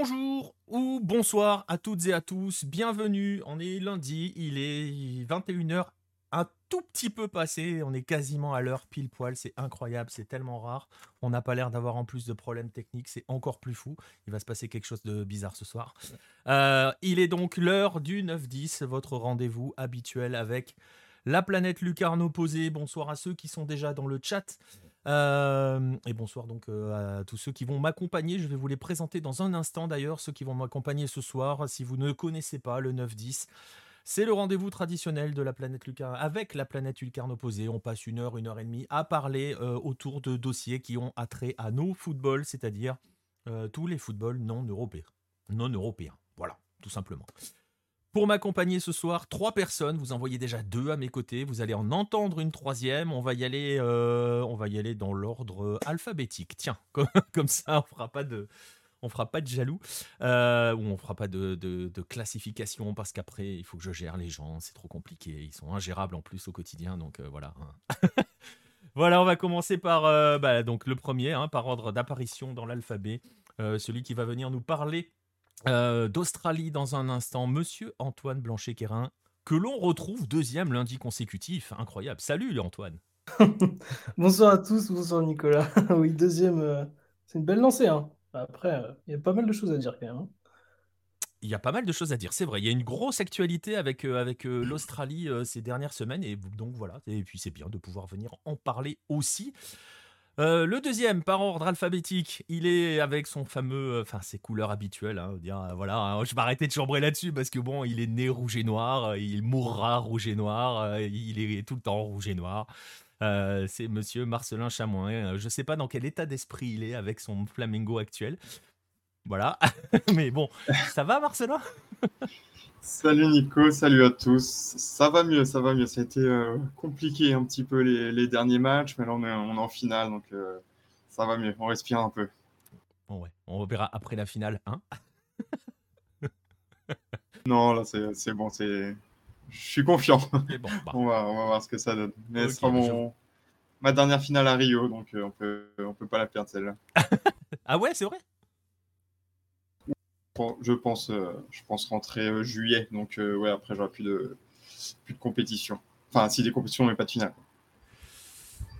Bonjour ou bonsoir à toutes et à tous, bienvenue, on est lundi, il est 21h, un tout petit peu passé, on est quasiment à l'heure pile poil, c'est incroyable, c'est tellement rare, on n'a pas l'air d'avoir en plus de problèmes techniques, c'est encore plus fou, il va se passer quelque chose de bizarre ce soir. Euh, il est donc l'heure du 9-10, votre rendez-vous habituel avec la planète Lucarne opposée, bonsoir à ceux qui sont déjà dans le chat. Euh, et bonsoir donc euh, à tous ceux qui vont m'accompagner. Je vais vous les présenter dans un instant d'ailleurs, ceux qui vont m'accompagner ce soir. Si vous ne connaissez pas le 9-10, c'est le rendez-vous traditionnel de la planète Lucarne avec la planète Lucarne opposée. On passe une heure, une heure et demie à parler euh, autour de dossiers qui ont attrait à nos footballs, c'est-à-dire tous les footballs non européens. Non européens. Voilà, tout simplement. Pour m'accompagner ce soir, trois personnes. Vous en voyez déjà deux à mes côtés. Vous allez en entendre une troisième. On va y aller, euh, on va y aller dans l'ordre alphabétique. Tiens, comme, ça, on fera pas de, on fera pas de jaloux euh, ou on fera pas de, classification parce qu'après il faut que je gère les gens. C'est trop compliqué. Ils sont ingérables en plus au quotidien. Donc euh, voilà. Hein. voilà, on va commencer par bah, donc le premier, hein, par ordre d'apparition dans l'alphabet. celui qui va venir nous parler euh, d'Australie dans un instant, monsieur Antoine Blanchet-Quérin, que l'on retrouve deuxième lundi consécutif. Incroyable. Salut Antoine. bonsoir à tous, bonsoir Nicolas. oui, deuxième, euh, c'est une belle lancée. Hein. Après, euh, il y a pas mal de choses à dire quand même. Hein. Il y a pas mal de choses à dire, c'est vrai. Il y a une grosse actualité avec, avec l'Australie ces dernières semaines. Et donc voilà, et puis c'est bien de pouvoir venir en parler aussi. Euh, le deuxième, par ordre alphabétique, il est avec son fameux, euh, enfin ses couleurs habituelles. Hein, dire, euh, voilà, hein, je vais arrêter de chambrer là-dessus parce que bon, il est né rouge et noir, il mourra rouge et noir, il est tout le temps rouge et noir. c'est Monsieur Marcelin Chamoin. Je ne sais pas dans quel état d'esprit il est avec son Flamingo actuel. Voilà, mais bon, ça va Marcelin? Salut Nico, salut à tous. Ça va mieux, ça va mieux. Ça a été euh, compliqué un petit peu les, derniers matchs, mais là on est, en finale, donc euh, ça va mieux. On respire un peu. Bon ouais, on verra après la finale, hein? Non, là c'est bon, c'est. Je suis confiant. Bah. on, va, voir ce que ça donne. Mais ce sera mon... ma dernière finale à Rio, donc euh, on peut, on peut pas la perdre celle-là. ah ouais, c'est vrai? Je pense, euh, je pense rentrer euh, juillet. Donc, euh, ouais, après, j'aurai plus de, plus de compétition. Enfin, si des compétitions, mais pas de finale.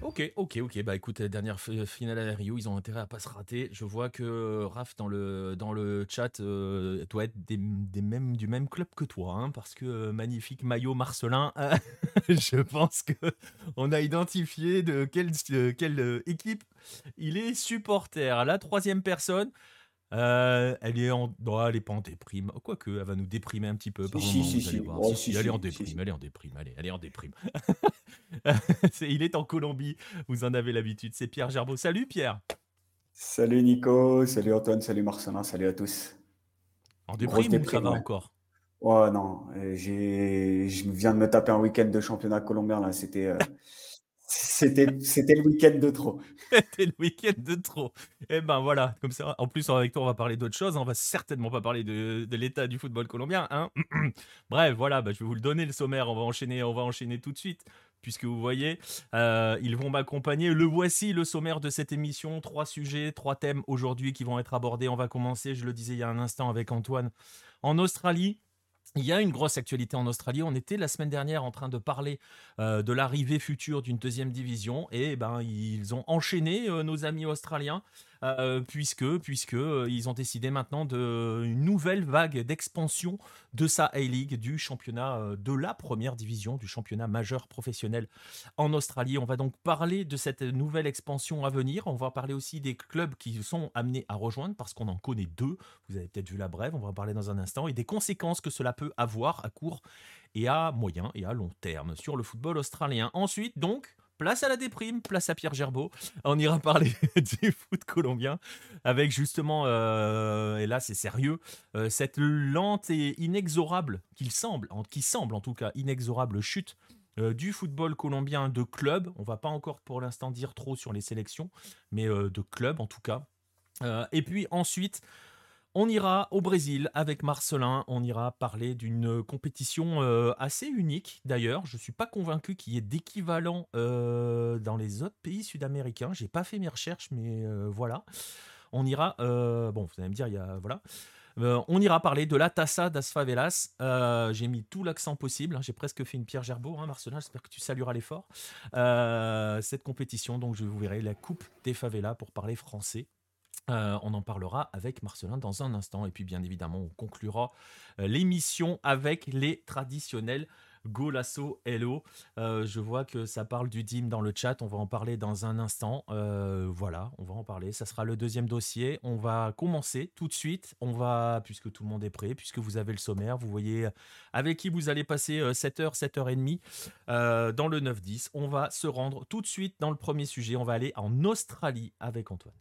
Ok, ok, ok. Bah écoute, dernière finale à Rio, ils ont intérêt à pas se rater. Je vois que Raph dans le, dans le chat doit être des, mêmes, du même club que toi, hein, parce que magnifique maillot Marcelin. je pense que on a identifié de quelle, quelle équipe il est supporter. La troisième personne, euh, elle est en, non, elle est pas en déprime. Quoique, elle va nous déprimer un petit peu. Par si, si, si, oh, si, elle est en déprime. Elle est en déprime. Allez, elle est en déprime. il est en Colombie. Vous en avez l'habitude. C'est Pierre Gerbeau. Salut Pierre. Salut Nico. Salut Antoine. Salut Marcelin. Salut à tous. En déprime, ou ça va encore? Oh non, euh, j'ai, je viens de me taper un week-end de championnat colombien là. C'était. Euh, C'était, le week-end de trop. C'était le week-end de trop. Et eh ben voilà, comme ça. En plus, avec toi, on va parler d'autre chose. On va certainement pas parler de, de l'état du football colombien. Hein Bref, voilà, bah, je vais vous le donner le sommaire. On va enchaîner, on va enchaîner tout de suite. Puisque vous voyez, euh, ils vont m'accompagner. Le voici, le sommaire de cette émission. Trois sujets, trois thèmes aujourd'hui qui vont être abordés. On va commencer, je le disais il y a un instant avec Antoine, en Australie. Il y a une grosse actualité en Australie. On était la semaine dernière en train de parler euh, de l'arrivée future d'une deuxième division et ben ils ont enchaîné euh, nos amis australiens euh, puisque puisque euh, ils ont décidé maintenant de une nouvelle vague d'expansion de sa A-League du championnat euh, de la première division du championnat majeur professionnel en Australie. On va donc parler de cette nouvelle expansion à venir. On va parler aussi des clubs qui sont amenés à rejoindre parce qu'on en connaît deux. Vous avez peut-être vu la brève, on va en parler dans un instant et des conséquences que cela peut avoir à court et à moyen et à long terme sur le football australien. Ensuite, donc, place à la déprime, place à Pierre Gerbeau. On ira parler du foot colombien avec justement, euh, et là c'est sérieux, euh, cette lente et inexorable, qu'il semble, qui semble en tout cas inexorable chute euh, du football colombien de club. On va pas encore pour l'instant dire trop sur les sélections, mais de club en tout cas. et puis ensuite, on ira au Brésil avec Marcelin, on ira parler d'une compétition euh, assez unique d'ailleurs. Je ne suis pas convaincu qu'il y ait d'équivalent euh, dans les autres pays sud-américains. J'ai pas fait mes recherches, mais euh, voilà. On ira, bon, vous allez me dire, il y a, voilà. on ira parler de la Tassa das Favelas. j'ai mis tout l'accent possible. Hein. j'ai presque fait une Pierre Gerbeau, hein, Marcelin. J'espère que tu salueras l'effort. cette compétition, donc je vous verrai la Coupe des Favelas pour parler français. On en parlera avec Marcelin dans un instant. Et puis, bien évidemment, on conclura l'émission avec les traditionnels Golasso Hello. Euh, je vois que ça parle du DIM dans le chat. On va en parler dans un instant. Euh, voilà, on va en parler. Ça sera le deuxième dossier. On va commencer tout de suite. On va, puisque tout le monde est prêt, puisque vous avez le sommaire, vous voyez avec qui vous allez passer 7h, 7h30 euh, dans le 9-10. On va se rendre tout de suite dans le premier sujet. On va aller en Australie avec Antoine.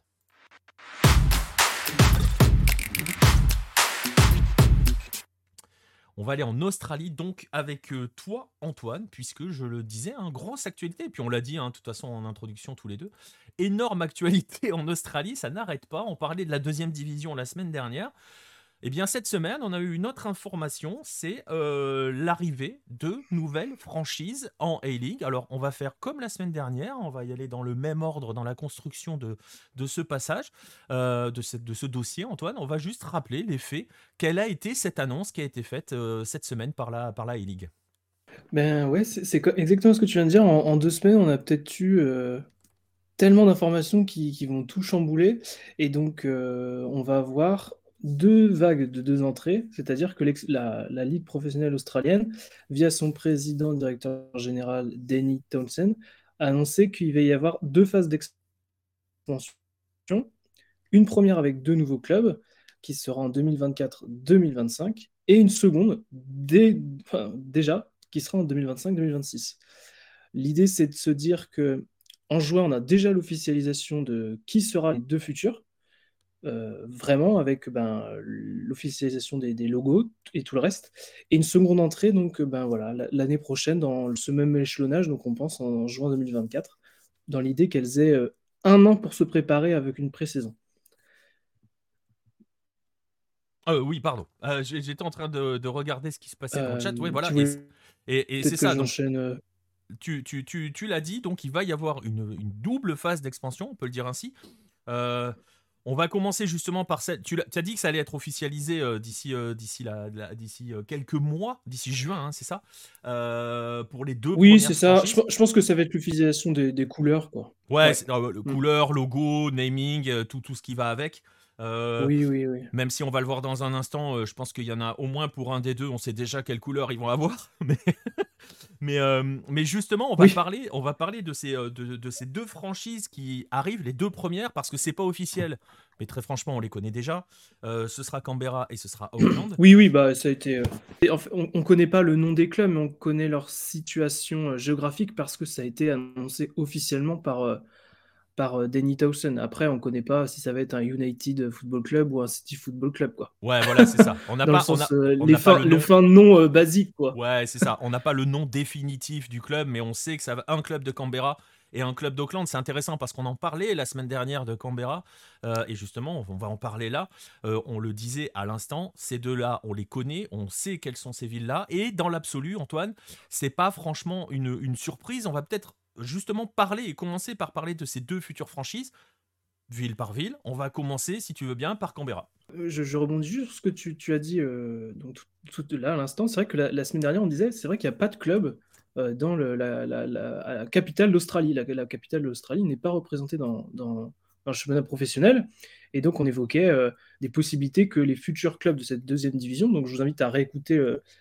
On va aller en Australie donc avec euh, toi, Antoine, puisque je le disais, hein, grosse actualité. Puis on l'a dit, hein, de toute façon, en introduction tous les deux. Énorme actualité en Australie, ça n'arrête pas. On parlait de la deuxième division la semaine dernière. Eh bien, cette semaine, on a eu une autre information, c'est euh, l'arrivée de nouvelles franchises en A-League. Alors, on va faire comme la semaine dernière, on va y aller dans le même ordre dans la construction de, de ce passage, euh, de, de ce dossier, Antoine. On va juste rappeler les faits. Quelle a été cette annonce qui a été faite euh, cette semaine par la, par la A-League? Ben ouais, c'est exactement ce que tu viens de dire. En, deux semaines, on a peut-être eu tellement d'informations qui, qui, vont tout chambouler. Et donc, on va voir deux vagues de deux entrées, c'est-à-dire que la, Ligue professionnelle australienne, via son président directeur général Danny Townsend, a annoncé qu'il va y avoir deux phases d'expansion. Une première avec deux nouveaux clubs, qui sera en 2024-2025, et une seconde déjà, qui sera en 2025-2026. L'idée, c'est de se dire que en juin, on a déjà l'officialisation de qui sera les deux futurs, euh, vraiment avec ben, l'officialisation des, logos et tout le reste. Et une seconde entrée, donc ben, voilà, l'année prochaine dans ce même échelonnage, donc on pense en juin 2024, dans l'idée qu'elles aient euh, un an pour se préparer avec une pré-saison. Euh, oui, pardon. J'étais en train de, regarder ce qui se passait dans le chat. Oui, voilà. Et, c'est ça. Donc, tu, tu, tu, tu l'as dit, donc il va y avoir une, une double phase d'expansion, on peut le dire ainsi. Euh, on va commencer justement par cette. Tu as, dit que ça allait être officialisé euh, d'ici euh, d'ici d'ici euh, quelques mois, d'ici juin, hein, c'est ça Pour les deux. Oui, c'est ça. Je, pense que ça va être l'officialisation des, couleurs, quoi. Ouais, le mm. couleur, logo, naming, tout, tout ce qui va avec. oui, oui, oui. Même si on va le voir dans un instant, je pense qu'il y en a au moins pour un des deux, on sait déjà quelle couleur ils vont avoir. Mais, mais, mais justement, on va parler, on va parler de, ces, de, ces deux franchises qui arrivent, les deux premières, parce que c'est pas officiel. Mais très franchement, on les connaît déjà. ce sera Canberra et ce sera Auckland. Oui, oui, bah ça a été. on, ne connaît pas le nom des clubs, mais on connaît leur situation géographique parce que ça a été annoncé officiellement par par euh, Danny Towson. Après, on ne connaît pas si ça va être un United Football Club ou un City Football Club. Quoi. Ouais, voilà, c'est ça. On n'a pas, le, fin, de nom euh, basique. Quoi. Ouais, c'est ça. On n'a pas le nom définitif du club, mais on sait que ça va un club de Canberra et un club d'Auckland. C'est intéressant parce qu'on en parlait la semaine dernière de Canberra. Euh, et justement, on va en parler là. on le disait à l'instant, ces deux-là, on les connaît, on sait quelles sont ces villes-là. Et dans l'absolu, Antoine, c'est pas franchement une, une surprise. On va peut-être justement parler et commencer par parler de ces deux futures franchises, ville par ville. On va commencer, si tu veux bien, par Canberra. Euh, je, rebondis juste sur ce que tu, as dit euh, donc, tout, là à l'instant. C'est vrai que la, semaine dernière, on disait c'est vrai qu'il n'y a pas de club euh, dans la, capitale d'Australie. La, capitale d'Australie n'est pas représentée dans, dans, le championnat professionnel. Et donc, on évoquait des possibilités que les futurs clubs de cette deuxième division, donc je vous invite à réécouter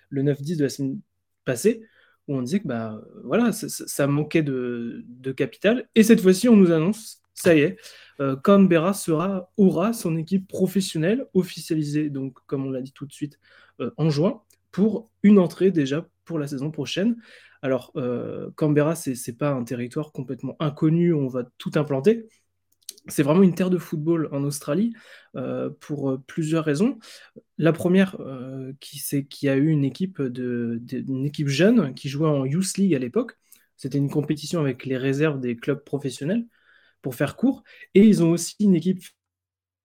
le 9-10 de la semaine passée, où on disait que bah, voilà, ça, manquait de, capital. Et cette fois-ci, on nous annonce, ça y est, euh, Canberra sera, aura son équipe professionnelle officialisée, donc comme on l'a dit tout de suite, euh, en juin, pour une entrée déjà pour la saison prochaine. Alors, euh, Canberra, ce n'est pas un territoire complètement inconnu, on va tout implanter c'est vraiment une terre de football en Australie euh, pour euh, plusieurs raisons. La première, euh, c'est qu'il y a eu une équipe, jeune qui jouait en Youth League à l'époque. C'était une compétition avec les réserves des clubs professionnels, pour faire court. Et ils ont aussi une équipe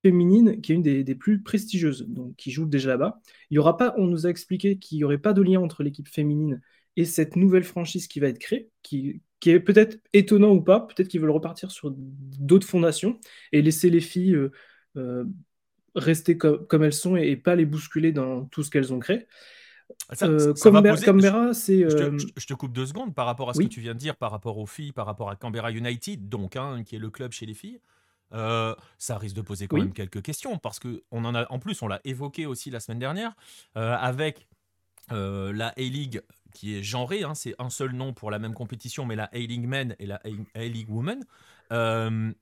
féminine qui est une des, plus prestigieuses, donc qui joue déjà là-bas. Il y aura pas, on nous a expliqué qu'il n'y aurait pas de lien entre l'équipe féminine et cette nouvelle franchise qui va être créée, qui est peut-être étonnant ou pas, peut-être qu'ils veulent repartir sur d'autres fondations et laisser les filles euh, rester comme elles sont et, pas les bousculer dans tout ce qu'elles ont créé. Ça, Euh, ça va Canberra, poser- Canberra, c'est. Je te, euh, je- je te coupe deux secondes par rapport à ce oui. que tu viens de dire, par rapport aux filles, par rapport à Canberra United, donc hein, qui est le club chez les filles. Euh, ça risque de poser quand Oui. même quelques questions parce que on en a, en plus, on l'a évoqué aussi la semaine dernière euh, avec euh, la A-League qui est genrée, hein, c'est un seul nom pour la même compétition, mais la A-League Men et la A-League Women. Euh,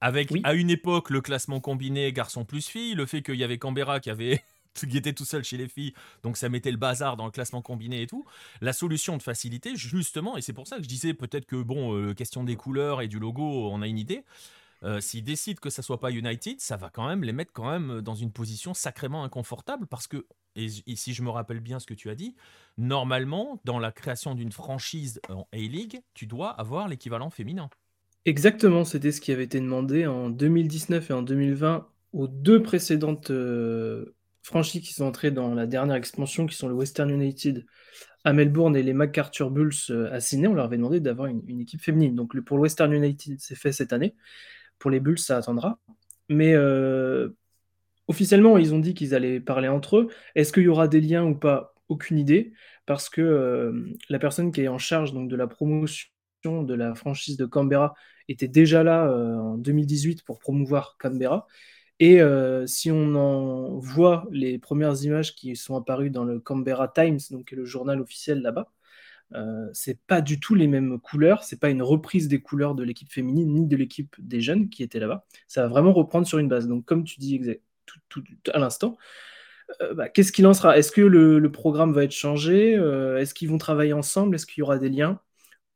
avec Oui. à une époque le classement combiné garçon plus filles, le fait qu'il y avait Canberra qui avait qui était tout seul chez les filles, donc ça mettait le bazar dans le classement combiné et tout. La solution de facilité, justement, et c'est pour ça que je disais peut-être que bon, euh, question des couleurs et du logo, on a une idée. Euh, S'ils décident que ça soit pas United, ça va quand même les mettre quand même dans une position sacrément inconfortable parce que, et, si je me rappelle bien ce que tu as dit, normalement, dans la création d'une franchise en A-League, tu dois avoir l'équivalent féminin. Exactement, c'était ce qui avait été demandé en 2019 et en 2020 aux deux précédentes euh, franchises qui sont entrées dans la dernière expansion, qui sont le Western United à Melbourne et les MacArthur Bulls euh, à Sydney. On leur avait demandé d'avoir une, équipe féminine. Donc pour le Western United, c'est fait cette année. Pour les Bulls, ça attendra. Mais euh, officiellement, ils ont dit qu'ils allaient parler entre eux. Est-ce qu'il y aura des liens ou pas? Aucune idée, parce que euh, la personne qui est en charge donc, de la promotion de la franchise de Canberra était déjà là euh, en 2018 pour promouvoir Canberra. Et si on en voit les premières images qui sont apparues dans le Canberra Times, donc le journal officiel là-bas, euh, c'est pas du tout les mêmes couleurs, c'est pas une reprise des couleurs de l'équipe féminine ni de l'équipe des jeunes qui étaient là-bas. Ça va vraiment reprendre sur une base. Donc, comme tu dis tout, à l'instant, euh, bah, qu'est-ce qu'il en sera? Est-ce que le, programme va être changé? Euh, Est-ce qu'ils vont travailler ensemble? Est-ce qu'il y aura des liens?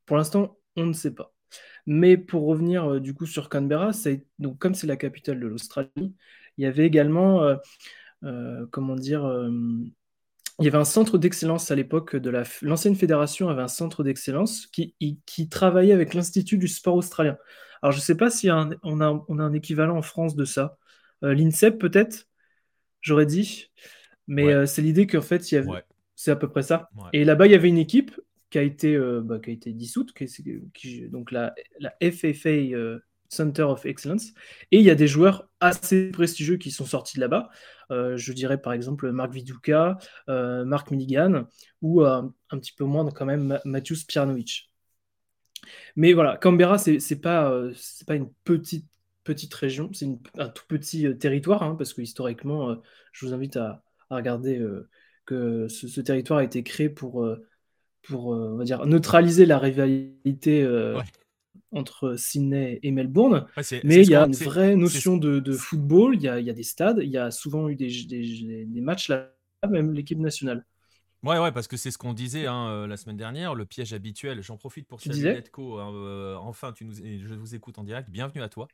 Pour l'instant, on ne sait pas. Mais pour revenir du coup sur Canberra, donc comme c'est la capitale de l'Australie, il y avait également, comment dire, il y avait un centre d'excellence à l'époque de la l'ancienne fédération avait un centre d'excellence qui, travaillait avec l'Institut du sport australien. Alors je ne sais pas si on a, on a un équivalent en France de ça. Euh, L'INSEP peut-être, j'aurais dit. Mais Ouais. euh, c'est l'idée qu'en fait, il y avait, Ouais. c'est à peu près ça. Ouais. Et là-bas, il y avait une équipe qui a été, euh, bah, qui a été dissoute, qui, est- qui- donc la, la FFA Center of Excellence. Et il y a des joueurs assez prestigieux qui sont sortis de là-bas. Euh, je dirais par exemple Marc Viduka, euh, Marc Milligan, ou euh, un petit peu moins quand même Ma- Mathius Piernovic. Mais voilà, Canberra, c'est c'est pas, euh, pas une petite, petite région, c'est un tout petit territoire, hein, parce que historiquement, je vous invite à, regarder que ce, territoire a été créé pour, pour on va dire, neutraliser la rivalité. Entre Sydney et Melbourne. Ouais, Mais il y a une vraie notion de, de football, il y a, il y a des stades, il y a souvent eu des, des- des matchs là, même l'équipe nationale. Ouais, ouais, parce que c'est ce qu'on disait hein, euh, la semaine dernière, le piège habituel. J'en profite pour saluer Netco. hein, euh, enfin, tu nous, je vous écoute en direct. Bienvenue à toi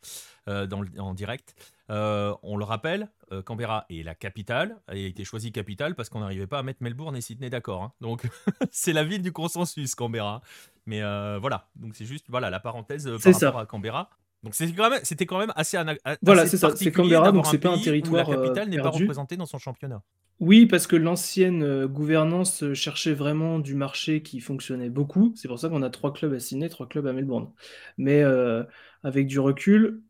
euh, dans le- en direct. Euh, on le rappelle, euh, Canberra est la capitale, a été choisie capitale parce qu'on n'arrivait pas à mettre Melbourne et Sydney d'accord. hein. Donc, c'est la ville du consensus, Canberra. Mais voilà, donc c'est juste voilà la parenthèse par ça. rapport à Canberra. Donc quand c'était quand même assez, ana- Voilà, assez c'est ça, c'est particulier Canberra, d'avoir donc c'est pas un pays où territoire, la capitale n'est pas représentée dans son championnat. Oui, parce que l'ancienne euh, gouvernance euh, cherchait vraiment du marché qui fonctionnait beaucoup. C'est pour ça qu'on a trois clubs à Sydney, trois clubs à Melbourne. Mais euh, avec du recul,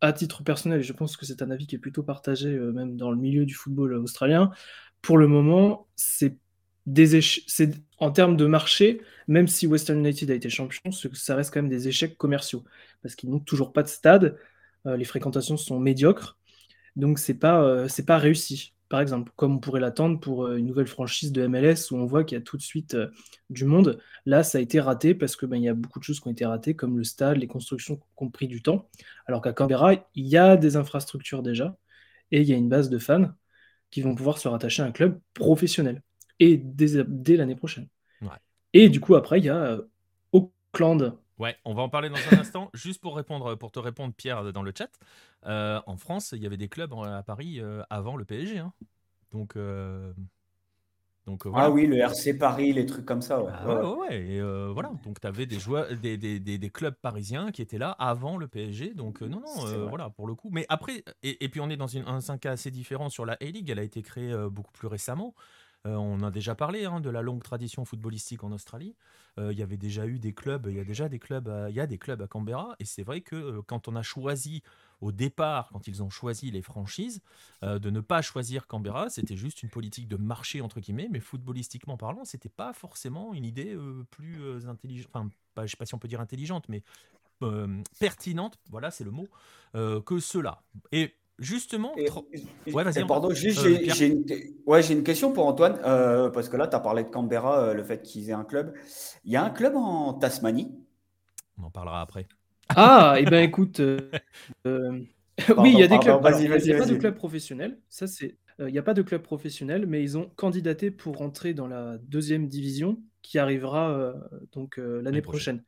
à titre personnel, et je pense que c'est un avis qui est plutôt partagé même dans le milieu du football australien, pour le moment, c'est des en termes de marché, même si Western United a été champion, ça reste quand même des échecs commerciaux parce qu'ils n'ont toujours pas de stade, les fréquentations sont médiocres. Donc c'est pas c'est pas réussi. Par exemple, comme on pourrait l'attendre pour euh, une nouvelle franchise de MLS où on voit qu'il y a tout de suite euh, du monde. Là, ça a été raté parce que ben, il y a beaucoup de choses qui ont été ratées, comme le stade, les constructions qui ont pris du temps. Alors qu'à Canberra, il y a des infrastructures déjà et il y a une base de fans qui vont pouvoir se rattacher à un club professionnel et dès, dès l'année prochaine. Ouais. Et du coup, après, il y a euh, Auckland. Ouais, on va en parler dans un instant. Juste pour répondre, pour te répondre, Pierre, dans le chat. euh, en France, il y avait des clubs en- à Paris euh, avant le PSG. hein. Donc, euh, donc euh, voilà. Ah oui, le RC Paris, les trucs comme ça. Ouais. Ah ouais, ouais. Et euh, voilà. Donc, tu avais des, joueurs, des, des, des, des clubs parisiens qui étaient là avant le PSG. Donc, euh, non, non, euh, voilà, pour le coup. Mais après, et, et puis on est dans une, un, un cas assez différent sur la A-League. Elle a été créée euh, beaucoup plus récemment. Euh, on a déjà parlé hein, de la longue tradition footballistique en Australie. Euh, Il y avait déjà eu des clubs, il y a déjà des clubs, il y a des clubs à Canberra. Et c'est vrai que euh, quand on a choisi au départ, quand ils ont choisi les franchises, de ne pas choisir Canberra. C'était juste une politique de marché, entre guillemets, mais footballistiquement parlant, c'était pas forcément une idée plus intelligente. Enfin, pas, je sais pas si on peut dire intelligente, mais pertinente, voilà, c'est le mot, que cela. Et justement. ouais, vas-y. Pardon, j'ai une... Ouais, une... question pour Antoine, parce que là, tu as parlé de Canberra, le fait qu'ils aient un club. Il y a un club en Tasmanie? On en parlera après. Ah, et eh ben écoute, euh, euh, oui, il y a des clubs. il n'y a pas de club professionnel. Ça, c'est, euh, il n'y a pas de club professionnel, mais ils ont candidaté pour entrer dans la deuxième division qui arrivera donc l'année prochaine.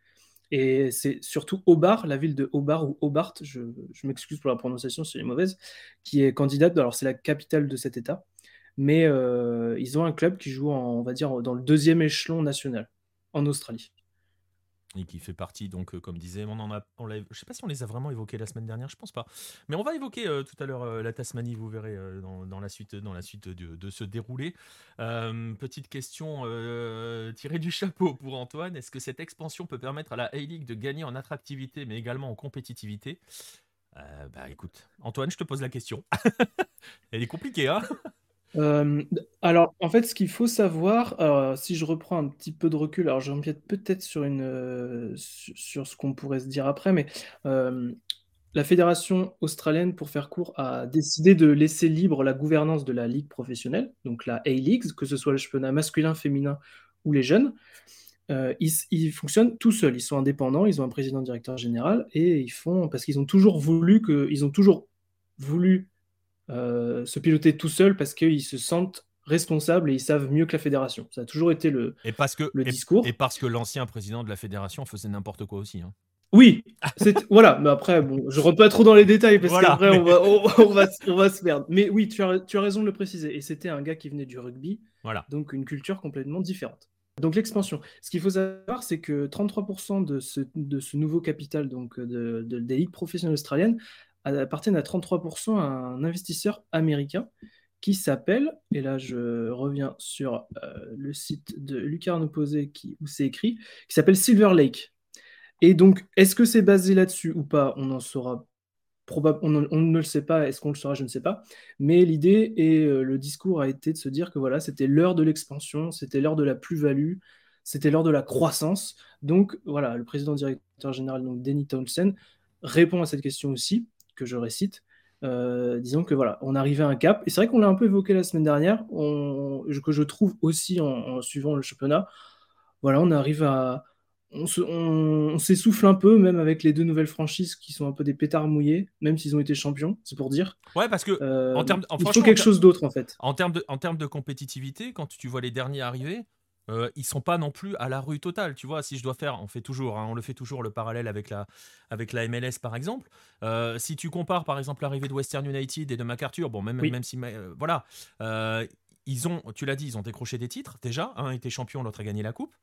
Et c'est surtout Hobart, la ville de Hobart ou Hobart, je, m'excuse pour la prononciation si elle est mauvaise, qui est candidate. Alors c'est la capitale de cet État, mais ils ont un club qui joue, en, on va dire, dans le deuxième échelon national en Australie et qui fait partie, donc, euh, comme disait, on en a, on je sais pas si on les a vraiment évoqués la semaine dernière, je pense pas. Mais on va évoquer euh, tout à l'heure euh, la Tasmanie, vous verrez dans, la suite, dans la suite de, de ce déroulé. petite question tirée du chapeau pour Antoine est-ce que cette expansion peut permettre à la A-League de gagner en attractivité, mais également en compétitivité? Bah écoute, Antoine, je te pose la question. Elle est compliquée, hein? Euh, alors, en fait, ce qu'il faut savoir, euh, si je reprends un petit peu de recul, alors j'empiète peut-être sur une, euh, sur ce qu'on pourrait se dire après, mais la fédération australienne, pour faire court, a décidé de laisser libre la gouvernance de la ligue professionnelle, donc la A-Leagues, que ce soit le championnat masculin, féminin ou les jeunes. ils, ils fonctionnent tout seuls, ils sont indépendants, ils ont un président directeur général et ils font parce qu'ils ont toujours voulu que, ils ont toujours voulu euh, se piloter tout seul parce qu'ils se sentent responsables et ils savent mieux que la fédération. Ça a toujours été le, et parce que, le discours. Et parce que l'ancien président de la fédération faisait n'importe quoi aussi. Hein. Oui, voilà, mais après, bon, je rentre pas trop dans les détails parce qu'après, on, va, on, va, on, va, se perdre. Mais oui, tu as, tu as raison de le préciser. Et c'était un gars qui venait du rugby, voilà. donc une culture complètement différente. Donc l'expansion. Ce qu'il faut savoir, c'est que 33% de ce, de ce nouveau capital donc de, de, des ligues professionnelles australiennes appartiennent à 33% à un investisseur américain qui s'appelle, et là je reviens sur euh, le site de Lucarne Opposé qui, où c'est écrit, qui s'appelle Silver Lake. Et donc, est-ce que c'est basé là-dessus ou pas? On en saura probablement, on, ne le sait pas, est-ce qu'on le saura, je ne sais pas. Mais l'idée et euh, le discours a été de se dire que voilà, c'était l'heure de l'expansion, c'était l'heure de la plus-value, c'était l'heure de la croissance. Donc voilà, le président directeur général, donc Denny Townsend, répond à cette question aussi que je récite. Euh, disons que voilà, on arrivait à un cap. Et c'est vrai qu'on l'a un peu évoqué la semaine dernière, on, que je trouve aussi en, suivant le championnat. Voilà, on arrive à. On, s'essouffle un peu, même avec les deux nouvelles franchises qui sont un peu des pétards mouillés, même s'ils ont été champions, c'est pour dire. Ouais, parce que euh, en termes, il faut quelque chose d'autre en fait. En termes de, en termes de compétitivité, quand tu vois les derniers arriver, euh, ils sont pas non plus à la rue totale. Tu vois, si je dois faire, on fait toujours, hein, on le fait toujours le parallèle avec la, avec la MLS par exemple. Euh, si tu compares par exemple l'arrivée de Western United et de MacArthur, bon, même, même si, euh, voilà, ils ont, tu l'as dit, ils ont décroché des titres déjà. Un était champion, l'autre a gagné la coupe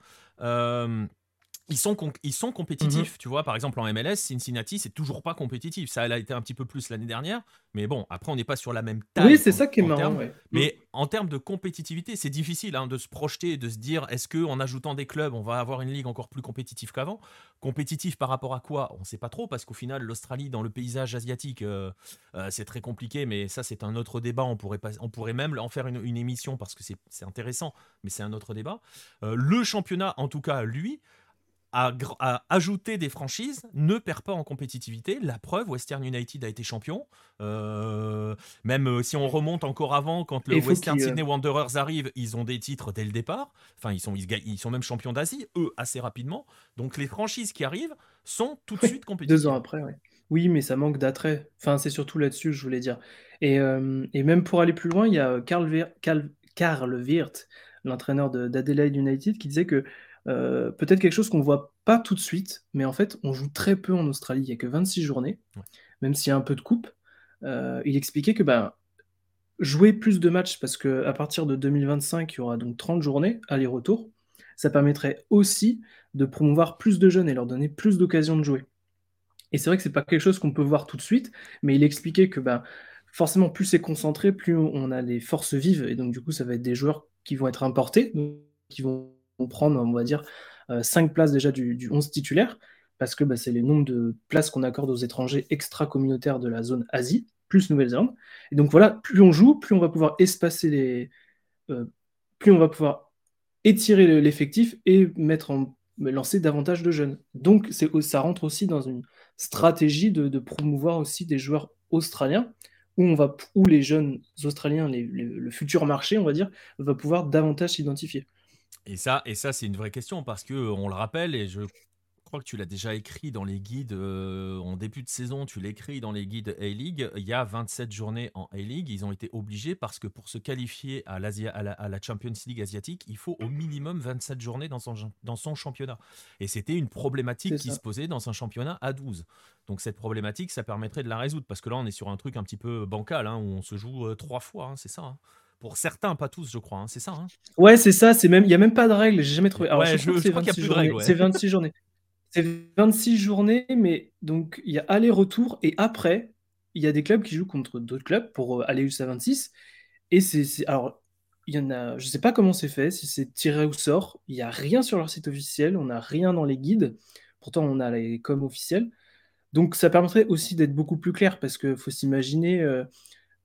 ils sont, ils sont compétitifs, mhm. tu vois. Par exemple, en MLS, Cincinnati, c'est toujours pas compétitif. Ça a été un petit peu plus l'année dernière, mais bon, après, on n'est pas sur la même taille. Oui, c'est ça qui est marrant. Mais en termes de compétitivité, c'est difficile hein, de se projeter, de se dire, est-ce que en ajoutant des clubs, on va avoir une ligue encore plus compétitive qu'avant? Compétitif par rapport à quoi? On ne sait pas trop, parce qu'au final, l'Australie, dans le paysage asiatique, euh, euh, c'est très compliqué, mais ça, c'est un autre débat. On pourrait, pas, on pourrait même en faire une, émission parce que c'est intéressant, mais c'est un autre débat. Euh, le championnat, en tout cas, lui, à, ajouter des franchises ne perd pas en compétitivité. La preuve, Western United a été champion. Euh, même euh, si on remonte encore avant, quand le Western Sydney Wanderers arrive, ils ont des titres dès le départ. Enfin, ils sont, ils, sont même champions d'Asie, eux, assez rapidement. Donc les franchises qui arrivent sont tout de suite compétitives. Deux ans après, oui. Oui, mais ça manque d'attrait. Enfin, c'est surtout là-dessus, je voulais dire. Et, euh, et, même pour aller plus loin, il y a Karl, Karl Wirth, l'entraîneur d'Adelaide United, qui disait que euh, peut-être quelque chose qu'on voit pas tout de suite, mais en fait, on joue très peu en Australie. Il n'y a que 26 journées, même s'il y a un peu de coupe. Euh, il expliquait que ben, jouer plus de matchs, parce qu'à partir de 2025, il y aura donc 30 journées, aller-retour, ça permettrait aussi de promouvoir plus de jeunes et leur donner plus d'occasions de jouer. Et c'est vrai que c'est pas quelque chose qu'on peut voir tout de suite, mais il expliquait que ben, forcément, plus c'est concentré, plus on a les forces vives, et donc du coup, ça va être des joueurs qui vont être importés, qui vont prendre, on va dire, 5 euh, places déjà du, 11 titulaire. parce que bah, c'est les nombres de places qu'on accorde aux étrangers extra-communautaires de la zone Asie, plus Nouvelle-Zélande. Et donc voilà, plus on joue, plus on va pouvoir espacer les. Euh, plus on va pouvoir étirer l'effectif et mettre lancer davantage de jeunes. Donc ça rentre aussi dans une stratégie de, promouvoir aussi des joueurs australiens où, on va, où les jeunes australiens, le futur marché, on va dire, va pouvoir davantage s'identifier. Et ça, et ça c'est une vraie question parce que on le rappelle et je crois que tu l'as déjà écrit dans les guides euh, en début de saison, tu l'écris dans les guides A-League. Il y a 27 journées en A-League. Ils ont été obligés parce que pour se qualifier à, la, Champions League asiatique, il faut au minimum 27 journées dans son, dans son championnat. Et c'était une problématique qui se posait dans un championnat à 12. Donc cette problématique, ça permettrait de la résoudre parce que là, on est sur un truc un petit peu bancal hein, où on se joue euh, trois fois, hein, c'est ça. Hein. Pour certains, pas tous, je crois, c'est ça. Ouais, c'est ça. C'est même, il y a même pas de règle. J'ai jamais trouvé. Alors, je, crois, qu'il n'y a plus de règles. C'est 26 journées. C'est 26 journées, mais donc il y a aller-retour et après, il y a des clubs qui jouent contre d'autres clubs pour euh, aller jusqu'à 26. Et c'est. Alors, il y en a. Je sais pas comment c'est fait, si c'est tiré au sort. Il n'y a rien sur leur site officiel, on n'a rien dans les guides. Pourtant, on a les coms officiels. Donc, ça permettrait aussi d'être beaucoup plus clair parce qu'il faut s'imaginer. Euh,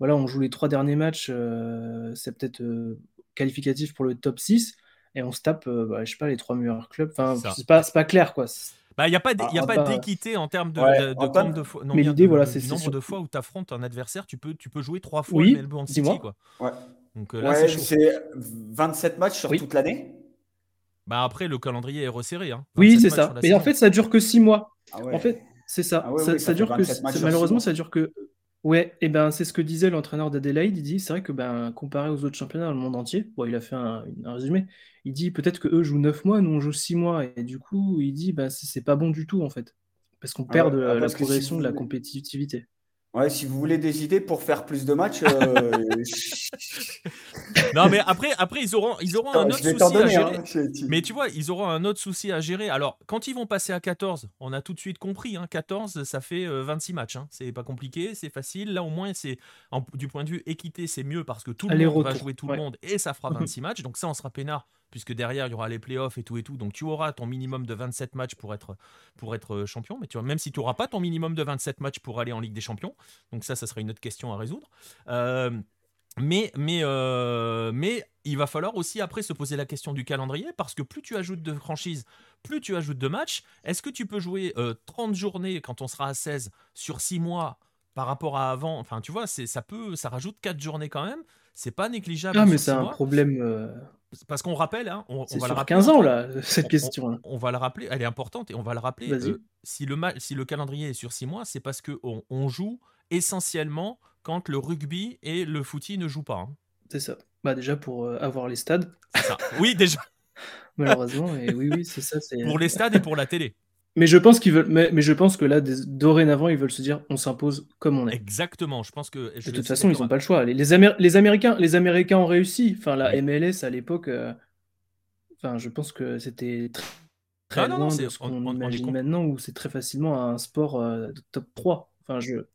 voilà, on joue les trois derniers matchs, euh, c'est peut-être qualificatif pour le top 6 et on se tape, euh, bah, je sais pas, les trois meilleurs clubs. Enfin, c'est pas, pas clair, quoi. Bah, il n'y a pas ah, d'équité en termes de, de, nombre de fois. mais l'idée, voilà, c'est nombre de fois où tu affrontes un adversaire, tu peux, tu peux jouer trois fois oui, Melbourne City. Quoi. Ouais. Donc euh, là, c'est 27 matchs sur toute l'année. Bah après, le calendrier est resserré. Hein. Oui, c'est ça. Mais en fait, ça dure que 6 mois. Ah en fait, c'est ça. Ah ça, ça dure que malheureusement, ça dure que Ouais, et ben c'est ce que disait l'entraîneur d'Adelaide. Il dit c'est vrai que ben comparé aux autres championnats dans le monde entier, bon, il a fait un, résumé. Il dit peut-être que eux jouent 9 mois, nous on joue 6 mois, et du coup il dit ben c'est pas bon du tout en fait, parce qu'on ah perd de ah, la progression de la compétitivité. Ouais, si vous voulez des idées pour faire plus de matchs. Euh, non, mais après, après ils auront, ils auront un autre souci à gérer. Hein, mais tu vois, ils auront un autre souci à gérer. Alors, quand ils vont passer à 14, on a tout de suite compris. Hein, 14, ça fait 26 euh, matchs. Hein. C'est pas compliqué, c'est facile. Là, au moins, c'est du point de vue équité, c'est mieux parce que tout le monde va jouer tout le monde et ça fera 26 matchs. Donc, ça, on sera peinard puisque derrière il y aura les playoffs et tout et tout. Donc tu auras ton minimum de 27 matchs pour être, pour être euh, champion. Mais tu vois, même si tu n'auras pas ton minimum de 27 matchs pour aller en Ligue des Champions, donc ça, ça sera une autre question à résoudre. Euh, mais, mais, euh, mais il va falloir aussi après se poser la question du calendrier parce que plus tu ajoutes de franchises, plus tu ajoutes de matchs. Est-ce que tu peux jouer 30 journées quand on sera à 16 sur 6 mois par rapport à avant? Enfin, tu vois, ça peut, ça rajoute 4 journées quand même. C'est pas négligeable. Ah, mais c'est un problème. Parce qu'on rappelle, hein, on, va le rappeler, 15 ans là, cette question. On, va le rappeler, elle est importante et on va le rappeler. Euh, si, le si le calendrier est sur 6 mois, c'est parce qu'on on joue essentiellement quand le rugby et le footy ne jouent pas. Hein. C'est ça. Bah déjà pour euh, avoir les stades. Ça. Oui, déjà. Malheureusement, et oui, oui, c'est ça. Pour les stades et pour la télé. Mais je pense qu'ils veulent, mais, je pense que là, dorénavant, ils veulent se dire, on s'impose comme on est. Exactement. Je pense que. de toute façon, ils n'ont pas le choix. Les, les, Américains, les Américains ont réussi. Enfin, la MLS à l'époque, euh, enfin, je pense que c'était très, très loin de ce qu'on imagine maintenant, où c'est très facilement un sport euh, top 3. Enfin, je.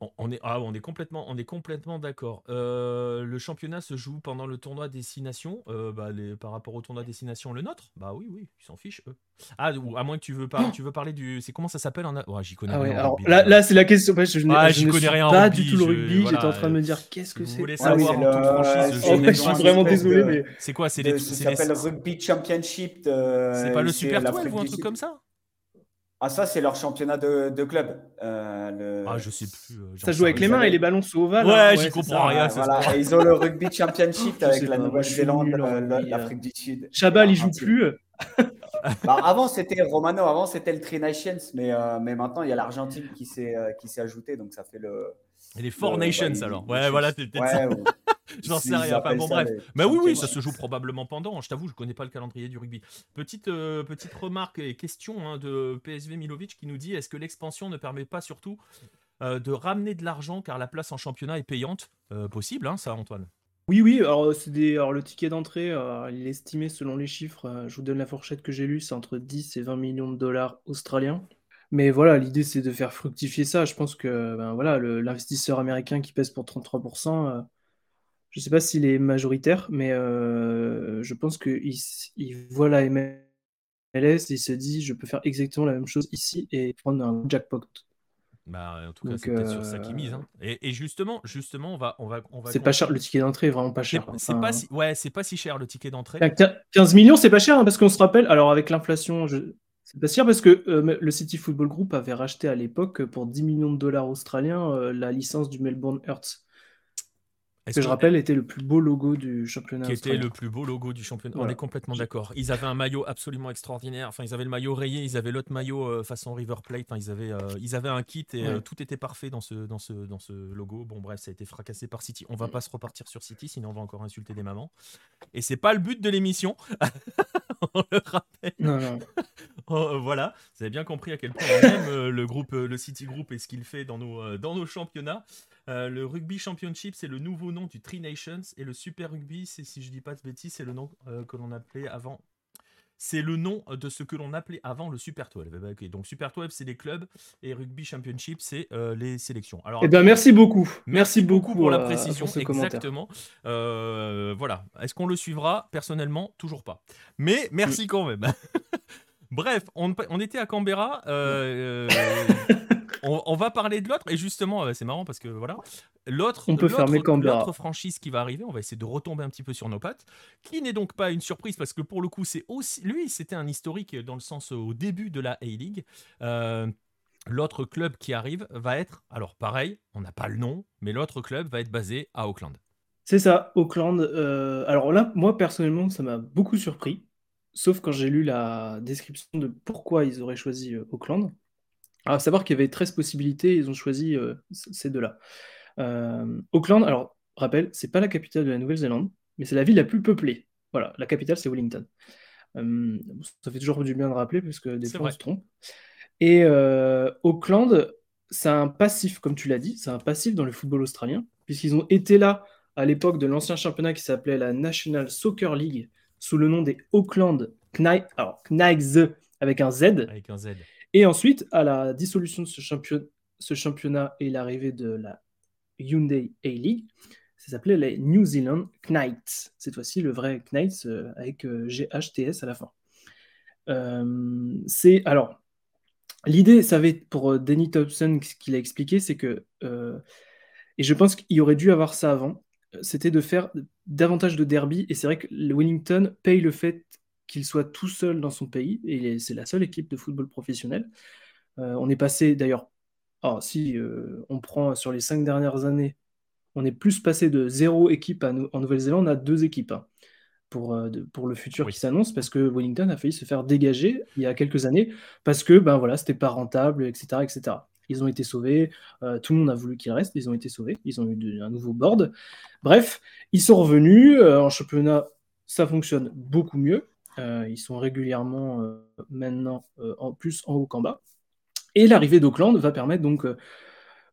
On est, ah, on est complètement, on est complètement d'accord. Euh, le championnat se joue pendant le tournoi destination. Euh, bah, les, par rapport au tournoi destination, le nôtre? Bah oui, oui, ils s'en fichent, eux. Ah, ou à moins que tu veux, parler, tu veux parler du. C'est comment ça s'appelle en... ouais, J'y connais ah rien. alors, là, là c'est la question. je, ah, je connais rien pas du tout le rugby. J'étais en train de me dire qu'est-ce que c'est. Vous voulez ah savoir en toute franchise oh, Je suis vraiment désolé. mais C'est quoi C'est les. Ça s'appelle Rugby Championship. C'est pas le Super 12 ou un truc comme ça? Ah, ça, c'est leur championnat de, de club. Euh, ah, je sais plus. Euh, ça joue avec les mains et les ballons sous ovale. Ouais, hein. j'y comprends rien. Voilà. ils ont le Rugby Championship avec la Nouvelle-Zélande, l'Afrique du Sud. Chabal, il joue plus. bah, avant, c'était Romano, avant, c'était le Tri Nations, mais, euh, mais maintenant, il y a l'Argentine qui s'est ajouté, donc ça fait le. Et les Four Nations, alors. Ouais, voilà, c'était peut-être ça. J'en sais rien. Enfin, bon, bref. Mais oui, oui, ça se joue probablement pendant. Je t'avoue, je connais pas le calendrier du rugby. Petite, euh, petite remarque et question hein, de PSV Milovic qui nous dit est-ce que l'expansion ne permet pas surtout euh, de ramener de l'argent car la place en championnat est payante? Euh, Possible, hein, ça, Antoine oui, oui, alors, c'est des... alors le ticket d'entrée, il est estimé selon les chiffres, je vous donne la fourchette que j'ai lue, c'est entre 10 et 20 millions de dollars australiens. Mais voilà, l'idée c'est de faire fructifier ça. Je pense que ben, voilà, l'investisseur américain qui pèse pour 33%, je ne sais pas s'il est majoritaire, mais euh, je pense qu'il il voit la MLS et il se dit je peux faire exactement la même chose ici et prendre un jackpot. Bah, en tout cas, c'est peut-être sur ça qu'ils mise. Hein. Et, justement, justement, on va, on va, on va c'est pas cher. Le ticket d'entrée est vraiment pas cher. C'est pas si, ouais, c'est pas si cher le ticket d'entrée. 15 millions, c'est pas cher hein, parce qu'on se rappelle. Alors avec l'inflation, je... c'est pas cher parce que euh, le City Football Group avait racheté à l'époque pour 10 millions de dollars australiens euh, la licence du Melbourne Hearts que je rappelle était le plus beau logo du championnat. Qui était le plus beau logo du championnat. On est complètement d'accord. Ils avaient un maillot absolument extraordinaire. Enfin, ils avaient le maillot rayé, ils avaient l'autre maillot euh, façon River Plate. Enfin, ils avaient, euh, ils avaient un kit et euh, tout était parfait dans ce, dans ce, dans ce logo. Bon, bref, ça a été fracassé par City. On va mm. pas se repartir sur City, sinon on va encore insulter des mamans. Et c'est pas le but de l'émission. on le rappelle. Non, non. Oh, voilà, vous avez bien compris à quel point on aime le groupe, le City Group et ce qu'il fait dans nos, dans nos championnats. Euh, le Rugby Championship, c'est le nouveau nom du Tri Nations. Et le Super Rugby, c'est, si je dis pas de bêtises, c'est le nom euh, que l'on appelait avant. C'est le nom de ce que l'on appelait avant le Super 12. Eh ben, donc Super 12, c'est les clubs et Rugby Championship, c'est euh, les sélections. Alors, eh bien, merci beaucoup. Merci, beaucoup pour la précision. Exactement. voilà. Est-ce qu'on le suivra? Personnellement, toujours pas. Mais merci quand même. Bref, on, on, était à Canberra. on, va parler de l'autre et justement, euh, c'est marrant parce que voilà, l'autre, on peut fermer L'autre franchise qui va arriver, on va essayer de retomber un petit peu sur nos pattes, qui n'est donc pas une surprise parce que pour le coup, c'est aussi lui, c'était un historique dans le sens au début de la A-League. Euh, l'autre club qui arrive va être, alors pareil, on n'a pas le nom, mais l'autre club va être basé à Auckland. C'est ça, Auckland. Euh, alors là, moi personnellement, ça m'a beaucoup surpris, sauf quand j'ai lu la description de pourquoi ils auraient choisi Auckland. À savoir qu'il y avait 13 possibilités, ils ont choisi euh, ces deux-là. Euh, Auckland, alors, rappel, c'est pas la capitale de la Nouvelle-Zélande, mais c'est la ville la plus peuplée. Voilà, la capitale, c'est Wellington. Euh, ça fait toujours du bien de rappeler, parce que des fois, on se trompe. Et Auckland, c'est un passif, comme tu l'as dit, c'est un passif dans le football australien, puisqu'ils ont été là à l'époque de l'ancien championnat qui s'appelait la National Soccer League, sous le nom des Auckland Knights, alors Knights avec un Z. Avec un Z. Et ensuite, à la dissolution de ce, ce championnat et l'arrivée de la Hyundai A-League, ça s'appelait les New Zealand Knights. Cette fois-ci, le vrai Knights euh, avec euh, GHTS à la fin. Euh, c'est alors l'idée, ça va être pour Danny Thompson, ce qu'il a expliqué, c'est que et je pense qu'il aurait dû avoir ça avant. C'était de faire davantage de derby et c'est vrai que Wellington paye le fait qu'il soit tout seul dans son pays, et c'est la seule équipe de football professionnel. Euh, on est passé d'ailleurs, oh, si euh, on prend sur les cinq dernières années, on est plus passé de zéro équipe en Nouvelle-Zélande à deux équipes hein, pour, euh, pour le futur qui s'annonce, parce que Wellington a failli se faire dégager il y a quelques années, parce que ben voilà, c'était pas rentable, etc., etc. Ils ont été sauvés, tout le monde a voulu qu'ils restent, ils ont été sauvés, ils ont eu un nouveau board. Bref, ils sont revenus en championnat, ça fonctionne beaucoup mieux. Euh, ils sont régulièrement euh, maintenant euh, en plus en haut qu'en bas. Et l'arrivée d'Auckland va permettre donc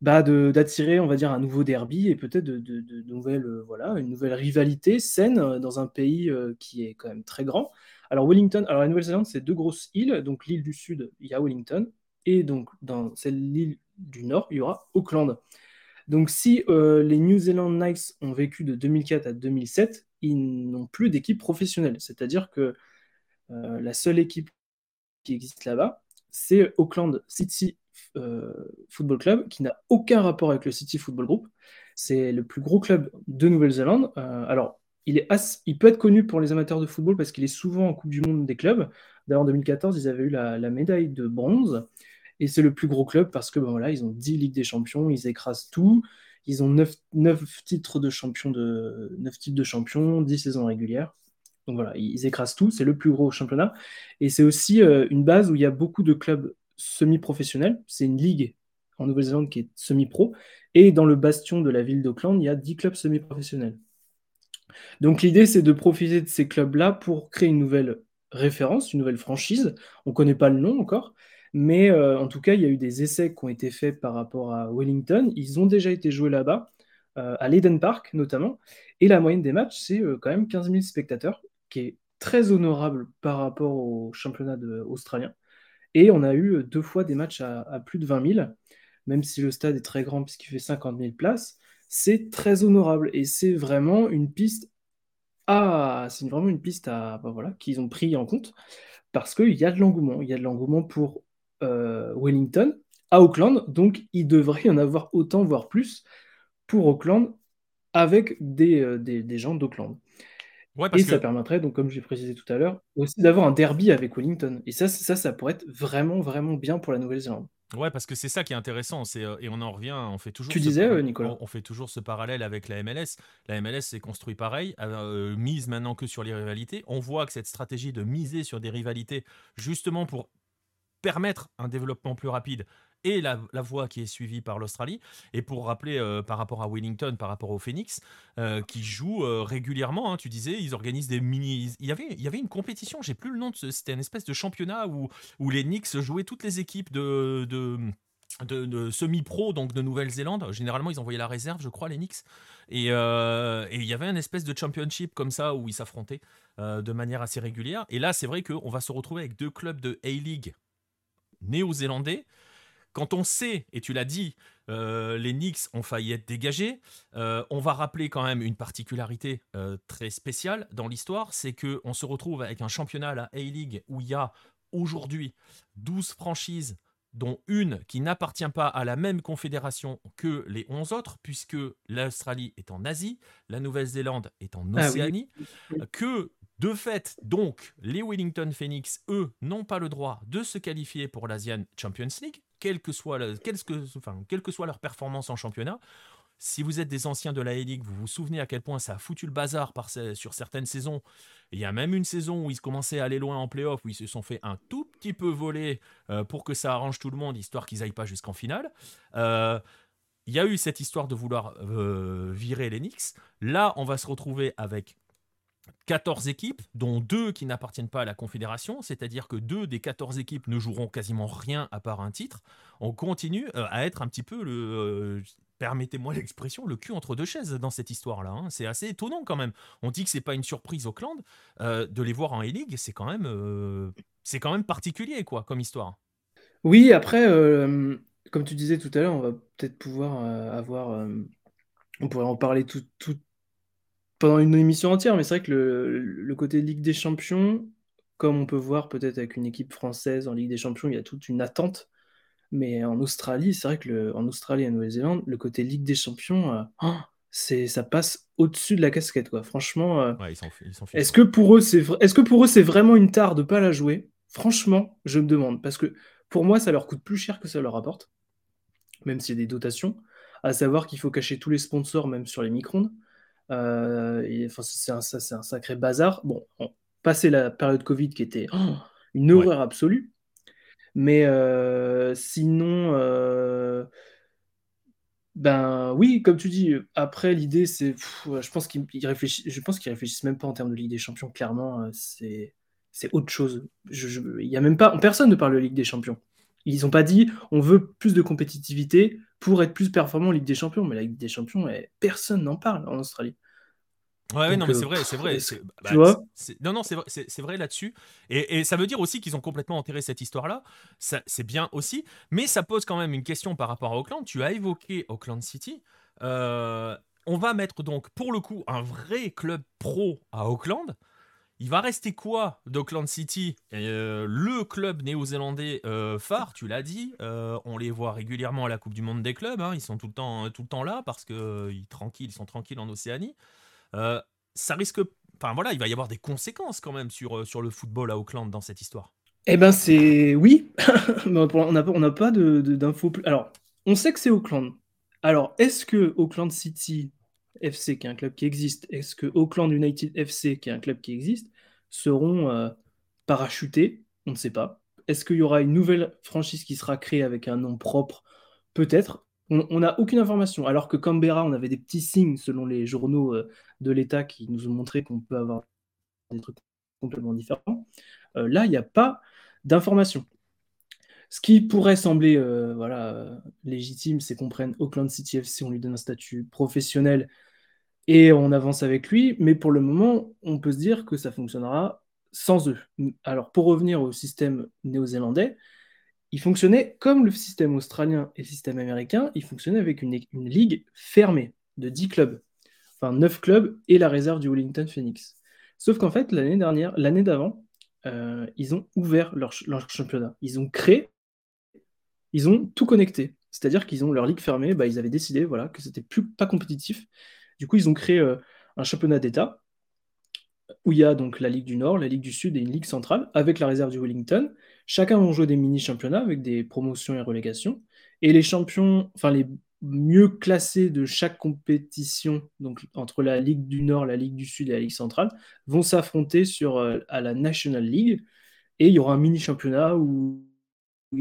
bah, d'attirer, on va dire, un nouveau derby et peut-être de, nouvelles, voilà, une nouvelle rivalité saine dans un pays qui est quand même très grand. Alors Wellington, alors la Nouvelle-Zélande, c'est deux grosses îles. Donc l'île du Sud, il y a Wellington, et donc dans celle l'île du Nord, il y aura Auckland. Donc si les New Zealand Knights ont vécu de 2004 à 2007, ils n'ont plus d'équipe professionnelle. C'est-à-dire que euh, la seule équipe qui existe là-bas, c'est Auckland City euh, Football Club, qui n'a aucun rapport avec le City Football Group. C'est le plus gros club de Nouvelle-Zélande. Euh, alors, il peut être connu pour les amateurs de football parce qu'il est souvent en Coupe du Monde des clubs. D'ailleurs, en 2014, ils avaient eu la, médaille de bronze. Et c'est le plus gros club parce que ben voilà, ils ont 10 Ligues des Champions, ils écrasent tout. Ils ont 9, 9 titres de champion de 9 titres de champion, 10 saisons régulières. Donc voilà, ils écrasent tout, c'est le plus gros championnat. Et c'est aussi euh, une base où il y a beaucoup de clubs semi-professionnels. C'est une ligue en Nouvelle-Zélande qui est semi-pro. Et dans le bastion de la ville d'Auckland, il y a 10 clubs semi-professionnels. Donc l'idée, c'est de profiter de ces clubs-là pour créer une nouvelle référence, une nouvelle franchise. On ne connaît pas le nom encore, mais euh, en tout cas, il y a eu des essais qui ont été faits par rapport à Wellington. Ils ont déjà été joués là-bas, euh, à l'Eden Park notamment. Et la moyenne des matchs, c'est quand même 15 000 spectateurs qui est très honorable par rapport au championnat australien. Et on a eu deux fois des matchs à, plus de 20 000, même si le stade est très grand puisqu'il fait 50 000 places. C'est très honorable et c'est vraiment une piste Ah, c'est vraiment une piste à, bah voilà, qu'ils ont pris en compte parce qu'il y a de l'engouement. Il y a de l'engouement pour euh, Wellington à Auckland, donc il devrait y en avoir autant, voire plus, pour Auckland avec des, euh, des, gens d'Auckland. et ça permettrait, donc, comme j'ai précisé tout à l'heure, aussi d'avoir un derby avec Wellington. Et ça, ça, ça pourrait être vraiment, vraiment bien pour la Nouvelle-Zélande. Ouais, parce que c'est ça qui est intéressant, c'est euh, et on en revient, on fait toujours. Tu disais, euh, Nicolas. On, fait toujours ce parallèle avec la MLS. La MLS s'est construit pareil, euh, mise maintenant que sur les rivalités. On voit que cette stratégie de miser sur des rivalités, justement pour permettre un développement plus rapide et la, voie qui est suivie par l'Australie. Et pour rappeler euh, par rapport à Wellington, par rapport au Phoenix, euh, qui joue euh, régulièrement, hein, tu disais, ils organisent des mini. Il y avait, il y avait une compétition, j'ai plus le nom, de... c'était une espèce de championnat où, où les Knicks jouaient toutes les équipes de, de semi-pro, donc de Nouvelle-Zélande. Généralement, ils envoyaient la réserve, je crois, les Knicks. Et, il y avait une espèce de championship comme ça où ils s'affrontaient de manière assez régulière. Et là, c'est vrai qu'on va se retrouver avec deux clubs de A-League néo-zélandais. Quand on sait, et tu l'as dit, euh, les Knicks ont failli être dégagés, euh, on va rappeler quand même une particularité euh, très spéciale dans l'histoire, c'est qu'on se retrouve avec un championnat, la A-League, où il y a aujourd'hui 12 franchises dont une qui n'appartient pas à la même confédération que les 11 autres, puisque l'Australie est en Asie, la Nouvelle-Zélande est en ah Océanie, que de fait, donc, les Wellington Phoenix, eux, n'ont pas le droit de se qualifier pour l'Asian Champions League, quelle que soit, leur performance en championnat. Si vous êtes des anciens de la Ligue, vous vous souvenez à quel point ça a foutu le bazar sur certaines saisons. Il y a même une saison où ils commençaient à aller loin en playoff, où ils se sont fait un tout petit peu voler euh, pour que ça arrange tout le monde, histoire qu'ils n'aillent pas jusqu'en finale. Euh, il y a eu cette histoire de vouloir euh, virer les Knicks. Là, on va se retrouver avec 14 équipes, dont deux qui n'appartiennent pas à la Confédération, c'est-à-dire que deux des 14 équipes ne joueront quasiment rien à part un titre. On continue euh, à être un petit peu le, euh, permettez-moi l'expression, le cul entre deux chaises dans cette histoire-là. Hein. C'est assez étonnant quand même. On dit que c'est pas une surprise Auckland euh, de les voir en E-League, c'est quand même, c'est quand même particulier quoi comme histoire. Oui, après, comme tu disais tout à l'heure, on va peut-être pouvoir avoir, on pourrait en parler tout, tout pendant une émission entière, mais c'est vrai que le, côté Ligue des Champions, comme on peut voir peut-être avec une équipe française en Ligue des Champions, il y a toute une attente. Mais en Australie, c'est vrai que le, en Australie et en Nouvelle-Zélande, le côté Ligue des Champions, euh, oh, c'est ça passe au-dessus de la casquette, quoi. Franchement, euh, est-ce que pour eux, c'est est-ce que pour eux c'est vraiment une tare de pas la jouer? Franchement, je me demande parce que pour moi, ça leur coûte plus cher que ça leur rapporte, même s'il y a des dotations. À savoir qu'il faut cacher tous les sponsors, même sur les Euh, c'est un, un, sacré bazar. Bon, on, la période Covid qui était oh, une horreur absolue, mais euh, sinon, euh, ben oui, comme tu dis, après l'idée c'est, je pense qu'ils réfléchissent, je pense qu'ils réfléchissent même pas en termes de Ligue des Champions. Clairement, c'est c'est autre chose. Il y a même pas, personne ne parle de Ligue des Champions. Ils n'ont pas dit on veut plus de compétitivité pour être plus performant en Ligue des Champions. Mais la Ligue des Champions, personne n'en parle en Australie. Ouais, non, mais c'est vrai, c'est vrai. Bah, tu vois Non, non, c'est vrai, vrai là-dessus. Et, et, ça veut dire aussi qu'ils ont complètement enterré cette histoire-là. C'est bien aussi. Mais ça pose quand même une question par rapport à Auckland. Tu as évoqué Auckland City. Euh, on va mettre donc, pour le coup, un vrai club pro à Auckland. Il va rester quoi d'Auckland City? Euh, Le club néo-zélandais euh, phare, tu l'as dit. Euh, on les voit régulièrement à la Coupe du Monde des clubs. Hein. ils sont tout le temps, tout le temps là parce que ils, ils sont tranquilles en Océanie. ça risque. Enfin voilà, il va y avoir des conséquences quand même sur, sur le football à Auckland dans cette histoire. Eh ben c'est oui. on n'a on pas d'infos. plus... Alors, on sait que c'est Auckland. Alors, est-ce que Auckland City FC, qui est un club qui existe, est-ce que Auckland United FC, qui est un club qui existe, seront euh, parachutés? On ne sait pas. Est-ce qu'il y aura une nouvelle franchise qui sera créée avec un nom propre? Peut-être. On n'a aucune information. Alors que Canberra, on avait des petits signes selon les journaux euh, de l'État qui nous ont montré qu'on peut avoir des trucs complètement différents. Euh, là, il n'y a pas d'informations. Ce qui pourrait sembler voilà, légitime, c'est qu'on prenne Auckland City FC, on lui donne un statut professionnel et on avance avec lui, mais pour le moment, on peut se dire que ça fonctionnera sans eux. Alors, pour revenir au système néo-zélandais, il fonctionnait comme le système australien et le système américain, il fonctionnait avec une, ligue fermée de 10 clubs, enfin 9 clubs et la réserve du Wellington Phoenix. Sauf qu'en fait, l'année dernière, l'année d'avant, euh, ils ont ouvert leur, championnat. Ils ont créé, ils ont tout connecté. C'est-à-dire qu'ils ont leur ligue fermée, bah, ils avaient décidé voilà, que c'était plus pas compétitif. Du coup, ils ont créé euh, un championnat d'État où il y a donc la Ligue du Nord, la Ligue du Sud et une Ligue centrale avec la réserve du Wellington. Chacun va jouer des mini-championnats avec des promotions et relégations. Et les champions, enfin les mieux classés de chaque compétition, donc entre la Ligue du Nord, la Ligue du Sud et la Ligue centrale, vont s'affronter sur euh, à la National League. Et il y aura un mini-championnat où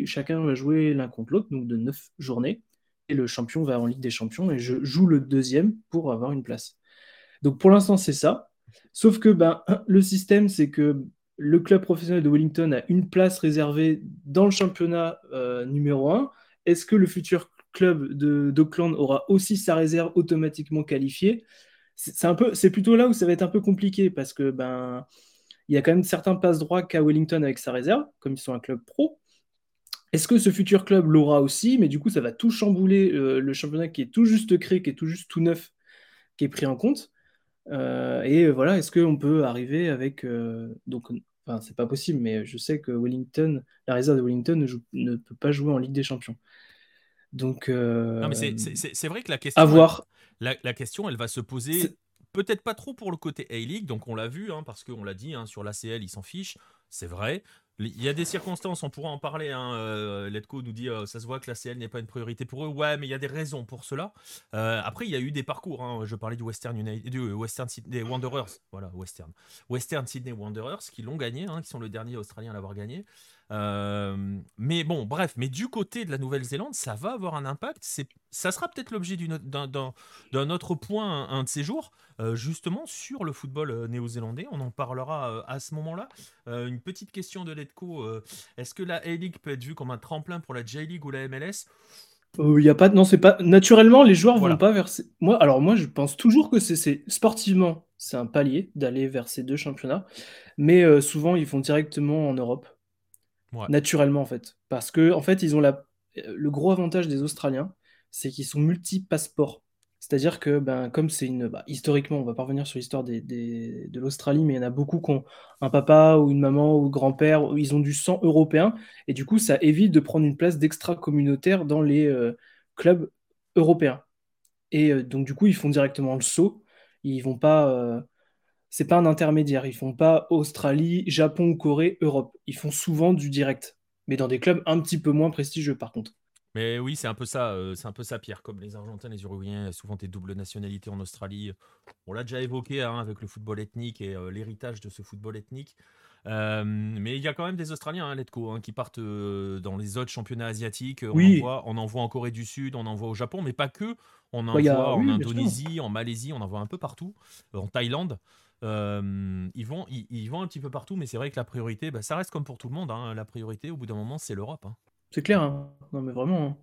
chacun va jouer l'un contre l'autre, donc de neuf journées. Et le champion va en Ligue des Champions et je joue le deuxième pour avoir une place. Donc pour l'instant, c'est ça. Sauf que ben, le système, c'est que le club professionnel de Wellington a une place réservée dans le championnat euh, numéro 1. Est-ce que le futur club d'Auckland aura aussi sa réserve automatiquement qualifiée? C'est plutôt là où ça va être un peu compliqué parce que ben il y a quand même certains passes droits qu'a Wellington avec sa réserve, comme ils sont un club pro. Est-ce que ce futur club l'aura aussi? Mais du coup, ça va tout chambouler euh, le championnat qui est tout juste créé, qui est tout juste tout neuf, qui est pris en compte. Euh, et voilà, est-ce qu'on peut arriver avec. Euh, donc, enfin, c'est pas possible, mais je sais que Wellington, la réserve de Wellington ne, peut pas jouer en Ligue des Champions. Donc. Non, mais c'est vrai que la question. voir. La, la, question, elle va se poser. Peut-être pas trop pour le côté A-League, donc on l'a vu, hein, parce qu'on l'a dit, hein, sur l'ACL, ils s'en fichent, c'est vrai. Il y a des circonstances, on pourra en parler. Hein, euh, Letco nous dit euh, ça se voit que la CL n'est pas une priorité pour eux. Ouais, mais il y a des raisons pour cela. Euh, après, il y a eu des parcours. Hein. Je parlais du Western United, du Western Sydney Wanderers. Voilà, Western. Western Sydney Wanderers qui l'ont gagné, hein, qui sont le dernier Australien à l'avoir gagné. Euh, mais bon, bref, mais du côté de la Nouvelle-Zélande, ça va avoir un impact. C'est, ça sera peut-être l'objet d'un, autre point un, de ces jours, euh, justement sur le football euh, néo-zélandais. On en parlera à ce moment-là. une petite question de Letco est-ce que la A-League peut être vue comme un tremplin pour la J-League ou la MLS il y a pas non c'est pas naturellement les joueurs vont pas vers moi alors moi je pense toujours que c'est sportivement c'est un palier d'aller vers ces deux championnats mais souvent ils vont directement en Europe naturellement en fait. Parce que en fait, ils ont la... le gros avantage des Australiens, c'est qu'ils sont multi-passeports. C'est-à-dire que, ben, comme c'est une. Bah, historiquement, on va pas revenir sur l'histoire des, de l'Australie, mais il y en a beaucoup qui ont un papa ou une maman ou grand-père, ils ont du sang européen, et du coup, ça évite de prendre une place d'extra-communautaire dans les euh, clubs européens. Et euh, donc, du coup, ils font directement le saut. Ils vont pas. Euh, c'est pas un intermédiaire. Ils font pas Australie, Japon, Corée, Europe. Ils font souvent du direct, mais dans des clubs un petit peu moins prestigieux par contre. Mais oui, c'est un peu ça, euh, c'est un peu ça, Pierre. Comme les Argentins, les Uruguayens, souvent des doubles nationalités en Australie. On l'a déjà évoqué hein, avec le football ethnique et euh, l'héritage de ce football ethnique. Euh, mais il y a quand même des Australiens, hein, Letco, hein, qui partent dans les autres championnats asiatiques. On, en voit, on en voit en Corée du Sud, on en voit au Japon, mais pas que. On en voit en Indonésie, en Malaisie, on en voit un peu partout, en Thaïlande. Euh, ils, vont, ils, vont un petit peu partout, mais c'est vrai que la priorité, bah, ça reste comme pour tout le monde. Hein, la priorité, au bout d'un moment, c'est l'Europe. Hein. C'est clair, hein. non mais vraiment.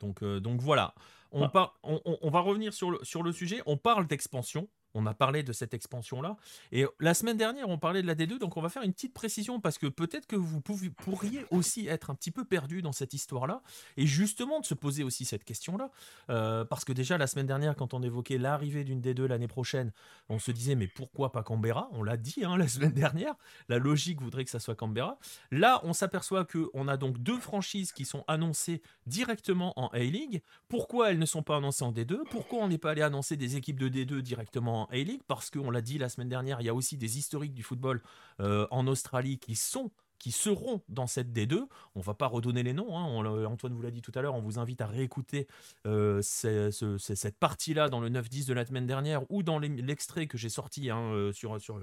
Donc, euh, donc voilà. On, ah. on, on, va revenir sur le, sur le sujet. On parle d'expansion on a parlé de cette expansion-là. Et la semaine dernière, on parlait de la D2, donc on va faire une petite précision parce que peut-être que vous pourriez aussi être un petit peu perdu dans cette histoire-là et justement de se poser aussi cette question-là. Euh, parce que déjà, la semaine dernière, quand on évoquait l'arrivée d'une D2 l'année prochaine, on se disait, mais pourquoi pas Canberra? On l'a dit hein, la semaine dernière, la logique voudrait que ça soit Canberra. Là, on s'aperçoit qu'on a donc deux franchises qui sont annoncées directement en A-League. Pourquoi elles ne sont pas annoncées en D2 Pourquoi on n'est pas allé annoncer des équipes de D2 directement a-League parce qu'on l'a dit la semaine dernière, il y a aussi des historiques du football euh, en Australie qui sont qui seront dans cette D2. On va pas redonner les noms. Hein. Antoine vous l'a dit tout à l'heure. On vous invite à réécouter euh, cette partie-là dans le 9-10 de la semaine dernière ou dans l'extrait que j'ai sorti hein, euh, sur, sur,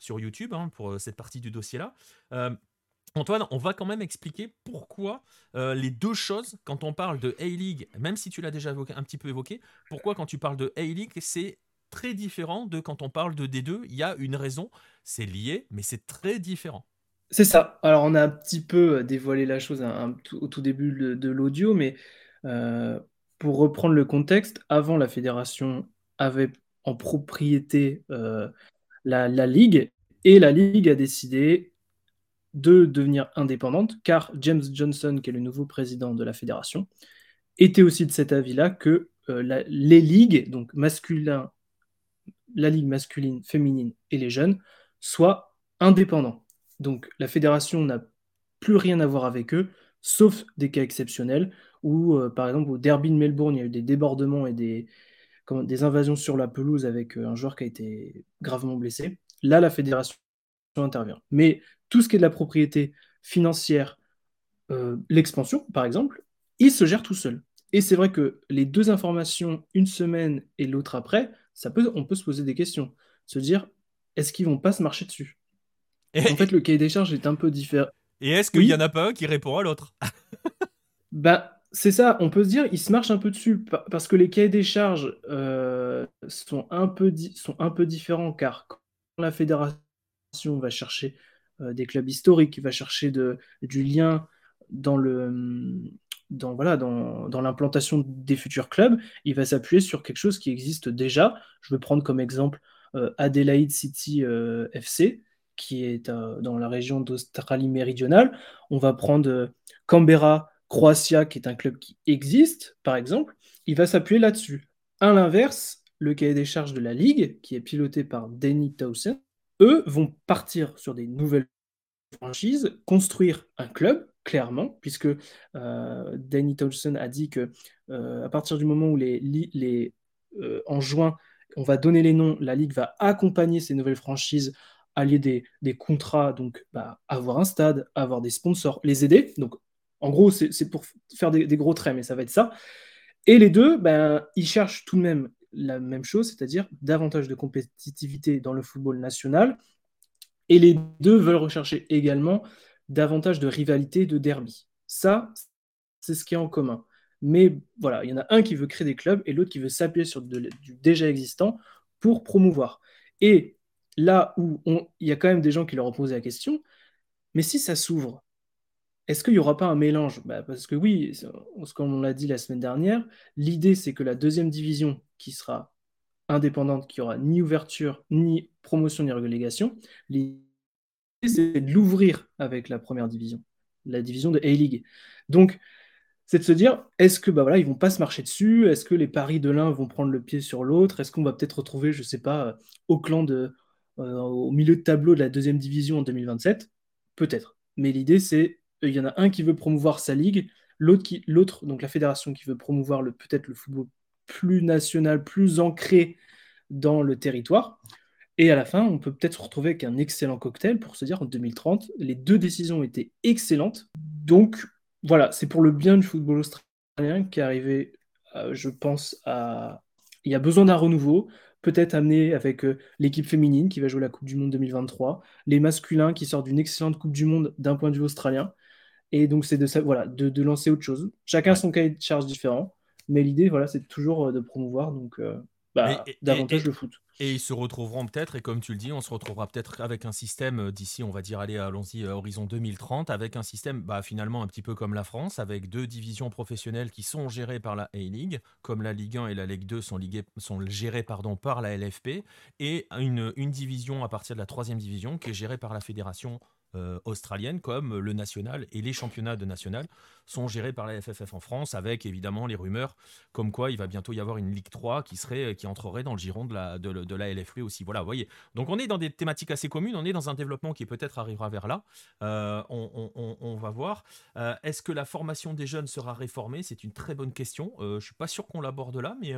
sur YouTube hein, pour cette partie du dossier-là. Antoine, on va quand même expliquer pourquoi les deux choses, quand on parle de A-League, même si tu l'as déjà un petit peu évoqué, pourquoi quand tu parles de A-League, c'est très différent de quand on parle de D2. Il y a une raison, c'est lié, mais c'est très différent. C'est ça. Alors, on a un petit peu euh, dévoilé la chose au tout début de, l'audio, mais euh, pour reprendre le contexte, avant la fédération avait en propriété euh, la, ligue, et la ligue a décidé de devenir indépendante, car James Johnson, qui est le nouveau président de la fédération, était aussi de cet avis-là que les ligues, donc masculin la ligue masculine, féminine et les jeunes soient indépendants. Donc la fédération n'a plus rien à voir avec eux, sauf des cas exceptionnels où, euh, par exemple, au derby de Melbourne, il y a eu des débordements et des, invasions sur la pelouse avec euh, un joueur qui a été gravement blessé. Là, la fédération intervient. Mais tout ce qui est de la propriété financière, euh, l'expansion, par exemple, il se gère tout seul. Et c'est vrai que les deux informations, une semaine et l'autre après, ça peut, on peut se poser des questions. Se dire, est-ce qu'ils vont pas se marcher dessus? En fait, le cahier des charges est un peu différent. Et est-ce qu'il n'y en a pas un qui répond à l'autre? Bah, c'est ça, on peut se dire, ils se marchent un peu dessus, parce que les cahiers des charges euh, sont, un peu sont un peu différents, car quand la fédération va chercher euh, des clubs historiques, va chercher de, du lien dans le dans voilà dans, dans l'implantation des futurs clubs, il va s'appuyer sur quelque chose qui existe déjà. Je vais prendre comme exemple euh, Adelaide City euh, FC, qui est dans la région d'Australie méridionale. On va prendre Canberra Croatia, qui est un club qui existe, par exemple. Il va s'appuyer là-dessus. À l'inverse, le cahier des charges de la Ligue, qui est piloté par Danny Towson, eux vont partir sur des nouvelles franchises, construire un club, clairement, puisque euh, Danny Towson a dit que euh, à partir du moment où les, les euh, en juin, on va donner les noms, la Ligue va accompagner ces nouvelles franchises, allier des, des contrats, donc bah, avoir un stade, avoir des sponsors, les aider. Donc en gros, c'est pour faire des, des, gros traits, mais ça va être ça. Et les deux, ben, ils cherchent tout de même la même chose, c'est-à-dire davantage de compétitivité dans le football national. Et les deux veulent rechercher également davantage de rivalité, de derby. Ça, c'est ce qui est en commun. Mais voilà, il y en a un qui veut créer des clubs et l'autre qui veut s'appuyer sur du déjà existant pour promouvoir. Et là où il y a quand même des gens qui leur ont posé la question, mais si ça s'ouvre, est-ce qu'il n'y aura pas un mélange? Bah, Parce que oui, comme on l'a dit la semaine dernière, l'idée c'est que la deuxième division qui sera indépendante, qui aura ni ouverture, ni promotion, ni relégation, c'est de l'ouvrir avec la première division, la division de A-League. Donc, c'est de se dire, est-ce que bah voilà, ils vont pas se marcher dessus? Est-ce que les paris de l'un vont prendre le pied sur l'autre? Est-ce qu'on va peut-être retrouver, je sais pas, Auckland euh, au milieu de tableau de la deuxième division en 2027 Peut-être. Mais l'idée, c'est il y en a un qui veut promouvoir sa ligue, l'autre, qui, l'autre donc la fédération qui veut promouvoir le, peut-être le football plus national, plus ancré dans le territoire. Et à la fin, on peut peut-être se retrouver avec un excellent cocktail pour se dire en 2030, les deux décisions étaient excellentes. Donc voilà, c'est pour le bien du football australien qui est arrivé, euh, je pense, à... Il y a besoin d'un renouveau, peut-être amené avec euh, l'équipe féminine qui va jouer la Coupe du Monde 2023, les masculins qui sortent d'une excellente Coupe du Monde d'un point de vue australien. Et donc, c'est de, voilà, de, lancer autre chose. Chacun son cahier de charge différent. Mais l'idée, voilà, c'est toujours euh, de promouvoir donc, euh, bah, davantage le foot. Et ils se retrouveront peut-être, et comme tu le dis, on se retrouvera peut-être avec un système euh, d'ici, on va dire, allez, allons-y, horizon 2030, avec un système bah, finalement un petit peu comme la France, avec deux divisions professionnelles qui sont gérées par la A-League, comme la Ligue 1 et la Ligue 2 sont, gérées pardon, par la LFP, et une division à partir de la troisième division qui est gérée par la Fédération euh, australienne comme le national et les championnats de national sont gérés par la FFF en France avec évidemment les rumeurs comme quoi il va bientôt y avoir une Ligue 3 qui serait qui entrerait dans le giron de la, de, de la LFP aussi. Voilà, vous voyez. Donc on est dans des thématiques assez communes, on est dans un développement qui peut-être arrivera vers là. Euh, on, va voir. Euh, est-ce que la formation des jeunes sera réformée? C'est une très bonne question. je suis pas sûr qu'on l'aborde là, mais,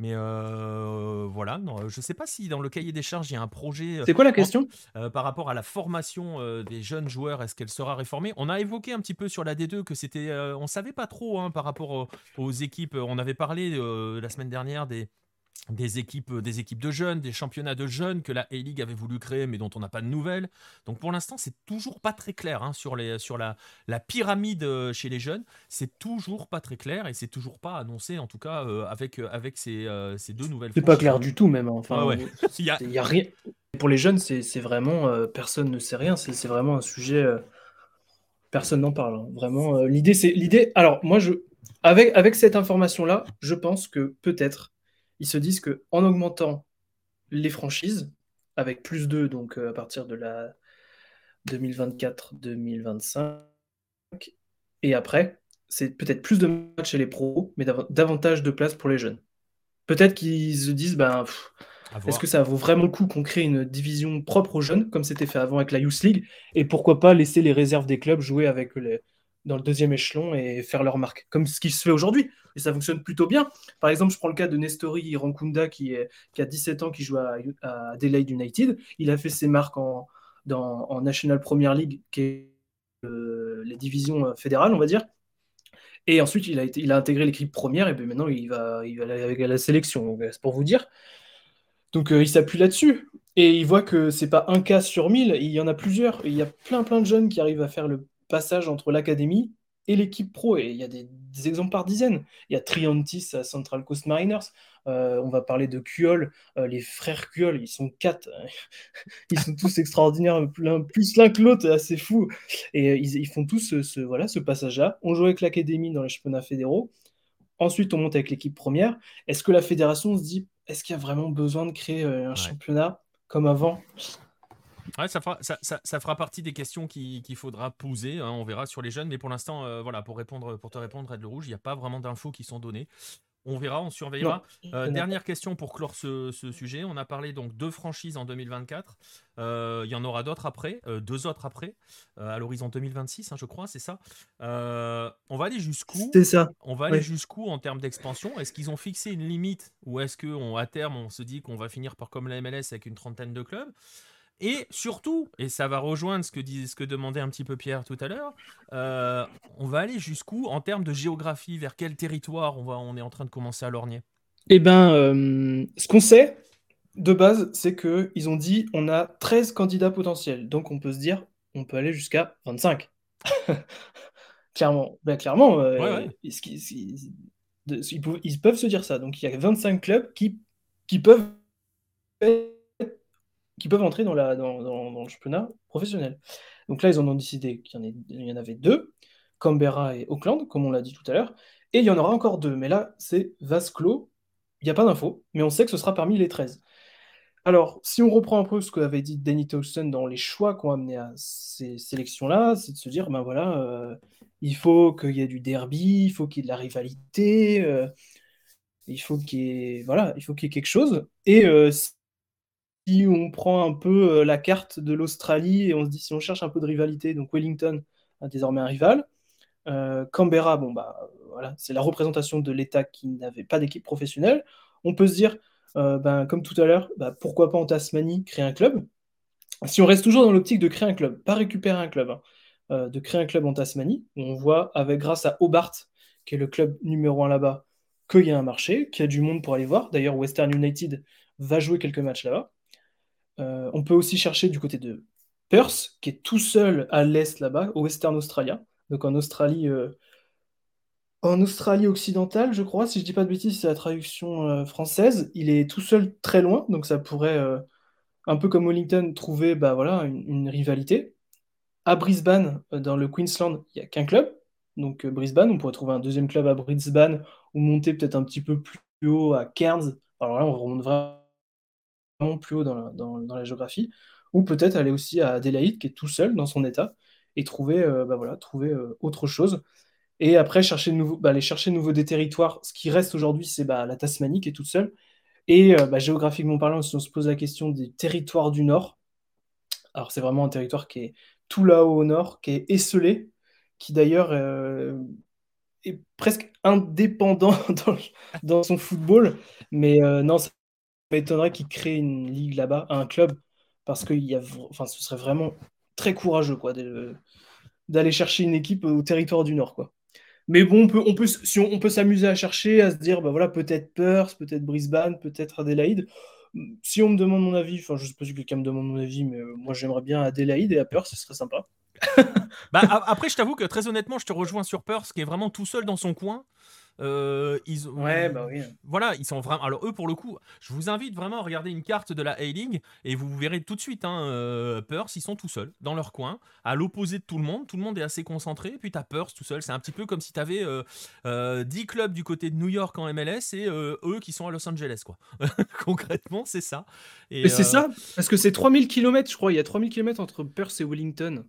mais voilà. Non, je sais pas si dans le cahier des charges il y a un projet. C'est quoi la question? Par rapport à la formation euh, des jeunes joueurs, est-ce qu'elle sera réformée? On a évoqué un petit peu sur la D2 que c'était, euh, on savait pas trop hein, par rapport aux, équipes. On avait parlé euh, la semaine dernière des des équipes, des équipes de jeunes, des championnats de jeunes que la A-League avait voulu créer mais dont on n'a pas de nouvelles. Donc pour l'instant, c'est toujours pas très clair hein, sur, les, sur la, la, pyramide chez les jeunes. C'est toujours pas très clair et c'est toujours pas annoncé en tout cas avec, avec ces, ces, deux nouvelles. C'est pas clair du tout même. Hein. Enfin, il y, a... y, a... rien pour les jeunes, c'est vraiment euh, personne ne sait rien. C'est vraiment un sujet. Euh, personne n'en parle. Hein. Vraiment, euh, l'idée, c'est l'idée. Alors, moi, je, avec, avec cette information-là, je pense que peut-être ils se disent que en augmentant les franchises avec plus d'eux, donc à partir de la 2024-2025, et après, c'est peut-être plus de matchs chez les pros, mais davantage de places pour les jeunes. Peut-être qu'ils se disent, ben. Est-ce que ça vaut vraiment le coup qu'on crée une division propre aux jeunes, comme c'était fait avant avec la Youth League Et pourquoi pas laisser les réserves des clubs jouer avec les, dans le deuxième échelon et faire leur marque, comme ce qui se fait aujourd'hui. Et ça fonctionne plutôt bien. Par exemple, je prends le cas de Nestori Rankunda qui, a 17 ans, qui joue à, Adelaide United. Il a fait ses marques en, National Premier League, qui est euh, les divisions euh, fédérales, on va dire. Et ensuite, il a, intégré l'équipe première, et puis maintenant, il va, il va aller avec la sélection. C'est pour vous dire. Donc, euh, il s'appuie là-dessus. Et il voit que c'est pas un cas sur mille, il y en a plusieurs. Il y a plein, plein de jeunes qui arrivent à faire le passage entre l'académie et l'équipe pro. Et il y a des, exemples par dizaines. Il y a Triantis à Central Coast Mariners. Euh, on va parler de Cuol. Euh, les frères Cuol, ils sont quatre. ils sont tous extraordinaires, plus l'un que l'autre, assez fou. Et euh, ils, font tous ce, voilà, ce passage-là. On joue avec l'académie dans les championnats fédéraux. Ensuite, on monte avec l'équipe première. Est-ce que la fédération se dit, est-ce qu'il y a vraiment besoin de créer un championnat comme avant? Ça, fera, ça, fera partie des questions qu'il faudra poser. Hein, on verra sur les jeunes. Mais pour l'instant, euh, voilà, pour, répondre, pour te répondre, Red le Rouge, il n'y a pas vraiment d'infos qui sont données. On verra, on surveillera. Euh, dernière question pour clore ce, sujet. On a parlé donc deux franchises en 2024. Euh, il y en aura d'autres après, deux autres après, à l'horizon 2026, hein, je crois, c'est ça. on va aller jusqu'où? C'est ça. On va aller jusqu'où en termes d'expansion? Est-ce qu'ils ont fixé une limite ou est-ce qu'à terme, on se dit qu'on va finir par comme la MLS avec une trentaine de clubs? Et surtout, et ça va rejoindre ce que, dit, ce que demandait un petit peu Pierre tout à l'heure, euh, on va aller jusqu'où en termes de géographie Vers quel territoire on, va, on est en train de commencer à lorgner? Eh bien, euh, ce qu'on sait de base, c'est qu'ils ont dit on a 13 candidats potentiels. Donc on peut se dire on peut aller jusqu'à 25. clairement, ben, clairement euh, Ils, peuvent, se dire ça. Donc il y a 25 clubs qui, qui peuvent qui peuvent entrer dans, le championnat professionnel. Donc là, ils en ont décidé qu'il y, en avait deux, Canberra et Auckland, comme on l'a dit tout à l'heure, et il y en aura encore deux, mais là, c'est vase clos, il n'y a pas d'infos, mais on sait que ce sera parmi les 13. Alors, si on reprend un peu ce qu'avait dit Danny Towson dans les choix qu'on a amené à ces sélections-là, c'est de se dire, ben voilà, euh, il faut qu'il y ait du derby, il faut qu'il y ait de la rivalité, euh, il faut qu'il y ait, voilà, il faut qu'il quelque chose. Et euh, on prend un peu euh, la carte de l'Australie et on se dit si on cherche un peu de rivalité, donc Wellington a désormais un rival. Euh, Canberra, bon bah voilà, c'est la représentation de l'État qui n'avait pas d'équipe professionnelle. On peut se dire, euh, ben, comme tout à l'heure, bah, pourquoi pas en Tasmanie créer un club? Si on reste toujours dans l'optique de créer un club, pas récupérer un club, hein, de créer un club en Tasmanie, on voit avec grâce à Hobart, qui est le club numéro un là-bas, qu'il y a un marché, qu'il y a du monde pour aller voir. D'ailleurs, Western United va jouer quelques matchs là-bas. Euh, on peut aussi chercher du côté de Perth, qui est tout seul à l'est là-bas, au Western Australia, donc en Australie, euh, en Australie occidentale, je crois, si je dis pas de bêtises, c'est la traduction euh, française. Il est tout seul très loin, donc ça pourrait, un peu comme Wellington, trouver bah, voilà, une, rivalité. À Brisbane, dans le Queensland, il n'y a qu'un club. Donc Brisbane, on pourrait trouver un deuxième club à Brisbane ou monter peut-être un petit peu plus haut à Cairns. Alors là, on remonte vraiment plus haut dans la, géographie, ou peut-être aller aussi à Adélaïde, qui est tout seul dans son état, et trouver, euh, bah voilà, trouver euh, autre chose. Et après, chercher nouveau, bah, aller chercher de nouveau des territoires. Ce qui reste aujourd'hui, c'est bah, la Tasmanie, qui est toute seule. Et euh, géographiquement parlant, si on se pose la question des territoires du Nord, alors c'est vraiment un territoire qui est tout là-haut au nord, qui est esselé, qui d'ailleurs est presque indépendant dans, son football. Mais non, m'étonnerait qu'ils créent une ligue là-bas, un club, parce que y a, enfin, ce serait vraiment très courageux quoi, d'aller chercher une équipe au territoire du Nord. Quoi. Mais bon, on peut, s'amuser à chercher, à se dire, bah voilà, peut-être Perth, peut-être Brisbane, peut-être Adélaïde. Si on me demande mon avis, enfin, je sais pas si quelqu'un me demande mon avis, mais euh, moi j'aimerais bien Adélaïde et à Perth, ce serait sympa. bah, après, je t'avoue que très honnêtement, je te rejoins sur Perth, qui est vraiment tout seul dans son coin. Euh, ils, ouais, bah oui. Voilà, ils sont vraiment. Alors, eux, pour le coup, je vous invite vraiment à regarder une carte de la A-League et vous verrez tout de suite, hein, euh, Perth, ils sont tout seuls dans leur coin, à l'opposé de tout le monde. Tout le monde est assez concentré. Puis, t'as Perth tout seul. C'est un petit peu comme si t'avais euh, 10 clubs du côté de New York en MLS et eux qui sont à Los Angeles, quoi. Concrètement, c'est ça. Et, c'est ça, parce que c'est 3000 km, je crois. Il y a 3000 km entre Perth et Wellington.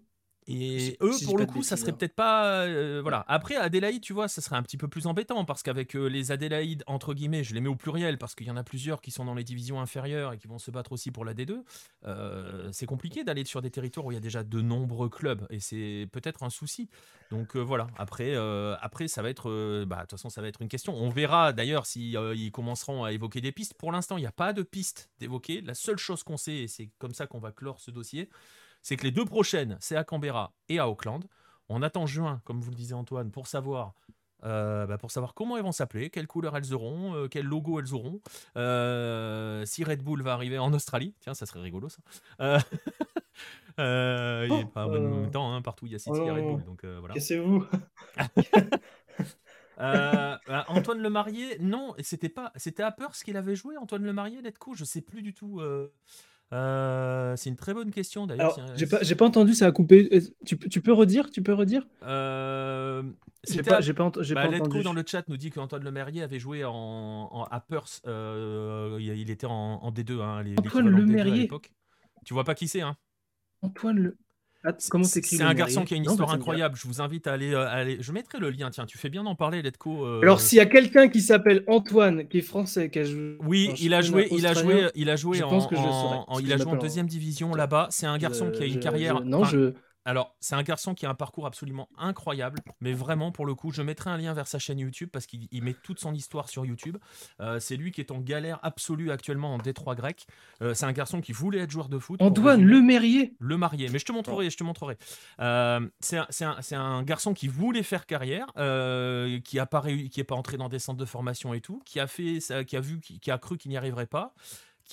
Et eux, pour le coup, ça serait hein. peut-être pas. Euh, voilà. Après, Adélaïde, tu vois, ça serait un petit peu plus embêtant parce qu'avec euh, les Adélaïdes, entre guillemets, je les mets au pluriel parce qu'il y en a plusieurs qui sont dans les divisions inférieures et qui vont se battre aussi pour la D2. Euh, c'est compliqué d'aller sur des territoires où il y a déjà de nombreux clubs et c'est peut-être un souci. Donc voilà. Après, après, ça va être. bah, de toute façon, ça va être une question. On verra d'ailleurs si ils commenceront à évoquer des pistes. Pour l'instant, il n'y a pas de piste d'évoquer. La seule chose qu'on sait, et c'est comme ça qu'on va clore ce dossier, c'est que les deux prochaines, c'est à Canberra et à Auckland. On attend juin, comme vous le disait Antoine, pour savoir, euh, bah, pour savoir comment elles vont s'appeler, quelle couleur elles auront, euh, quel logo elles auront, euh, si Red Bull va arriver en Australie. Tiens, ça serait rigolo ça. il n'est pas en même temps, hein, partout il y a City et Red Bull. Donc voilà. Cassez-vous. Bah, Antoine Le Marié, non, c'était pas, c'était à ce qu'il avait joué Antoine Le Marié, Let's je sais plus du tout. Euh, c'est une très bonne question d'ailleurs. J'ai pas, pas, entendu, ça a coupé. Euh, tu, tu peux redire Tu peux redire? Euh, J'ai pas, j'ai pas, bah, entendu. dans le chat nous dit qu'Antoine Lemerrier avait joué en, en à Perth. Euh, il, était en, en D2. Hein, les, Antoine. Tu vois pas qui c'est hein? Antoine Le. Ah, comment C'est un garçon qui a une histoire incroyable. Je vous invite à aller, euh, aller, Je mettrai le lien. Tiens, tu fais bien d'en parler, Letco. Euh, Alors, s'il y a quelqu'un qui s'appelle Antoine, qui est français, qui a joué. Oui, il a joué, il a joué, il a joué en, il a joué en deuxième division là-bas. C'est un garçon qui a une carrière. non, je. Alors, c'est un garçon qui a un parcours absolument incroyable, mais vraiment, pour le coup, je mettrai un lien vers sa chaîne YouTube parce qu'il met toute son histoire sur YouTube. Euh, c'est lui qui est en galère absolue actuellement en Détroit grec. Euh, c'est un garçon qui voulait être joueur de foot. Antoine Le Mérier. Le Marié, mais je te montrerai, je te montrerai. Euh, c'est un, un, garçon qui voulait faire carrière, qui n'a pas, qui est pas entré dans des centres de formation et tout, qui a, fait, qui a, vu, qui a cru qu'il n'y arriverait pas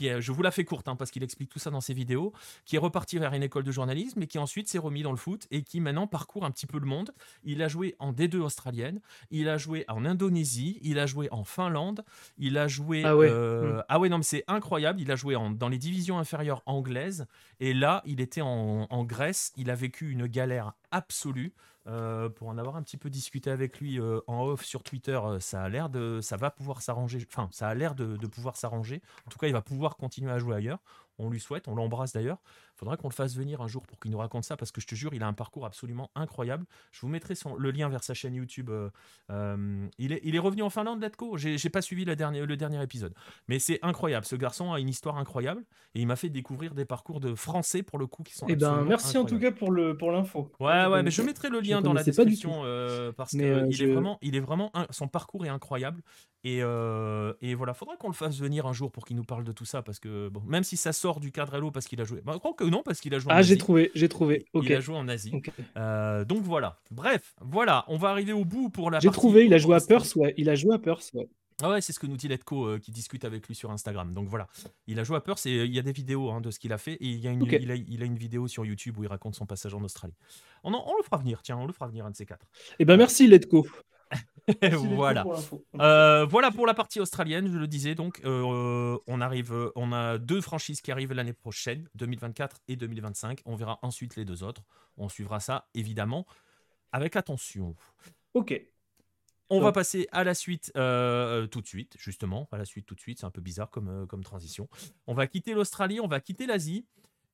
je vous la fais courte hein, parce qu'il explique tout ça dans ses vidéos, qui est reparti vers une école de journalisme et qui ensuite s'est remis dans le foot et qui maintenant parcourt un petit peu le monde. Il a joué en D2 australienne, il a joué en Indonésie, il a joué en Finlande, il a joué. Ah ouais, euh, ah ouais non, mais c'est incroyable. Il a joué dans les divisions inférieures anglaises et là, il était en, en Grèce. Il a vécu une galère absolue. Euh, pour en avoir un petit peu discuté avec lui euh, en off sur Twitter, euh, ça a l'air de, ça va pouvoir s'arranger. Enfin, ça a l'air de, de, pouvoir s'arranger. En tout cas, il va pouvoir continuer à jouer ailleurs. On lui souhaite, on l'embrasse d'ailleurs. Faudra qu'on le fasse venir un jour pour qu'il nous raconte ça parce que je te jure, il a un parcours absolument incroyable. Je vous mettrai son, le lien vers sa chaîne YouTube. Euh, euh, il, est, il est revenu en Finlande, Letko? J'ai pas suivi la dernière, le dernier épisode. Mais c'est incroyable. Ce garçon a une histoire incroyable et il m'a fait découvrir des parcours de français pour le coup qui sont. Eh ben, merci en tout cas pour le pour l'info. Ouais, ouais, mais je mettrai le lien dans la description euh, parce qu'il est vraiment, il est vraiment, son parcours est incroyable. Et, euh, et, voilà, faudrait qu'on le fasse venir un jour pour qu'il nous parle de tout ça, parce que bon, même si ça sort du cadre Halo parce qu'il a joué, bah, je crois que non, parce qu'il a joué. En ah, j'ai trouvé, j'ai trouvé. Il a joué en Asie. Euh, donc voilà. Bref, voilà, on va arriver au bout pour la. J'ai trouvé, il a joué à Perth, ouais. Il a joué à Perth, ouais. Ah ouais, c'est ce que nous dit Letco euh, qui discute avec lui sur Instagram. Donc voilà, il a joué à Perth et il y a des vidéos hein, de ce qu'il a fait et il, y a une, il, a, il, a, une vidéo sur YouTube où il raconte son passage en Australie. On, on le fera venir, tiens, on le fera venir un de ces quatre. Eh ben merci Letco. voilà. Euh, voilà pour la partie australienne, je le disais. Donc, euh, on arrive, on a deux franchises qui arrivent l'année prochaine, 2024 et 2025. On verra ensuite les deux autres. On suivra ça évidemment avec attention. Ok. On va passer à la suite euh, tout de suite, justement. À la suite tout de suite, c'est un peu bizarre comme, comme transition. On va quitter l'Australie, on va quitter l'Asie.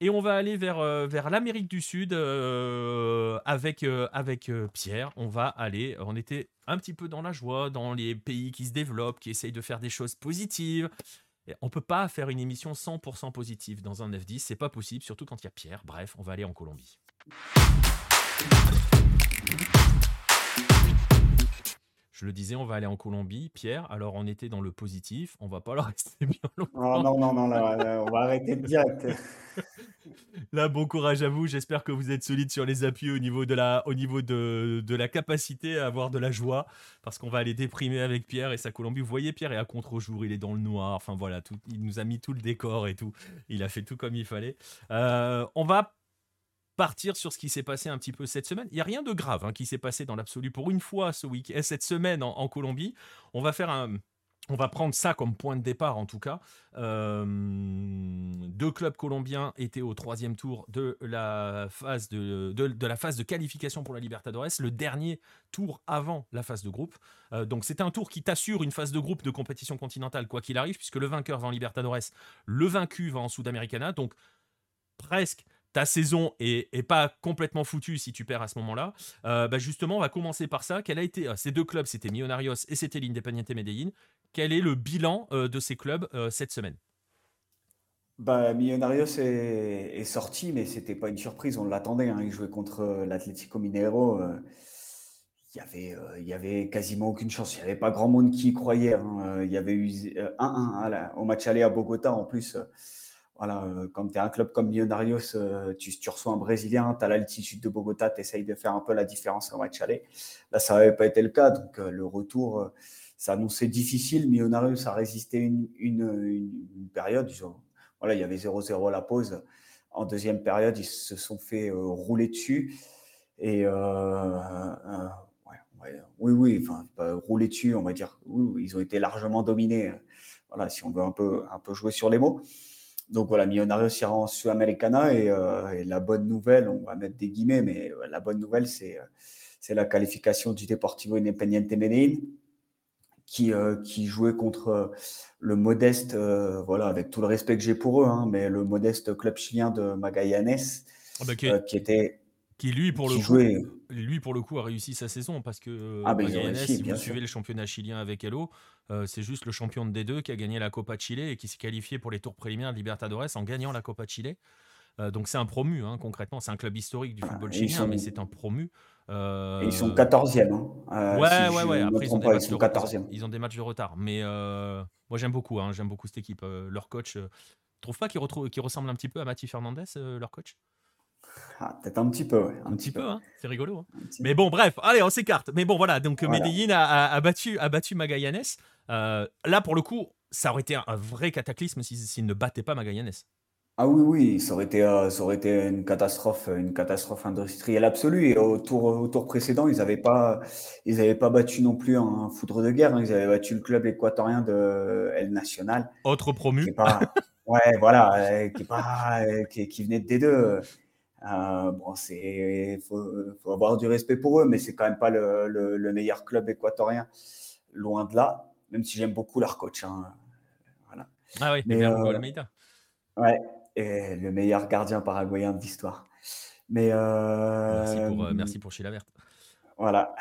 Et on va aller vers, euh, vers l'Amérique du Sud euh, avec, euh, avec Pierre. On va aller, on était un petit peu dans la joie, dans les pays qui se développent, qui essayent de faire des choses positives. Et on peut pas faire une émission 100% positive dans un F10, c'est pas possible, surtout quand il y a Pierre. Bref, on va aller en Colombie. Je le disais, on va aller en Colombie. Pierre, alors on était dans le positif, on va pas le rester bien longtemps. non, non, non, on va arrêter direct. Là, bon courage à vous. J'espère que vous êtes solide sur les appuis au niveau de la, au niveau de, de la capacité à avoir de la joie, parce qu'on va aller déprimer avec Pierre et sa Colombie. Vous voyez, Pierre est à contre-jour, il est dans le noir. Enfin voilà, tout, il nous a mis tout le décor et tout. Il a fait tout comme il fallait. Euh, on va partir sur ce qui s'est passé un petit peu cette semaine. Il n'y a rien de grave hein, qui s'est passé dans l'absolu pour une fois ce week cette semaine en, Colombie. On va faire un, on va prendre ça comme point de départ en tout cas. Euh, deux clubs colombiens étaient au troisième tour de la phase de, de, la phase de qualification pour la Libertadores, le dernier tour avant la phase de groupe. Euh, donc c'est un tour qui t'assure une phase de groupe de compétition continentale quoi qu'il arrive, puisque le vainqueur va en Libertadores, le vaincu va en Sudamericana. Donc presque ta saison est, pas complètement foutue si tu perds à ce moment-là. bah justement, on va commencer par ça. Quel a été ces deux clubs, c'était Millonarios et c'était l'Independiente Medellín. Quel est le bilan de ces clubs cette semaine? Bah, Millonarios est, sorti, mais c'était pas une surprise, on l'attendait. Hein. Il jouait contre l'Atlético Mineiro il y avait, euh, quasiment aucune chance. Il n'y avait pas grand monde qui y croyait. Hein. Euh, il y avait eu 1-1 au match aller à Bogota. En plus, euh, voilà, quand tu es un club comme Millonarios, tu, tu, reçois un Brésilien, tu as l'altitude de Bogota, tu essayes de faire un peu la différence au match aller. Là, ça n'avait pas été le cas. Donc, le retour, ça annonçait difficile. Millonarios a résisté une, une, une, période. voilà, il y avait 0-0 à la pause. En deuxième période, ils se sont fait rouler dessus. Et oui, oui, rouler dessus, on va dire. Ils ont été largement dominés. Euh, voilà, si on veut un peu, un peu jouer sur les mots. Donc voilà, Millonarios ira en Sudamericana et, euh, et, la bonne nouvelle, on va mettre des guillemets, mais euh, la bonne nouvelle, c'est c'est la qualification du Deportivo Independiente Medellín qui, qui jouait contre le modeste, voilà, avec tout le respect que j'ai pour eux, hein, mais le modeste club chilien de Magallanes, ah bah, qui était qui lui pour le coup, lui pour le coup a réussi sa saison parce que ah, ben, si vous suivez le championnat chilien avec Hello, euh, c'est juste le champion de D2 qui a gagné la Copa Chile et qui s'est qualifié pour les tours préliminaires de Libertadores en gagnant la Copa Chile. Euh, donc c'est un promu, hein, concrètement. C'est un club historique du ah, football chilien, mais c'est un promu. Euh... ils sont 14e. Hein. Euh, ouais, ouais, ouais. Après, ils ont, des matchs de retard. ils ont des matchs de retard. Mais moi, j'aime beaucoup. Hein, j'aime beaucoup cette équipe. leur coach, trouve pas qu'il ressemble un petit peu à Mathieu Fernandez, leur coach? Ah, peut-être un petit peu, Un, petit, peu, hein. c'est rigolo. Hein. Mais bon, bref, allez, on s'écarte. Mais bon, voilà, donc Medellin a, battu, a battu Magallanes. Euh, là, pour le coup, ça aurait été un vrai cataclysme s'il ne battait pas Magallanes. Ah oui, oui, ça aurait été, euh, ça aurait été une catastrophe, une catastrophe industrielle absolue. Et au tour, au tour précédent, ils n'avaient pas, ils pas battu non plus un foudre de guerre. Hein. Ils avaient battu le club équatorien de El Nacional. Autre promu. ouais, voilà, euh, qui, pas, qui, qui venait de D2. Euh, bon, c'est faut, faut, avoir du respect pour eux, mais c'est quand même pas le, le, meilleur club équatorien, loin de là. Même si j'aime beaucoup leur coach. Hein. Voilà. Ah oui, mais euh, Ouais, et le meilleur gardien paraguayen de l'histoire. Mais euh, merci pour, euh, merci pour Chilavert. Voilà.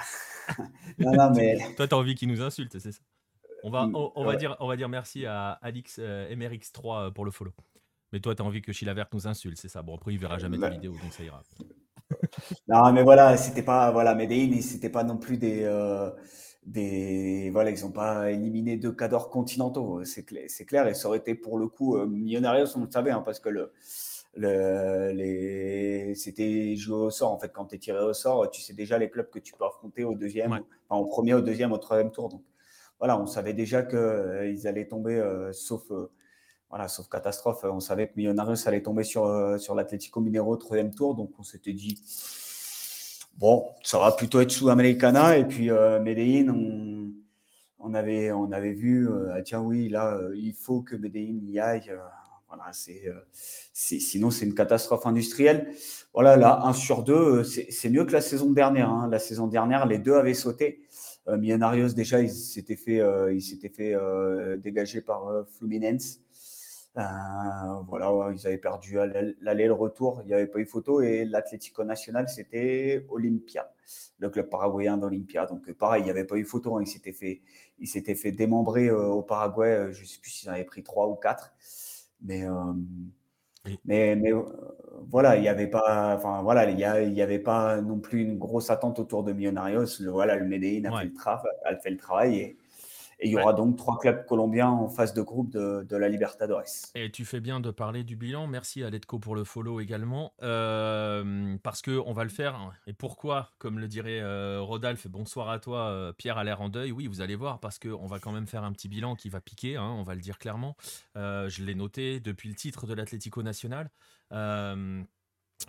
non, non, mais... Toi, tu as envie qu'il nous insulte, c'est ça? On va, mm, on, va dire, on va dire merci à Alix MRX3 pour le follow. Mais toi, tu as envie que Chilavert nous insulte, c'est ça. Bon, après, il verra jamais ta vidéo, donc ça ira. non, mais voilà, c'était pas. Voilà, Medellin, c'était pas non plus des. Euh, des voilà, ils n'ont pas éliminé deux cadors continentaux, c'est clair, c'est clair. Et ça aurait été pour le coup euh, Millonarios, on le savait, hein, parce que le. Le, les, c'était joué au sort en fait quand tu es tiré au sort tu sais déjà les clubs que tu peux affronter au deuxième enfin, au premier au deuxième au troisième tour donc voilà on savait déjà qu'ils euh, allaient tomber euh, sauf voilà, sauf catastrophe, on savait que Millonarios allait tomber sur, euh, sur l'Atlético Mineiro troisième tour, donc on s'était dit, bon, ça va plutôt être sous Americana. Et puis euh, Medellin, on, avait, on avait vu, euh, ah, tiens oui, là, il faut que Medellin y aille. c'est, sinon c'est une catastrophe industrielle. Voilà, là, 1 sur 2, c'est mieux que la saison dernière. Hein. La saison dernière, les deux avaient sauté. Millonarios, déjà, il s'était fait, il s'était fait dégager par Fluminense. Euh, voilà, ils avaient perdu l'aller le retour, il n'y avait pas eu photo. Et l'Atlético Nacional, c'était Olympia, le club paraguayen d'Olympia. Donc pareil, il n'y avait pas eu photo. Hein. Il s'était fait, il s'était fait démembrer euh, au Paraguay. Euh, je ne sais plus s'ils en avaient pris trois ou quatre. Mais, mais, mais voilà, il n'y avait pas, enfin voilà, il y, avait pas non plus une grosse attente autour de Millonarios. Le, voilà, le Medellín a, fait le a fait le travail et, et il y aura donc trois clubs colombiens en phase de groupe de, de, la Libertadores. Et tu fais bien de parler du bilan. Merci à Letco pour le follow également. Euh, parce qu'on va le faire. Et pourquoi Comme le dirait euh, Rodolphe, bonsoir à toi, euh, Pierre a l'air en deuil. Oui, vous allez voir, parce qu'on va quand même faire un petit bilan qui va piquer, hein, on va le dire clairement. je l'ai noté depuis le titre de l'Atlético National.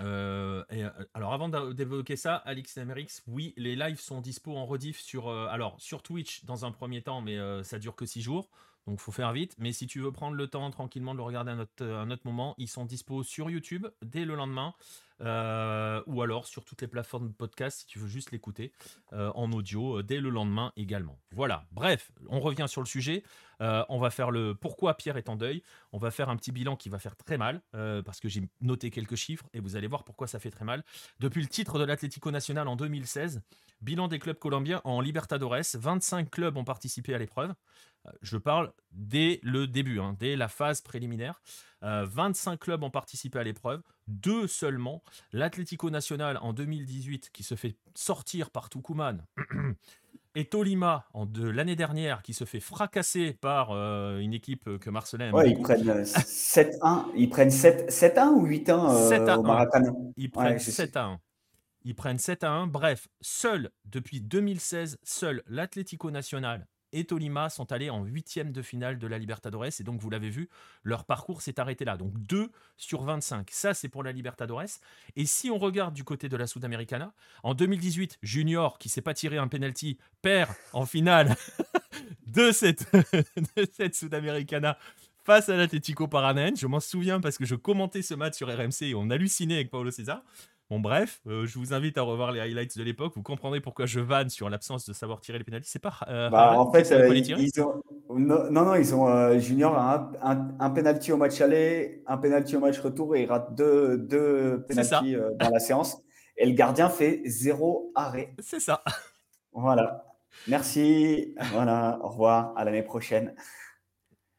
Euh, euh, alors avant d'évoquer ça, Alix MRX, oui, les lives sont dispo en rediff sur, euh, alors, sur Twitch dans un premier temps, mais ça dure que 6 jours, donc faut faire vite. Mais si tu veux prendre le temps tranquillement de le regarder à un autre, un autre moment, ils sont dispo sur YouTube dès le lendemain. euh, ou alors sur toutes les plateformes de podcast si tu veux juste l'écouter euh, en audio euh, dès le lendemain également. Voilà, bref, on revient sur le sujet. on va faire le pourquoi Pierre est en deuil. On va faire un petit bilan qui va faire très mal parce que j'ai noté quelques chiffres et vous allez voir pourquoi ça fait très mal. Depuis le titre de l'Atlético Nacional en 2016, bilan des clubs colombiens en Libertadores, 25 clubs ont participé à l'épreuve. Je parle dès le début, hein, dès la phase préliminaire. 25 euh, clubs ont participé à l'épreuve, deux seulement. L'Atlético Nacional en 2018 qui se fait sortir par Tucumán. et Tolima en de l'année dernière qui se fait fracasser par euh, une équipe que Marcelin ouais, ils prennent 7-1 euh, ils prennent 7-1 ou 8-1 au Maracanã. Ils prennent 7-1. Ils prennent 7 1. Bref, seul depuis 2016, seul l'Atlético Nacional et Tolima sont allés en huitième de finale de la Libertadores. Et donc, vous l'avez vu, leur parcours s'est arrêté là. Donc, 2 sur 25. Ça, c'est pour la Libertadores. Et si on regarde du côté de la Sudamericana, en 2018, Junior, qui s'est pas tiré un penalty, perd en finale de cette, Sudamericana face à l'Atlético Paranaense. Je m'en souviens parce que je commentais ce match sur RMC et on hallucinait avec Paulo César. Bon, bref, euh, je vous invite à revoir les highlights de l'époque. Vous comprendrez pourquoi je vanne sur l'absence de savoir tirer les pénalties. C'est pas. Euh, bah, en fait, euh, ils, ont... non, non, ils ont Junior un, un, un, penalty au match aller, un penalty au match retour et il rate deux, deux penalties dans la séance. Et le gardien fait zéro arrêt. C'est ça. Voilà. Merci. Voilà. Au revoir. À l'année prochaine.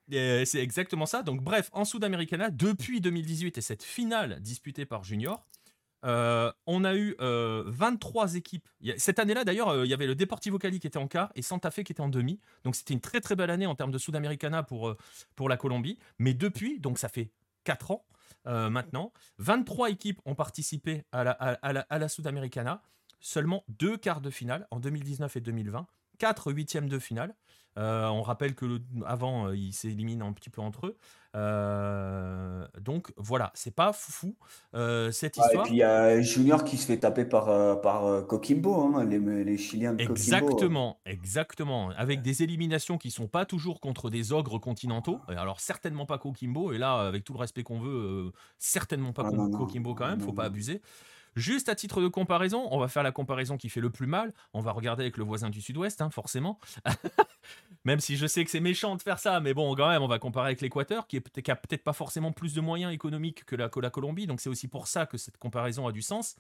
C'est exactement ça. Donc, bref, en Sudamericana, depuis 2018 et cette finale disputée par Junior, euh, on a eu 23 euh, équipes. Cette année-là, d'ailleurs, euh, il y avait le Deportivo Cali qui était en quart et Santa Fe qui était en demi. Donc c'était une très très belle année en termes de Sudamericana pour, pour la Colombie. Mais depuis, donc ça fait 4 ans maintenant, 23 équipes ont participé à la, à, la, à la Sudamericana. Seulement deux quarts de finale en 2019 et 2020. 4 huitièmes de finale. Euh, on rappelle que avant, euh, ils s'éliminent un petit peu entre eux. Euh, donc voilà, c'est pas fou cette histoire. et puis il y a Junior qui se fait taper par, par Coquimbo, hein, les, les, Chiliens de Exactement, exactement. Avec des éliminations qui sont pas toujours contre des ogres continentaux. Alors certainement pas Coquimbo. Et là, avec tout le respect qu'on veut, certainement pas ah, Coquimbo quand même. faut pas abuser. Juste à titre de comparaison, on va faire la comparaison qui fait le plus mal. On va regarder avec le voisin du sud-ouest, hein, forcément. même si je sais que c'est méchant de faire ça, mais bon, quand même, on va comparer avec l'Équateur, qui, est, a peut-être pas forcément plus de moyens économiques que la, Colombie. Donc c'est aussi pour ça que cette comparaison a du sens.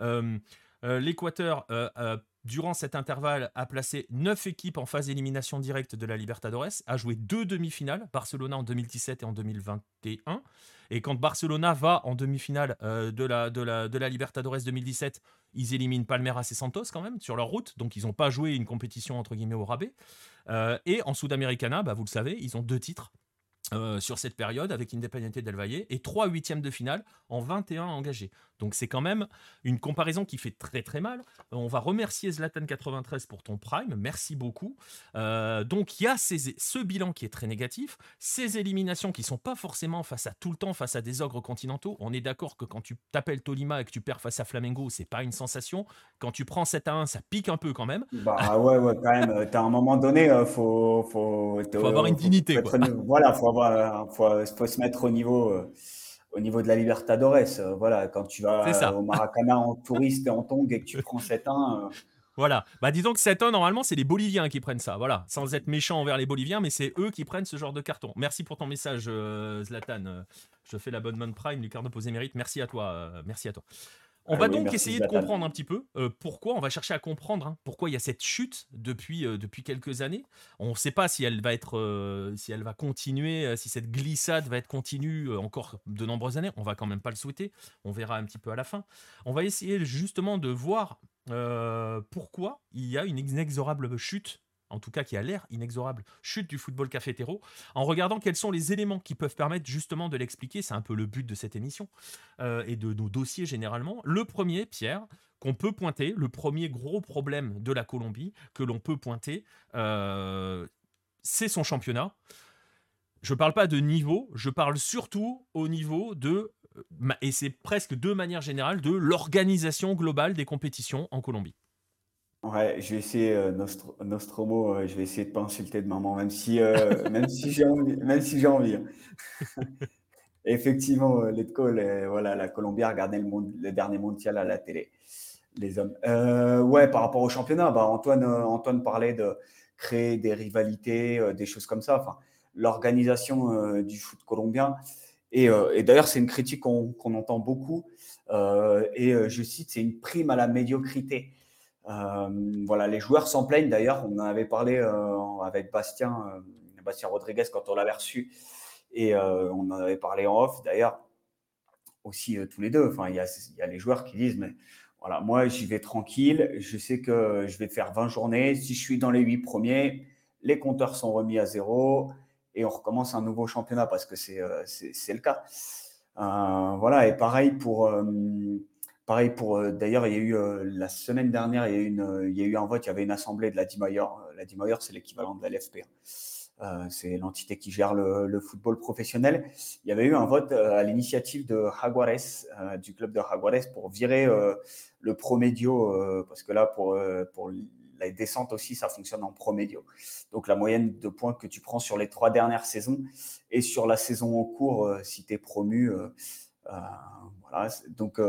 Euh, L'Équateur, euh, durant cet intervalle, a placé 9 équipes en phase d'élimination directe de la Libertadores, a joué deux demi-finales, Barcelona en 2017 et en 2021. Et quand Barcelona va en demi-finale euh, de, la, de, la, de la Libertadores 2017, ils éliminent Palmeiras et Santos quand même sur leur route. Donc ils n'ont pas joué une compétition entre guillemets au rabais. Euh, et en Sudamericana, bah, vous le savez, ils ont deux titres. Euh, sur cette période avec Independiente del Valle et trois huitièmes de finale en 21 engagés. Donc c'est quand même une comparaison qui fait très très mal. On va remercier Zlatan93 pour ton prime, merci beaucoup. Euh, donc il y a ce bilan qui est très négatif, ces éliminations qui sont pas forcément face à tout le temps face à des ogres continentaux. On est d'accord que quand tu t'appelles Tolima et que tu perds face à Flamengo, c'est pas une sensation. Quand tu prends 7 à 1, ça pique un peu quand même. Bah ouais ouais quand même. à un moment donné, euh, faut faut, faut avoir une dignité. voilà, faut avoir euh, faut, faut, se mettre au niveau, euh, au niveau de la Libertadores. Euh, voilà, quand tu vas au Maracana en touriste et en tong et que tu prends 7-1. Voilà. Bah, disons que 7-1, normalement, c'est les Boliviens qui prennent ça. Voilà. Sans être méchant envers les Boliviens, mais c'est eux qui prennent ce genre de carton. Merci pour ton message, Zlatan. Je fais la bonne main prime, Lucarno posé mérite. Merci à toi. merci à toi. On ah va donc essayer de comprendre un petit peu euh, pourquoi, on va chercher à comprendre hein, pourquoi il y a cette chute depuis, euh, depuis quelques années. On ne sait pas si elle va être, euh, si elle va continuer, si cette glissade va être continue encore de nombreuses années. On va quand même pas le souhaiter. On verra un petit peu à la fin. On va essayer justement de voir pourquoi il y a une inexorable chute en tout cas qui a l'air inexorable, chute du football cafétéro, en regardant quels sont les éléments qui peuvent permettre justement de l'expliquer. C'est un peu le but de cette émission euh, et de nos dossiers généralement. Le premier, Pierre, qu'on peut pointer, le premier gros problème de la Colombie que l'on peut pointer, euh, c'est son championnat. Je ne parle pas de niveau, je parle surtout au niveau de, euh, et c'est presque de manière générale, de l'organisation globale des compétitions en Colombie. Ouais, je vais essayer, euh, Nostromo, euh, je vais essayer de pas insulter de maman, même si, euh, même si j'ai envie, même si j'ai envie. Hein. Effectivement, Letco, voilà, la Colombie a regardé le, le, dernier mondial à la télé, les hommes. ouais, par rapport au championnat, bah, Antoine, Antoine parlait de créer des rivalités, des choses comme ça. Enfin, l'organisation du foot colombien. Et, et d'ailleurs, c'est une critique qu'on entend beaucoup. et je cite, c'est une prime à la médiocrité. Voilà, les joueurs s'en plaignent d'ailleurs. On en avait parlé avec Bastien, Bastien Rodriguez quand on l'avait reçu. Et on en avait parlé en off d'ailleurs aussi tous les deux. Enfin, il y a, les joueurs qui disent, mais voilà, moi j'y vais tranquille. Je sais que je vais faire 20 journées. Si je suis dans les 8 premiers, les compteurs sont remis à zéro et on recommence un nouveau championnat parce que c'est le cas. voilà, et pareil pour Pareil pour, d'ailleurs, il y a eu la semaine dernière, il y, a eu une, un vote, il y avait une assemblée de la DIMAYOR. La DIMAYOR, c'est l'équivalent de la LFP. Euh, c'est l'entité qui gère le, football professionnel. Il y avait eu un vote euh, à l'initiative de Jaguares, euh, du club de Jaguares, pour virer le promédio, parce que là, pour, pour la descente aussi, ça fonctionne en promédio. Donc la moyenne de points que tu prends sur les trois dernières saisons et sur la saison en cours, si tu es promu. Voilà. Donc,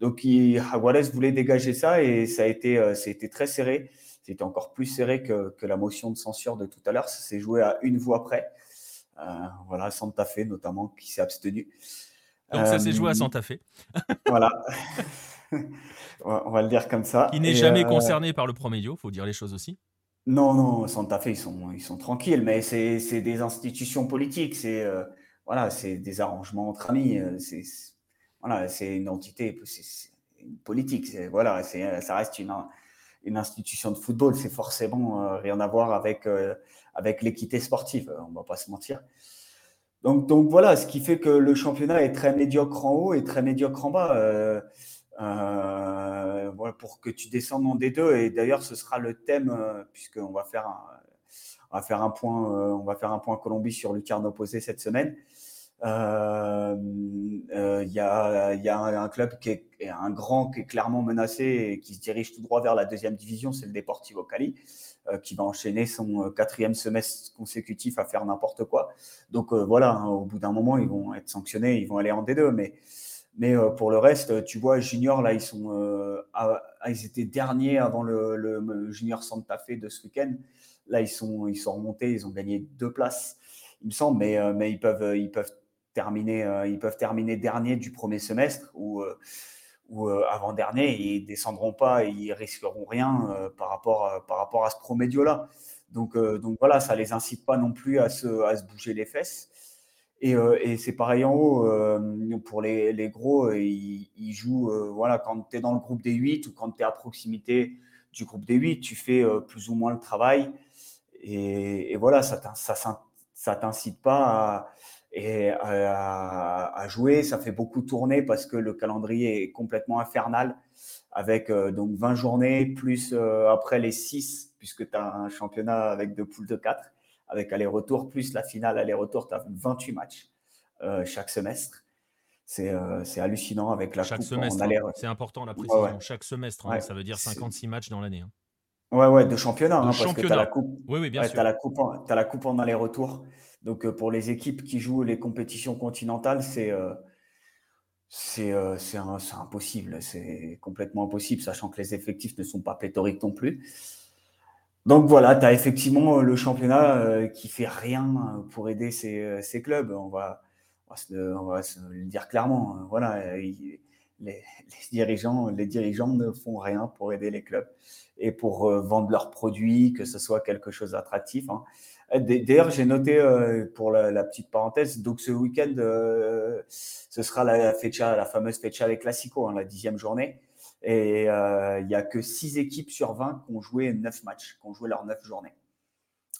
donc Jaguares voulait dégager ça et ça a été, a été très serré. C'était encore plus serré que, la motion de censure de tout à l'heure. Ça s'est joué à une voix près. Euh, voilà, Santa Fe notamment qui s'est abstenu. Donc ça s'est joué à euh, Santa Fe. voilà. on va le dire comme ça. Qui n'est jamais euh, concerné par le Promédio, faut dire les choses aussi. Non, non, Santa Fe, ils sont, ils sont tranquilles, mais c'est des institutions politiques, c'est voilà, c'est des arrangements entre amis, c'est voilà, c'est une entité, c'est une politique, voilà, ça reste une, une institution de football, c'est forcément euh, rien à voir avec, euh, avec l'équité sportive, euh, on va pas se mentir. Donc, donc voilà, ce qui fait que le championnat est très médiocre en haut et très médiocre en bas. voilà, pour que tu descendes en D2. Et d'ailleurs, ce sera le thème, puisqu'on va faire un, on va faire un point, on va faire un point Colombie sur Lucarne opposé cette semaine. Euh, euh, il y, a, y, a, un club qui est, un grand qui est clairement menacé et qui se dirige tout droit vers la deuxième division, c'est le Deportivo Cali, euh, qui va enchaîner son quatrième semestre consécutif à faire n'importe quoi. Donc voilà, hein, au bout d'un moment, ils vont être sanctionnés, ils vont aller en D2, mais mais pour le reste, tu vois, Junior, là, ils sont, ils étaient derniers avant le, le, Junior Santa Fe de ce week-end. Là, ils sont, ils sont remontés, ils ont gagné deux places, il me semble, mais, mais ils peuvent, ils peuvent terminer, euh, ils peuvent terminer dernier du premier semestre ou, euh, ou euh, avant-dernier. Ils descendront pas, ils risqueront rien par, rapport, par rapport à ce promédio-là. Donc, donc voilà, ça les incite pas non plus à se, à se bouger les fesses. Et, et c'est pareil en haut, pour les, les gros, ils, jouent, voilà, quand tu es dans le groupe des 8 ou quand tu es à proximité du groupe des 8, tu fais plus ou moins le travail. Et, et voilà, ça ne t'incite pas à, et à, jouer. Ça fait beaucoup tourner parce que le calendrier est complètement infernal avec euh, donc 20 journées plus euh, après les 6 puisque tu as un championnat avec deux poules de 4 avec aller-retour plus la finale aller-retour, tu as 28 matchs euh, chaque semestre. C'est hallucinant avec la chaque coupe semestre. Hein. C'est important la précision. Chaque semestre, hein, ça veut dire 56 matchs dans l'année. Hein. Ouais, ouais, de championnat, parce que tu as la coupe. Oui, oui, bien sûr. Tu as la coupe as la coupe en aller-retour. Donc, euh, pour les équipes qui jouent les compétitions continentales, c'est euh, euh, c'est impossible. C'est complètement impossible, sachant que les effectifs ne sont pas pléthoriques non plus. Donc voilà, tu as effectivement le championnat qui fait rien pour aider ces, ces clubs. On va, on va, se, le dire clairement. Voilà, les, les, dirigeants, les dirigeants ne font rien pour aider les clubs et pour vendre leurs produits, que ce soit quelque chose d'attractif. Hein. Euh, d'ailleurs, j'ai noté euh, pour la, petite parenthèse, donc ce week-end, euh, ce sera la fecha, la fameuse fecha avec Classico, hein, la dixième journée. Et il n'y a que 6 équipes sur 20 qui ont joué 9 matchs, qui ont joué leurs 9 journées.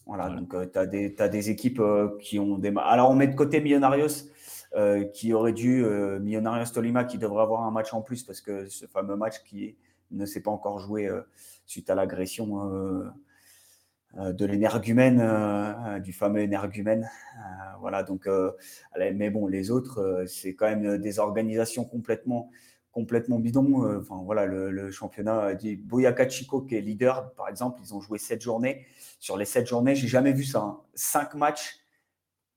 Voilà, donc tu as, as, des équipes qui ont des. Alors, on met de côté Millonarios, qui aurait dû. Millonarios Tolima, qui devrait avoir un match en plus, parce que ce fameux match qui ne s'est pas encore joué suite à l'agression de l'énergumène, euh, euh, du fameux énergumène. voilà, donc, mais bon, les autres, c'est quand même des organisations complètement, complètement bidons. Enfin, voilà, le, championnat dit Boyaka Chico, qui est leader, par exemple, ils ont joué sept journées. Sur les sept journées, j'ai jamais vu ça. Hein. Cinq matchs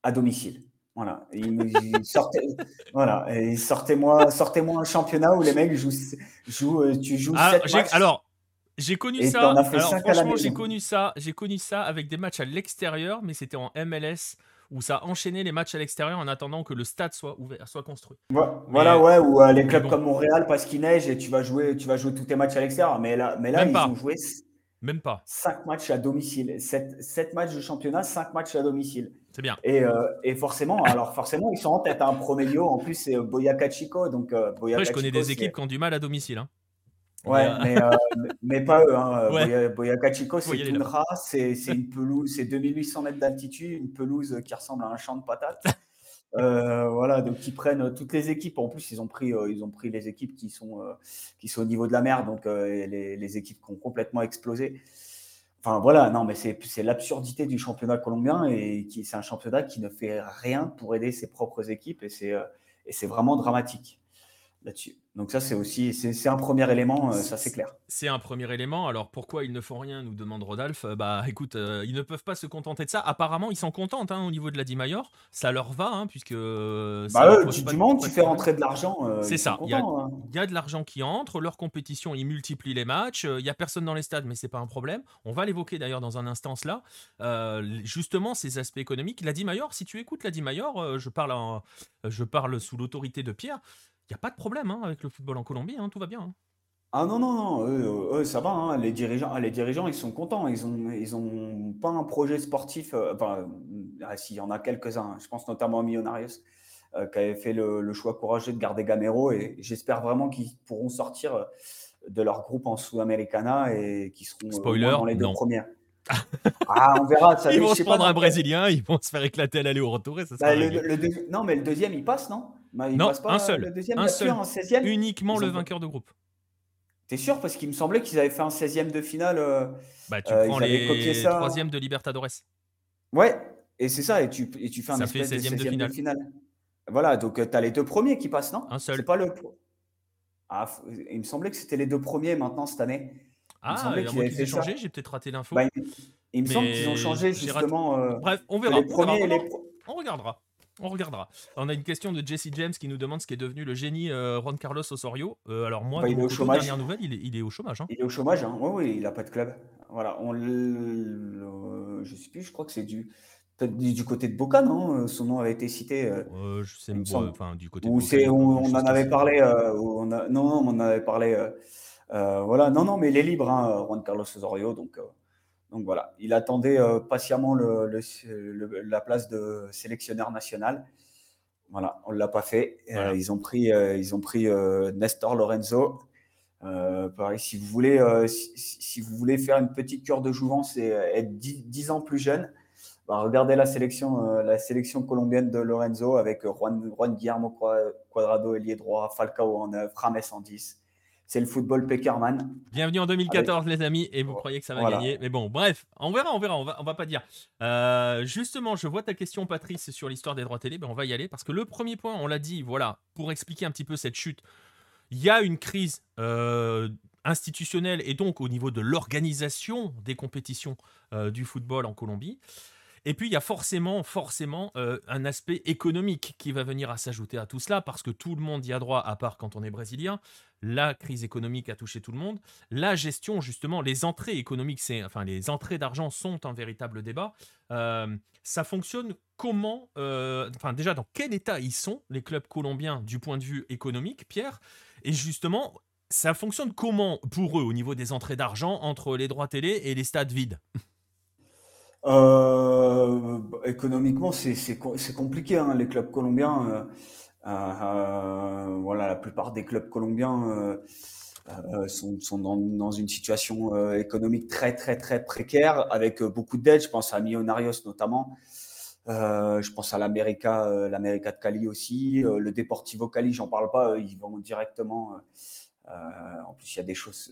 à domicile. Voilà. Il, sortait, voilà. Et sortez-moi, sortez-moi un championnat où les mecs jouent, jouent euh, tu joues ah, 7 matchs. Alors, j'ai connu ça. Alors, franchement, j'ai connu ça. J'ai connu ça avec des matchs à l'extérieur, mais c'était en MLS où ça enchaînait les matchs à l'extérieur en attendant que le stade soit ouvert, soit construit. voilà, ouais, ou euh, les clubs comme Montréal parce qu'il neige et tu vas jouer, tu vas jouer tous tes matchs à l'extérieur. Mais là, mais là, ils ont joué même pas. 5 matchs à domicile. 7, matchs de championnat, 5 matchs à domicile. C'est bien. Et, euh, et, forcément, alors forcément, ils sont en tête. Un hein. Promelio, en plus, c'est Boyacá Chico. Donc, euh, Après, je connais des équipes qui ont du mal à domicile. Hein. Ouais, mais, euh, mais, pas eux. Hein. Boyacá Chico, c'est c'est une pelouse, c'est 2800 mètres d'altitude, une pelouse qui ressemble à un champ de patates. Euh, voilà, donc ils prennent toutes les équipes. En plus, ils ont pris, euh, ils ont pris les équipes qui sont, euh, qui sont au niveau de la mer, donc les, les, équipes qui ont complètement explosé. Enfin voilà, non, mais c'est l'absurdité du championnat colombien et c'est un championnat qui ne fait rien pour aider ses propres équipes et c'est vraiment dramatique là-dessus. Donc ça, c'est aussi c'est un premier élément, euh, ça c'est clair. C'est un premier élément. Alors pourquoi ils ne font rien, nous demande Rodolphe. Euh, bah écoute, euh, ils ne peuvent pas se contenter de ça. Apparemment, ils s'en contentent hein, au niveau de la Dimayor. Ça leur va, hein, puisque... bah tu, du monde, tu fais rentrer de l'argent. c'est ça, il y, hein. y, a de l'argent qui entre, leur compétition, ils multiplient les matchs, il n'y a personne dans les stades, mais c'est pas un problème. On va l'évoquer d'ailleurs dans un instant cela. justement, ces aspects économiques. La Dimayor, si tu écoutes la Dimayor, je, parle je parle sous l'autorité de Pierre, il n'y a pas de problème hein, avec le football en Colombie, hein, tout va bien. Hein. Ah non, non, non, eux, ça va. Les, dirigeants, les dirigeants, ils sont contents. Ils n'ont ils ont pas un projet sportif. Euh, enfin, ah, s'il y en a quelques-uns. Je pense notamment à Millonarios, euh, qui avait fait le, choix courageux de garder Gamero. Et j'espère vraiment qu'ils pourront sortir euh, de leur groupe en Sud-Americana et qu'ils seront Spoiler, dans les deux non. premières. ah, on verra. ils vont se prendre un Brésilien, ils vont se faire éclater à l'aller au retour. ça bah, non, mais le deuxième, il passe, non? Bah, non, un seul. Le deuxième, un seul. Uniquement le vainqueur de groupe. T'es sûr? Parce qu'il me semblait qu'ils avaient fait un 16e de finale. Euh, bah, tu euh, prends les troisièmes de Libertadores. Ouais, et c'est ça. Et tu, et tu fais un 16e, de, finale. Voilà, donc euh, tu as les deux premiers qui passent, non? Un seul. C'est pas le. Ah, il me semblait que c'était les deux premiers maintenant cette année. Ah, il me qu'ils changé, j'ai peut-être raté l'info. Bah, il, me semble qu'ils ont changé justement. Bref, on verra. on regardera. On regardera. On a une question de Jesse James qui nous demande ce qui est devenu le génie euh, Juan Carlos Osorio. Euh, alors moi, bah, il est au chômage. dernière nouvelle, il est, il est, au chômage. Hein. Il est au chômage, hein. oui, oui, il n'a pas de club. Voilà, on le, je sais plus, je crois que c'est du du côté de Boca, non? Son nom avait été cité. Euh, je sais enfin du côté. De Boca, on, on en avait parlé. on a, non, non, on en avait parlé. voilà, non, non, mais il est libre, hein, Juan Carlos Osorio, donc. Donc voilà, il attendait euh, patiemment la place de sélectionneur national. Voilà, on ne l'a pas fait. Euh, ils ont pris, euh, ils ont pris Nestor Lorenzo. pareil, si vous, voulez, si, vous voulez faire une petite cure de jouvence et être 10, ans plus jeune, bah, regardez la sélection, la sélection colombienne de Lorenzo avec Juan, Juan Guillermo Cuadrado, ailier droit, Falcao en 9, Rames en 10 c'est le football Peckerman. Bienvenue en 2014, les amis, et vous croyez que ça va gagner. Mais bon, bref, on verra, on verra, on va, on va pas dire. Euh, justement, je vois ta question, Patrice, sur l'histoire des droits télé. Ben, on va y aller parce que le premier point, on l'a dit, voilà, pour expliquer un petit peu cette chute, il y a une crise euh, institutionnelle et donc au niveau de l'organisation des compétitions euh, du football en Colombie. Et puis, il y a forcément, forcément un aspect économique qui va venir à s'ajouter à tout cela, parce que tout le monde y a droit, à part quand on est brésilien la crise économique a touché tout le monde. La gestion, justement, les entrées économiques, c'est, enfin, les entrées d'argent sont un véritable débat. Euh, ça fonctionne comment euh, Enfin, déjà, dans quel état ils sont, les clubs colombiens, du point de vue économique, Pierre? Et justement, ça fonctionne comment pour eux au niveau des entrées d'argent entre les droits télé et les stades vides? Euh, économiquement, c'est compliqué. Hein, les clubs colombiens, voilà, la plupart des clubs colombiens euh, euh, sont, sont dans, une situation économique très très très précaire avec beaucoup d'aides. Je pense à Millonarios notamment. Euh, je pense à l'América, euh, l'América de Cali aussi, euh, le Deportivo Cali, j'en parle pas, ils vont directement. en plus, il y a des choses,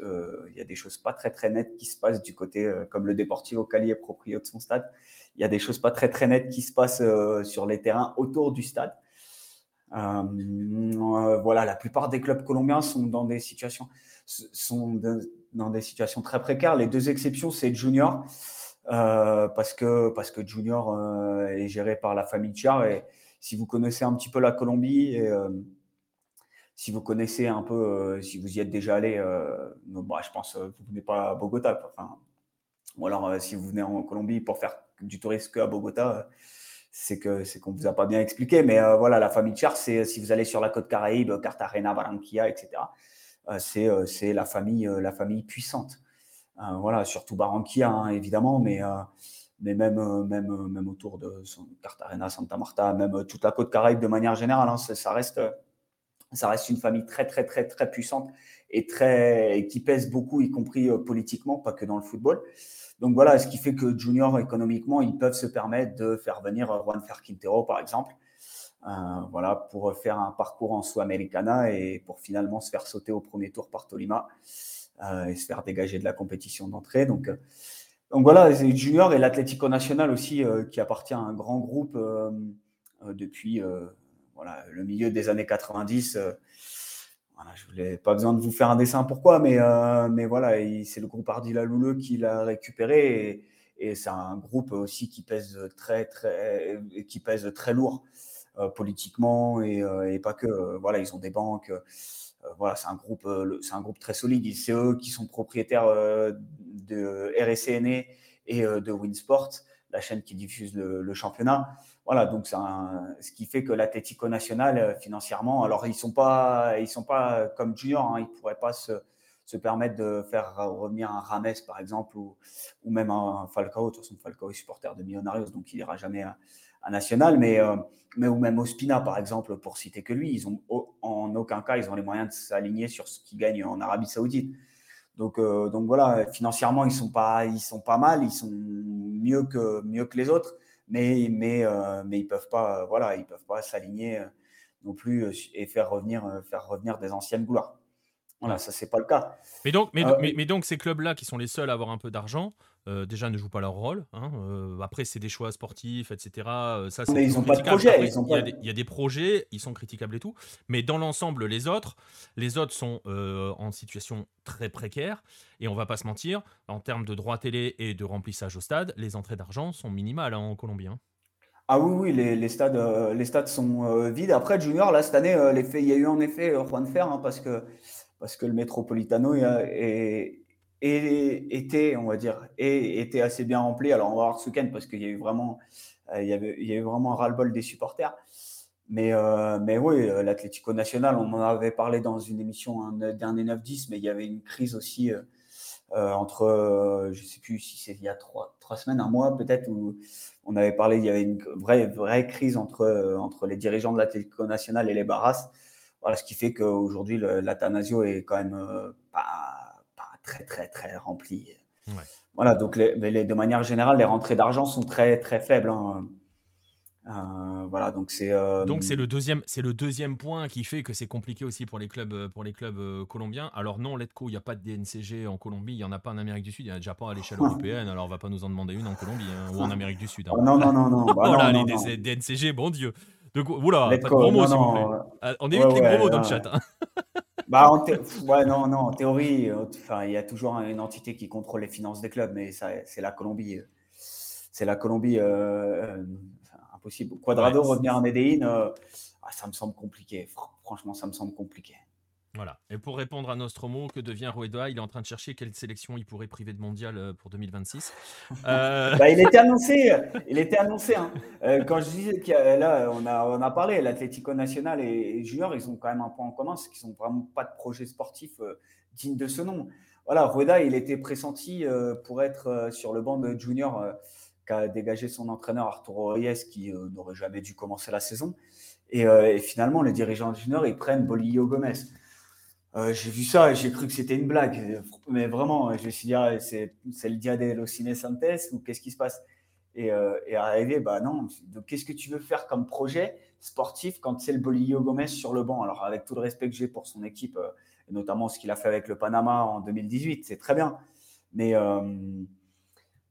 il y a des choses pas très très nettes qui se passent du côté, comme le Deportivo Cali est propriétaire de son stade. Il y a des choses pas très très nettes qui se passent sur les terrains autour du stade. Euh, voilà, la plupart des clubs colombiens sont dans des situations, sont dans des situations très précaires. Les deux exceptions, c'est Junior, euh, parce que parce que Junior euh, est géré par la famille Char et si vous connaissez un petit peu la Colombie si vous connaissez un peu, si vous y êtes déjà allé, bah, je pense que vous venez pas à Bogota. Ou alors si vous venez en Colombie pour faire du tourisme à Bogota, c'est que c'est qu'on vous a pas bien expliqué. Mais voilà, la famille Char, c'est si vous allez sur la côte Caraïbe, Cartagena, Barranquilla, etc. c'est c'est la famille la famille puissante. voilà, surtout Barranquilla hein, évidemment, mais mais même, euh, même, euh, même autour de Cartagena, Santa Marta, même euh, toute la côte caraïbe de manière générale, hein, ça, reste, ça reste une famille très, très, très, très puissante et, très, qui pèse beaucoup, y compris politiquement, pas que dans le football. Donc voilà, ce qui fait que Junior, économiquement, ils peuvent se permettre de faire venir Juan Fer Quintero, par exemple, voilà, pour faire un parcours en Sudamericana et pour finalement se faire sauter au premier tour par Tolima et se faire dégager de la compétition d'entrée. Donc, voilà, Junior et l'Atlético Nacional aussi, euh, qui appartient à un grand groupe euh, euh, depuis le milieu des années 90. Voilà, je n'ai pas besoin de vous faire un dessin pourquoi, mais, mais voilà, c'est le groupe Ardila Louleux qui l'a récupéré et, c'est un groupe aussi qui pèse très, très, qui pèse très lourd politiquement et, pas que. voilà, ils ont des banques. voilà, c'est un groupe, c'est un groupe très solide. C'est eux qui sont propriétaires de RSCNE et euh, de Winsport, la chaîne qui diffuse le, championnat. Voilà, donc c'est ce qui fait que l'Atlético Nacional, euh, financièrement, alors ils ne sont, pas, ils sont pas comme Junior, hein, ils ne pourraient pas se, se, permettre de faire revenir un Rames, par exemple, ou, ou même un Falcao. De toute façon, Falcao est supporter de Millonarios, donc il n'ira jamais à, National, mais, euh, mais ou même Ospina, par exemple, pour citer que lui. Ils ont, en aucun cas, ils ont les moyens de s'aligner sur ce qu'ils gagnent en Arabie Saoudite. Donc, euh, donc voilà, financièrement, ils sont pas, ils sont pas mal, ils sont mieux que, mieux que les autres, mais, mais, euh, mais ils peuvent pas, voilà, ils peuvent pas s'aligner euh, non plus et faire revenir, faire revenir des anciennes gloires. Voilà, ça c'est pas le cas. Mais donc, mais, mais donc ces clubs-là qui sont les seuls à avoir un peu d'argent, euh, déjà ne jouent pas leur rôle. Hein, euh, après, c'est des choix sportifs, etc. Euh, ça, mais ils n'ont pas de projet. il, y a des, projets, ils sont critiquables et tout. Mais dans l'ensemble, les autres, les autres sont en situation très précaire. Et on va pas se mentir, en termes de droits télé et de remplissage au stade, les entrées d'argent sont minimales hein, en Colombie. Hein. Ah oui, oui, les, stades, les stades sont vides. Après, Junior, là, cette année, il y a eu en effet Juan Fer, parce, que, parce que le Metropolitano est, était, on va dire, était assez bien rempli. Alors, on va voir ce week-end parce qu'il y a eu vraiment, euh, il y avait, il y a vraiment un ras-le-bol des supporters. Mais, euh, mais oui, euh, l'Atlético National, on en avait parlé dans une émission, un dernier 9-10, mais il y avait une crise aussi entre, je ne sais plus si c'est il y a trois, trois semaines, un mois peut-être, où on avait parlé, il y avait une vraie, vraie crise entre, entre les dirigeants de l'Atlético National et les Barras. Voilà, ce qui fait qu'aujourd'hui, l'Atanasio est quand même pas très, très, très rempli. Voilà, donc les, de manière générale, les rentrées d'argent sont très, très faibles. Hein. Euh, voilà, donc c'est. Euh, donc c'est le deuxième, c'est le deuxième point qui fait que c'est compliqué aussi pour les clubs, euh, pour les clubs colombiens. Alors non, Letco, il n'y a pas de DNCG en Colombie, il n'y en a pas en Amérique du Sud, il n'y en a déjà pas à l'échelle européenne. Alors on va pas nous en demander une en Colombie hein, ou en Amérique du Sud. Hein. Oh, non, non, non, non. Bah, oh les DNCG, bon Dieu. Donc voilà, pas de promo, s'il vous plaît. On évite les promos dans le chat. Bah, en ouais, non, non, en théorie, euh, enfin, il y a toujours une entité qui contrôle les finances des clubs, mais c'est la Colombie. Euh, c'est la Colombie euh, impossible. Quadrado revenir en Medellín, ah, ça me semble compliqué. Franchement, ça me semble compliqué. Voilà. Et pour répondre à Nostromo, que devient Rueda? Il est en train de chercher quelle sélection il pourrait priver de mondial euh, pour 2026. Euh, bah, il était annoncé. Il était annoncé. Hein. Euh, quand je disais que là, on a, on a parlé, l'Atlético Nacional et, Junior, ils ont quand même un point en commun, c'est qu'ils n'ont vraiment pas de projet sportif digne de ce nom. Voilà, Rueda, il était pressenti pour être sur le banc de Junior qu'a dégagé son entraîneur Arturo Reyes, qui n'aurait jamais dû commencer la saison. Et, et, finalement, les dirigeants de Junior, ils prennent Bolillo Gomez. Euh, j'ai vu ça et j'ai cru que c'était une blague. Mais vraiment, je me suis dit, ah, c'est, le dia de los Santes ou qu'est-ce qui se passe? Et, euh, et arrivé, bah non. Donc, qu'est-ce que tu veux faire comme projet sportif quand c'est le Bolillo Gomez sur le banc? Alors, avec tout le respect que j'ai pour son équipe, euh, et notamment ce qu'il a fait avec le Panama en 2018, c'est très bien. Mais,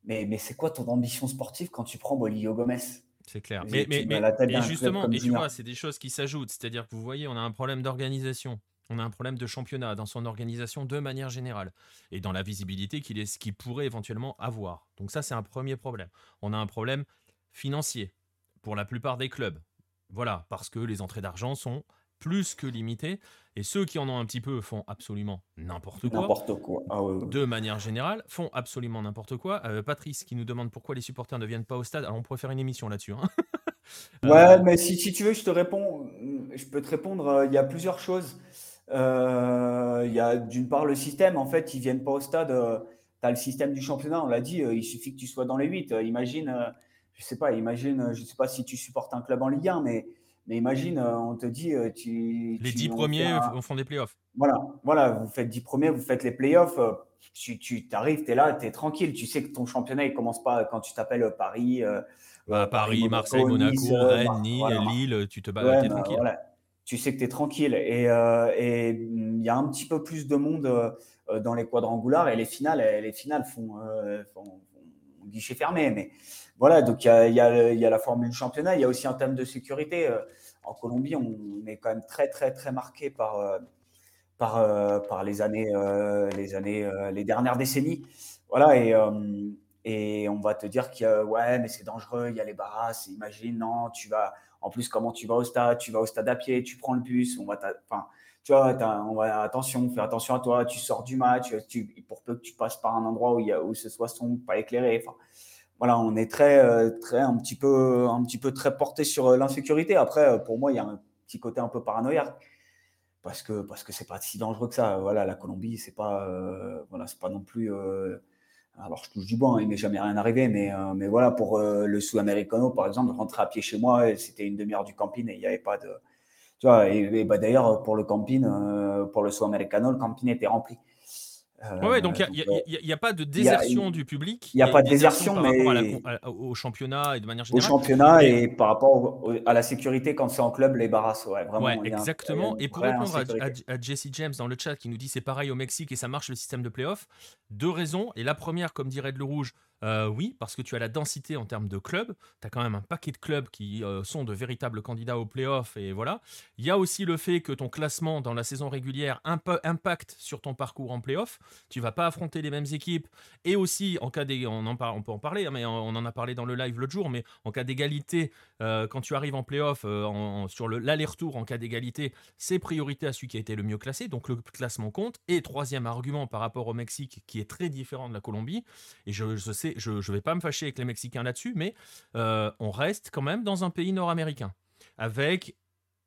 mais, mais c'est quoi ton ambition sportive quand tu prends Bolillo Gomez? C'est clair. Mais, mais, mais et justement, et tu vois, c'est des choses qui s'ajoutent. C'est-à-dire que vous voyez, on a un problème d'organisation. On a un problème de championnat dans son organisation de manière générale et dans la visibilité qu'il est, qu'il pourrait éventuellement avoir. Donc ça, c'est un premier problème. On a un problème financier pour la plupart des clubs. Voilà, parce que les entrées d'argent sont plus que limitées. Et ceux qui en ont un petit peu font absolument n'importe quoi. N'importe quoi. Ah de manière générale, font absolument n'importe quoi. Euh, Patrice qui nous demande pourquoi les supporters ne viennent pas au stade. Alors on pourrait faire une émission là-dessus. Hein. ouais, mais si, si, tu veux, je te réponds. Je peux te répondre. Il y a plusieurs choses. Il y a d'une part le système. En fait, ils viennent pas au stade. tu as le système du championnat. On l'a dit. il suffit que tu sois dans les 8. imagine je sais pas, imagine, je sais pas si tu supportes un club en Ligue 1, mais, mais imagine, euh, on te dit, euh, tu. Les 10 premiers font des playoffs. Voilà, voilà, vous faites 10 premiers, vous faites les playoffs. Euh, tu, tu arrives, tu es là, tu es tranquille. Tu sais que ton championnat, il commence pas quand tu t'appelles Paris. Bah, Paris, Marseille, Monaco, Rennes, Lille, tu te bats, tu es tranquille. Tu sais que tu es tranquille. Et il y a un petit peu plus de monde dans les quadrangulaires et les finales, les finales font, font, guichet fermé. Mais voilà, donc il y a, la formule championnat, il y a aussi un thème de sécurité. Euh, en Colombie, on est quand même très, très, très marqué par, euh, par, euh, les années, les années, les dernières décennies. Voilà, et, et on va te dire que ouais, mais c'est dangereux, il y a les barrasses, imagine, non, tu vas, en plus, comment tu vas au stade, tu vas au stade à pied, tu prends le bus, on va, enfin, tu vois, on va, attention, fais attention à toi, tu sors du match, pour peu que tu passes par un endroit où, il y a, où ce soit sombre, pas éclairé, enfin, voilà, on est très, euh, très un petit peu, un petit peu très porté sur euh, l'insécurité. Après, euh, pour moi, il y a un petit côté un peu paranoïaque parce que parce que c'est pas si dangereux que ça. Voilà, la Colombie, c'est pas, voilà, c'est pas non plus. Alors, je touche du bois, hein, il m'est jamais rien arrivé, mais mais voilà, pour le Sud-Americano, par exemple, rentrer à pied chez moi, c'était une demi-heure du camping et il n'y avait pas de, tu vois. Et, bah, d'ailleurs, pour le camping, pour le Sud-Americano, le camping était rempli. Oui, ouais, donc il n'y a, pas de désertion du public. Il n'y a, pas de désertion, mais. au championnat et de manière générale. Au championnat et, par rapport à la sécurité quand c'est en club, les barrasses, ouais, vraiment. Ouais, exactement. et pour répondre à, Jesse James dans le chat qui nous dit c'est pareil au Mexique et ça marche le système de playoff, deux raisons. Et la première, comme dirait Le Rouge, euh, oui, parce que tu as la densité en termes de clubs. Tu as quand même un paquet de clubs qui euh, sont de véritables candidats au playoff. Et voilà. Il y a aussi le fait que ton classement dans la saison régulière impacte sur ton parcours en playoff. Tu vas pas affronter les mêmes équipes. Et aussi, en cas on, en on peut en parler, hein, mais on, en a parlé dans le live l'autre jour. Mais en cas d'égalité, euh, quand tu arrives en playoff, sur l'aller-retour en cas d'égalité, c'est priorité à celui qui a été le mieux classé. Donc le classement compte. Et troisième argument par rapport au Mexique, qui est très différent de la Colombie. Et je sais je ne vais pas me fâcher avec les Mexicains là-dessus, mais euh, on reste quand même dans un pays nord-américain, avec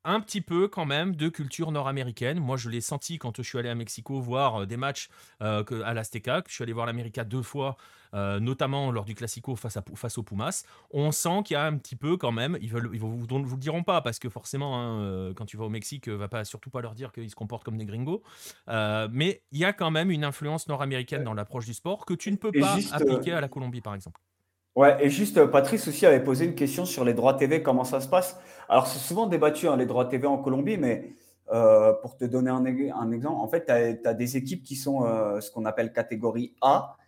un petit peu quand même de culture nord-américaine. Moi, je l'ai senti quand je suis allé à Mexico voir euh, des matchs euh, à l'Azteca. Je suis allé voir l'América deux fois, notamment lors du Classico face, à, face aux Pumas. On sent qu'il y a un petit peu quand même. Ils ne ils vous, vous, le diront pas parce que forcément, hein, quand tu vas au Mexique, va pas surtout pas leur dire qu'ils se comportent comme des gringos. mais il y a quand même une influence nord-américaine dans l'approche du sport que tu ne peux pas appliquer à la Colombie, par exemple. Ouais, et juste, euh, Patrice aussi avait posé une question sur les droits TV, comment ça se passe? Alors, c'est souvent débattu, hein, les droits TV en Colombie, mais euh, pour te donner un, un exemple, en fait, tu as, des équipes qui sont euh, ce qu'on appelle catégorie A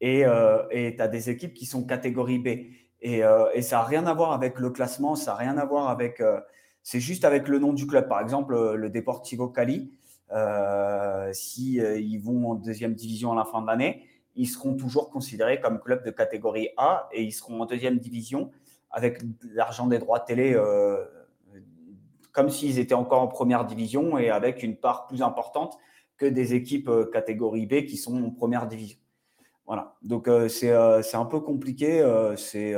et tu as des équipes qui sont catégorie B. Et, et ça n'a rien à voir avec le classement, ça n'a rien à voir avec. c'est juste avec le nom du club. Par exemple, le Deportivo Cali, si ils vont en deuxième division à la fin de l'année, ils seront toujours considérés comme club de catégorie A et ils seront en deuxième division avec l'argent des droits télé euh, comme s'ils étaient encore en première division et avec une part plus importante que des équipes euh, catégorie B qui sont en première division. Voilà, donc euh, c'est un peu compliqué, c'est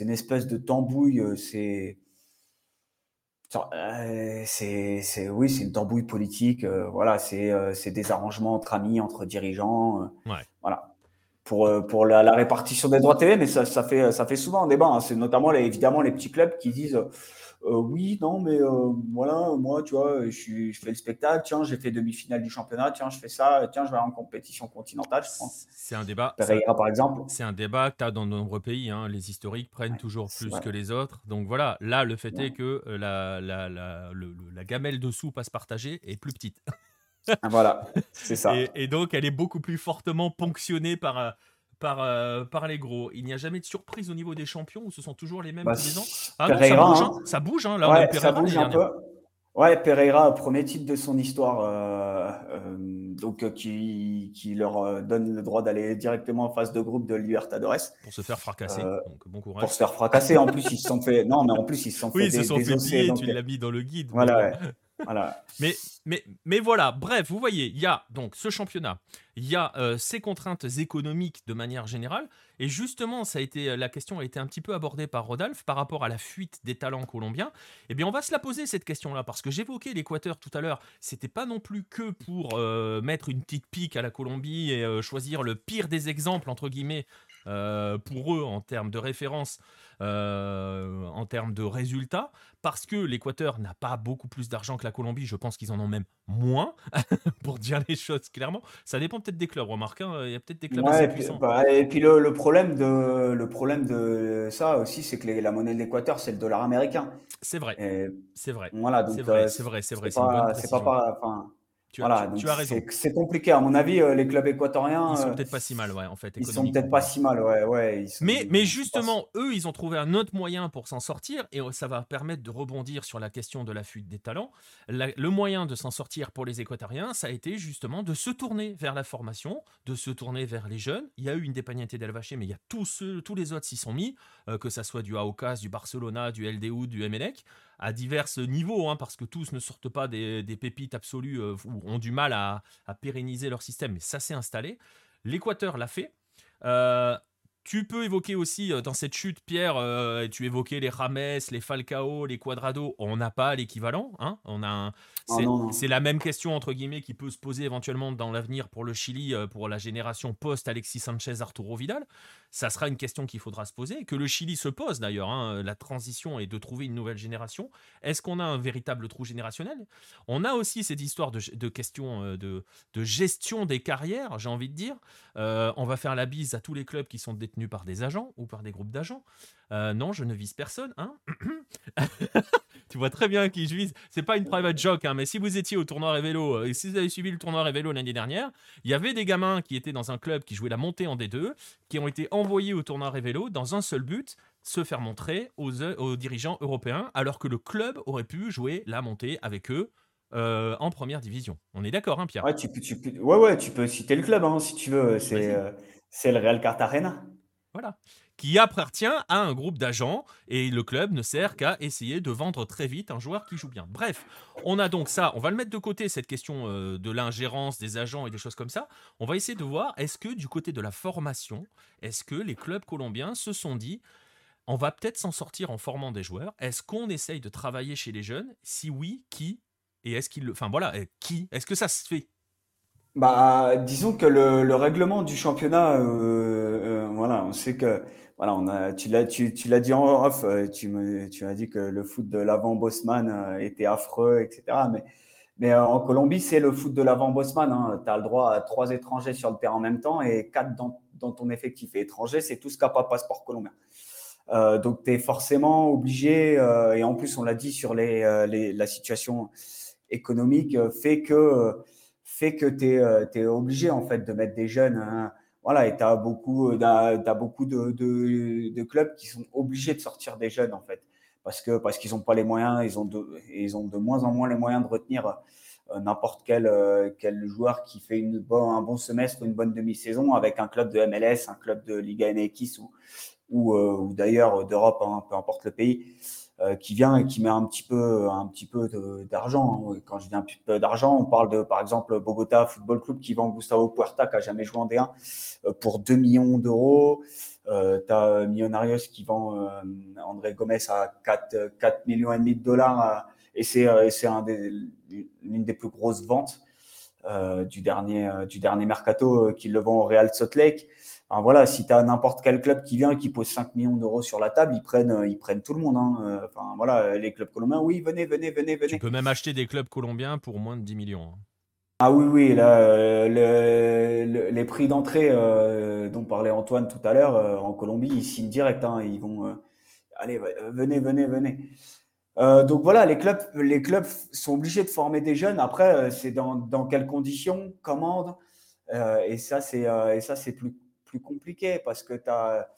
une espèce de tambouille, c'est c'est oui, c'est une tambouille politique. voilà, c'est des arrangements entre amis, entre dirigeants. ouais. Voilà. Pour, pour la, répartition des droits télé, mais ça, ça, fait, ça fait souvent un débat. Hein. C'est notamment les, évidemment les petits clubs qui disent euh, oui, non, mais euh, voilà, moi, tu vois, je, fais le spectacle, tiens, j'ai fait demi-finale du championnat, tiens, je fais ça, tiens, je vais en compétition continentale, C'est un débat. par exemple. C'est un débat que tu as dans de nombreux pays. Hein. Les historiques prennent toujours plus que les autres. Donc voilà, là, le fait est que euh, la, la, la, la gamelle de soupe à se partager est plus petite. Voilà, c'est ça. Et, donc, elle est beaucoup plus fortement ponctionnée par, par, euh, par les gros. Il n'y a jamais de surprise au niveau des champions où ce sont toujours les mêmes bah, tous les ans. Ah non, ça bouge, hein. ça bouge hein, là, ça bouge un peu. Ouais, Pereira, premier titre de son histoire, euh, euh, donc euh, qui, qui, leur donne le droit d'aller directement en phase de groupe de Libertadores. Pour se faire fracasser. donc bon courage. Pour se faire fracasser. en plus, ils se sont fait. Non, mais en plus, ils se sont oui, fait. ils se sont fait tu l'as mis dans le guide. Voilà. Mais, voilà, bref, vous voyez, il y a donc ce championnat, il y a euh, ces contraintes économiques de manière générale, et justement, ça a été, la question a été un petit peu abordée par Rodolphe par rapport à la fuite des talents colombiens. Eh bien, on va se la poser cette question-là, parce que j'évoquais l'Équateur tout à l'heure, c'était pas non plus que pour euh, mettre une petite pique à la Colombie et euh, choisir le pire des exemples, entre guillemets, pour eux en termes de référence, en termes de résultats, parce que l'Équateur n'a pas beaucoup plus d'argent que la Colombie, je pense qu'ils en ont même moins, pour dire les choses clairement. Ça dépend peut-être des clubs, remarque, hein, il y a peut-être des clubs assez et puis, puissants. Bah, et puis le, problème de, le problème de ça aussi, c'est que la monnaie de l'Équateur, c'est le dollar américain. C'est vrai. C'est vrai. Voilà, c'est vrai, c'est vrai, c'est vrai. C'est pas, pas, tu, as, tu, as raison. C'est compliqué. À mon avis, euh, les clubs équatoriens. Ils sont euh, peut-être pas si mal, ouais, en fait. Ils sont peut-être pas si mal, ouais. ouais mais, mais justement, eux, ils ont trouvé un autre moyen pour s'en sortir et ça va permettre de rebondir sur la question de la fuite des talents. le moyen de s'en sortir pour les équatoriens, ça a été justement de se tourner vers la formation, de se tourner vers les jeunes. Il y a eu une Independiente del Valle, mais il y a tous, ceux, tous les autres s'y sont mis, euh, que ça soit du Aucas, du Barcelona, du LDU, du Emelec à divers niveaux, hein, parce que tous ne sortent pas des, pépites absolues euh, ou ont du mal à, pérenniser leur système, mais ça s'est installé. L'Équateur l'a fait. Euh, tu peux évoquer aussi euh, dans cette chute, Pierre, euh, tu évoquais les Rames, les Falcao, les Quadrado. On n'a pas l'équivalent. Hein? On a ah c'est, la même question entre guillemets qui peut se poser éventuellement dans l'avenir pour le Chili, euh, pour la génération post Alexis Sanchez, Arturo Vidal. Ça sera une question qu'il faudra se poser, que le Chili se pose d'ailleurs. Hein. La transition est de trouver une nouvelle génération. Est-ce qu'on a un véritable trou générationnel? On a aussi cette histoire de, de questions de, de, gestion des carrières, j'ai envie de dire. on va faire la bise à tous les clubs qui sont détenus par des agents ou par des groupes d'agents. Euh, non, je ne vise personne. Hein tu vois très bien qui je vise. C'est pas une private joke, hein, mais si vous étiez au tournoi Révélo, euh, et si vous avez suivi le tournoi Révélo l'année dernière, il y avait des gamins qui étaient dans un club qui jouait la montée en D2, qui ont été envoyés au tournoi Révélo dans un seul but, se faire montrer aux, aux dirigeants européens, alors que le club aurait pu jouer la montée avec eux euh, en première division. On est d'accord, hein, Pierre? Ouais, tu peux, tu ouais, ouais, tu peux citer le club hein, si tu veux. C'est, c'est le Real Cartagena. Voilà. Qui appartient à un groupe d'agents et le club ne sert qu'à essayer de vendre très vite un joueur qui joue bien. Bref, on a donc ça. On va le mettre de côté, cette question euh, de l'ingérence des agents et des choses comme ça. On va essayer de voir est-ce que du côté de la formation, est-ce que les clubs colombiens se sont dit on va peut-être s'en sortir en formant des joueurs? Est-ce qu'on essaye de travailler chez les jeunes? Si oui, qui? Et est-ce qu'il le. Enfin voilà, qui? Est-ce que ça se fait? Bah, disons que le, le règlement du championnat, euh, voilà, on sait que, voilà, on a, tu l'as, tu, tu l'as dit en off, euh, tu me, tu as dit que le foot de l'avant Bosman était affreux, etc. Mais, mais en Colombie, c'est le foot de l'avant Bosman. Hein. Tu as le droit à trois étrangers sur le terrain en même temps et quatre dans, dans ton effectif. Et étranger, c'est tout ce qui n'a pas passeport colombien. Euh, donc, tu es forcément obligé, et en plus, on l'a dit sur les, les, la situation économique, fait que fait que tu es, obligé en fait de mettre des jeunes. Hein. Voilà, et tu as beaucoup, beaucoup de, clubs qui sont obligés de sortir des jeunes en fait. Parce qu'ils n'ont pas les moyens, ils ont, de, moins en moins les moyens de retenir euh, n'importe quel, euh, quel joueur qui fait un bon semestre, une bonne demi-saison avec un club de MLS, un club de Liga MX ou, euh, ou d'ailleurs d'Europe, hein, peu importe le pays. Euh, qui vient et qui met un petit peu, un petit peu d'argent. Hein. Quand je dis un petit peu d'argent, on parle de, par exemple, Bogota Football Club qui vend Gustavo Puerta, qui n'a jamais joué en D1, euh, pour 2 millions d'euros. Euh, tu as Millonarios qui vend euh, André Gomez à 4, 4 millions et demi de dollars. et c'est un l'une des plus grosses ventes du, dernier, du dernier mercato qui le vend au Real Salt Lake voilà, si tu as n'importe quel club qui vient et qui pose 5 millions d'euros sur la table, ils prennent, euh, ils prennent tout le monde. Hein. Euh, enfin, voilà, les clubs colombiens, oui, venez, venez, venez, venez. Tu peux même acheter des clubs colombiens pour moins de 10 millions. Hein. Ah oui, oui, là, euh, les prix d'entrée dont parlait Antoine tout à l'heure, en Colombie, ils signent direct. Hein. ils vont, allez, venez, venez, venez. donc voilà, les clubs, les clubs sont obligés de former des jeunes. Après, c'est dans, dans, quelles conditions, commande. et ça, c'est et ça, c'est plus plus compliqué parce que tu as,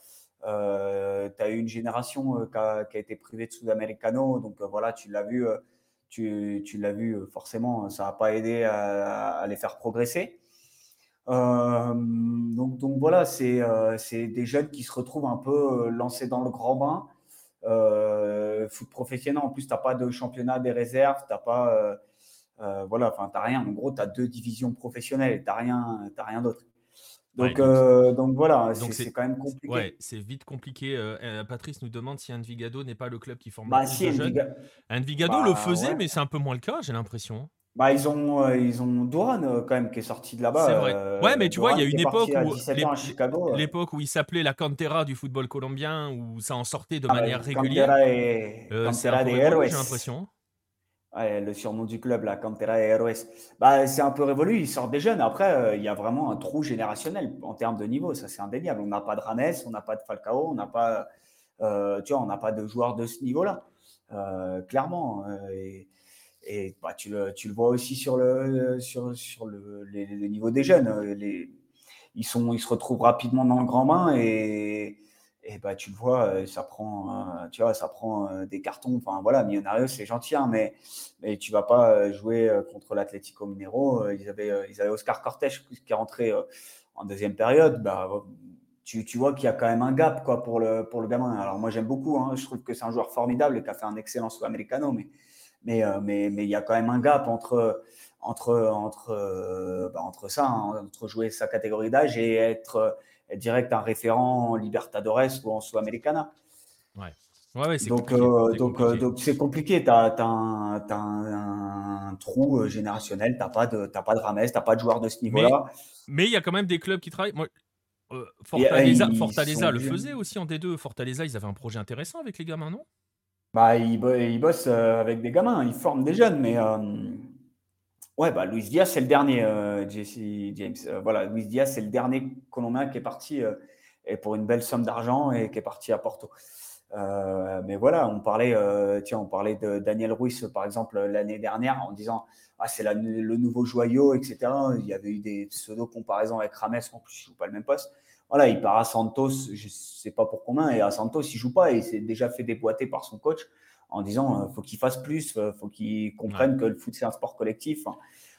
euh, une génération euh, qui a, qui, a, été privée de Sudamericano. Donc euh, voilà, tu l'as vu, tu, tu l'as vu forcément, ça n'a pas aidé à, les faire progresser. donc, donc voilà, c'est des jeunes qui se retrouvent un peu lancés dans le grand bain. foot professionnel, en plus, tu n'as pas de championnat des réserves, tu n'as pas. voilà, enfin, tu rien. En gros, tu as deux divisions professionnelles et tu n'as rien, rien d'autre. Donc, euh, donc, voilà, c'est quand même compliqué. Ouais, c'est vite compliqué. Euh, euh, Patrice nous demande si Envigado n'est pas le club qui forme bah, si, jeunes. Envigado le bah, faisait, mais c'est un peu moins le cas, j'ai l'impression. Bah, ils ont, ils ont Doran quand même qui est sorti de là-bas. C'est vrai. ouais, mais tu vois, il y a une époque où l'époque où il s'appelait la cantera du football colombien où ça en sortait de ah, manière régulière. Cantera et... Cantera J'ai l'impression le surnom du club, la Cantera Héroes, bah, c'est un peu révolu. Ils sortent des jeunes. Après, euh, il y a vraiment un trou générationnel en termes de niveau. Ça, c'est indéniable. On n'a pas de Ranes, on n'a pas de Falcao, on n'a pas, euh, pas de joueurs de ce niveau-là, euh, clairement. et, bah, tu, le, tu, le, vois aussi sur le, sur, sur le, les, niveau des jeunes. Les, ils, sont, ils se retrouvent rapidement dans le grand bain et et bah tu le vois, euh, ça prend, euh, tu vois, ça prend euh, des cartons. Enfin voilà, Millonarios c'est gentil, hein, mais mais tu vas pas jouer contre l'Atlético Minero. Ils avaient ils avaient Oscar Cortés qui est rentré en deuxième période. Bah tu, tu vois qu'il y a quand même un gap quoi pour le pour le gamin. Alors moi j'aime beaucoup, hein, je trouve que c'est un joueur formidable et qui a fait un excellent sud-américano, mais mais mais mais il y a quand même un gap entre entre entre bah, entre ça, hein, entre jouer sa catégorie d'âge et être direct un référent en Libertadores ou en Sudamericana. Ouais. Ouais, ouais, donc, euh, donc, euh, donc c'est compliqué. Tu as, un, trou euh, générationnel. Tu n'as pas, de, pas de Rames, tu n'as pas de joueurs de ce niveau-là. Mais il y a quand même des clubs qui travaillent. Moi, Fortaleza, Fortaleza le faisait aussi en D2. Fortaleza, ils avaient un projet intéressant avec les gamins, non? Bah, ils, ils, bossent avec des gamins, ils forment des jeunes, mais Ouais, bah, Luis Diaz, c'est le dernier, euh, Jesse James. Euh, voilà, Luis Diaz, c'est le dernier Colombien qui est parti euh, et pour une belle somme d'argent et qui est parti à Porto. mais voilà, on parlait, tiens, on parlait de Daniel Ruiz, par exemple, l'année dernière, en disant ah, c'est le nouveau joyau, etc. Il y avait eu des pseudo-comparaisons avec Rames, en plus, il ne joue pas le même poste. Voilà, il part à Santos, je ne sais pas pour combien, et à Santos, il ne joue pas et il s'est déjà fait déboîter par son coach en disant euh, faut qu'il fasse plus, euh, faut qu'il comprenne que le foot c'est un sport collectif.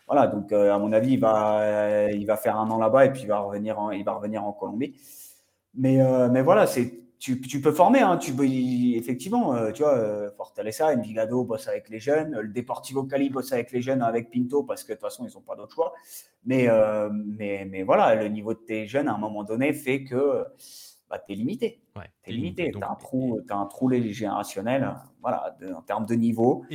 Voilà, donc euh, à mon avis, il va, il va faire un an là-bas et puis il va revenir en, il va revenir en Colombie. Mais, mais voilà, c'est tu, tu, peux former, hein, tu effectivement, tu vois, Fortaleza, Envigado bosse avec les jeunes, le Deportivo Cali bosse avec les jeunes avec Pinto parce que de toute façon, ils n'ont pas d'autre choix. Mais, mais, mais voilà, le niveau de tes jeunes à un moment donné fait que bah, tu es limité. Ouais, tu es limité. Tu as, un trou, as un trou générationnel voilà, en termes de niveau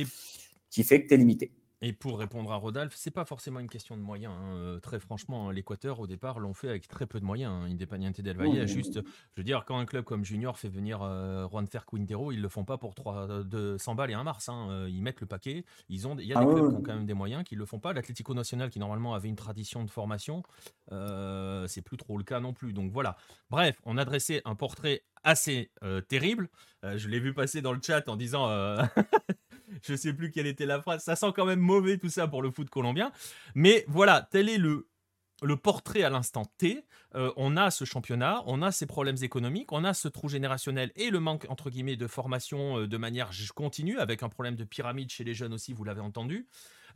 qui fait que tu es limité. Et pour répondre à Rodolphe, c'est pas forcément une question de moyens. Hein. Euh, très franchement, l'Équateur, au départ, l'ont fait avec très peu de moyens. Hein. Independiente del Valle a juste. Je veux dire, quand un club comme Junior fait venir euh, Juan Fer Quintero, ils le font pas pour 3, 200 balles et un mars. Hein. Euh, ils mettent le paquet. Ils ont, il y a ah des clubs qui ont quand même des moyens qui le font pas. L'Atlético Nacional, qui normalement avait une tradition de formation, c'est plus trop le cas non plus. Donc voilà. Bref, on a dressé un portrait assez terrible. je l'ai vu passer dans le chat en disant je sais plus quelle était la phrase. Ça sent quand même mauvais tout ça pour le foot colombien. Mais voilà, tel est le, le portrait à l'instant T. Euh, on a ce championnat, on a ces problèmes économiques, on a ce trou générationnel et le manque, entre guillemets, de formation euh, de manière continue, avec un problème de pyramide chez les jeunes aussi, vous l'avez entendu.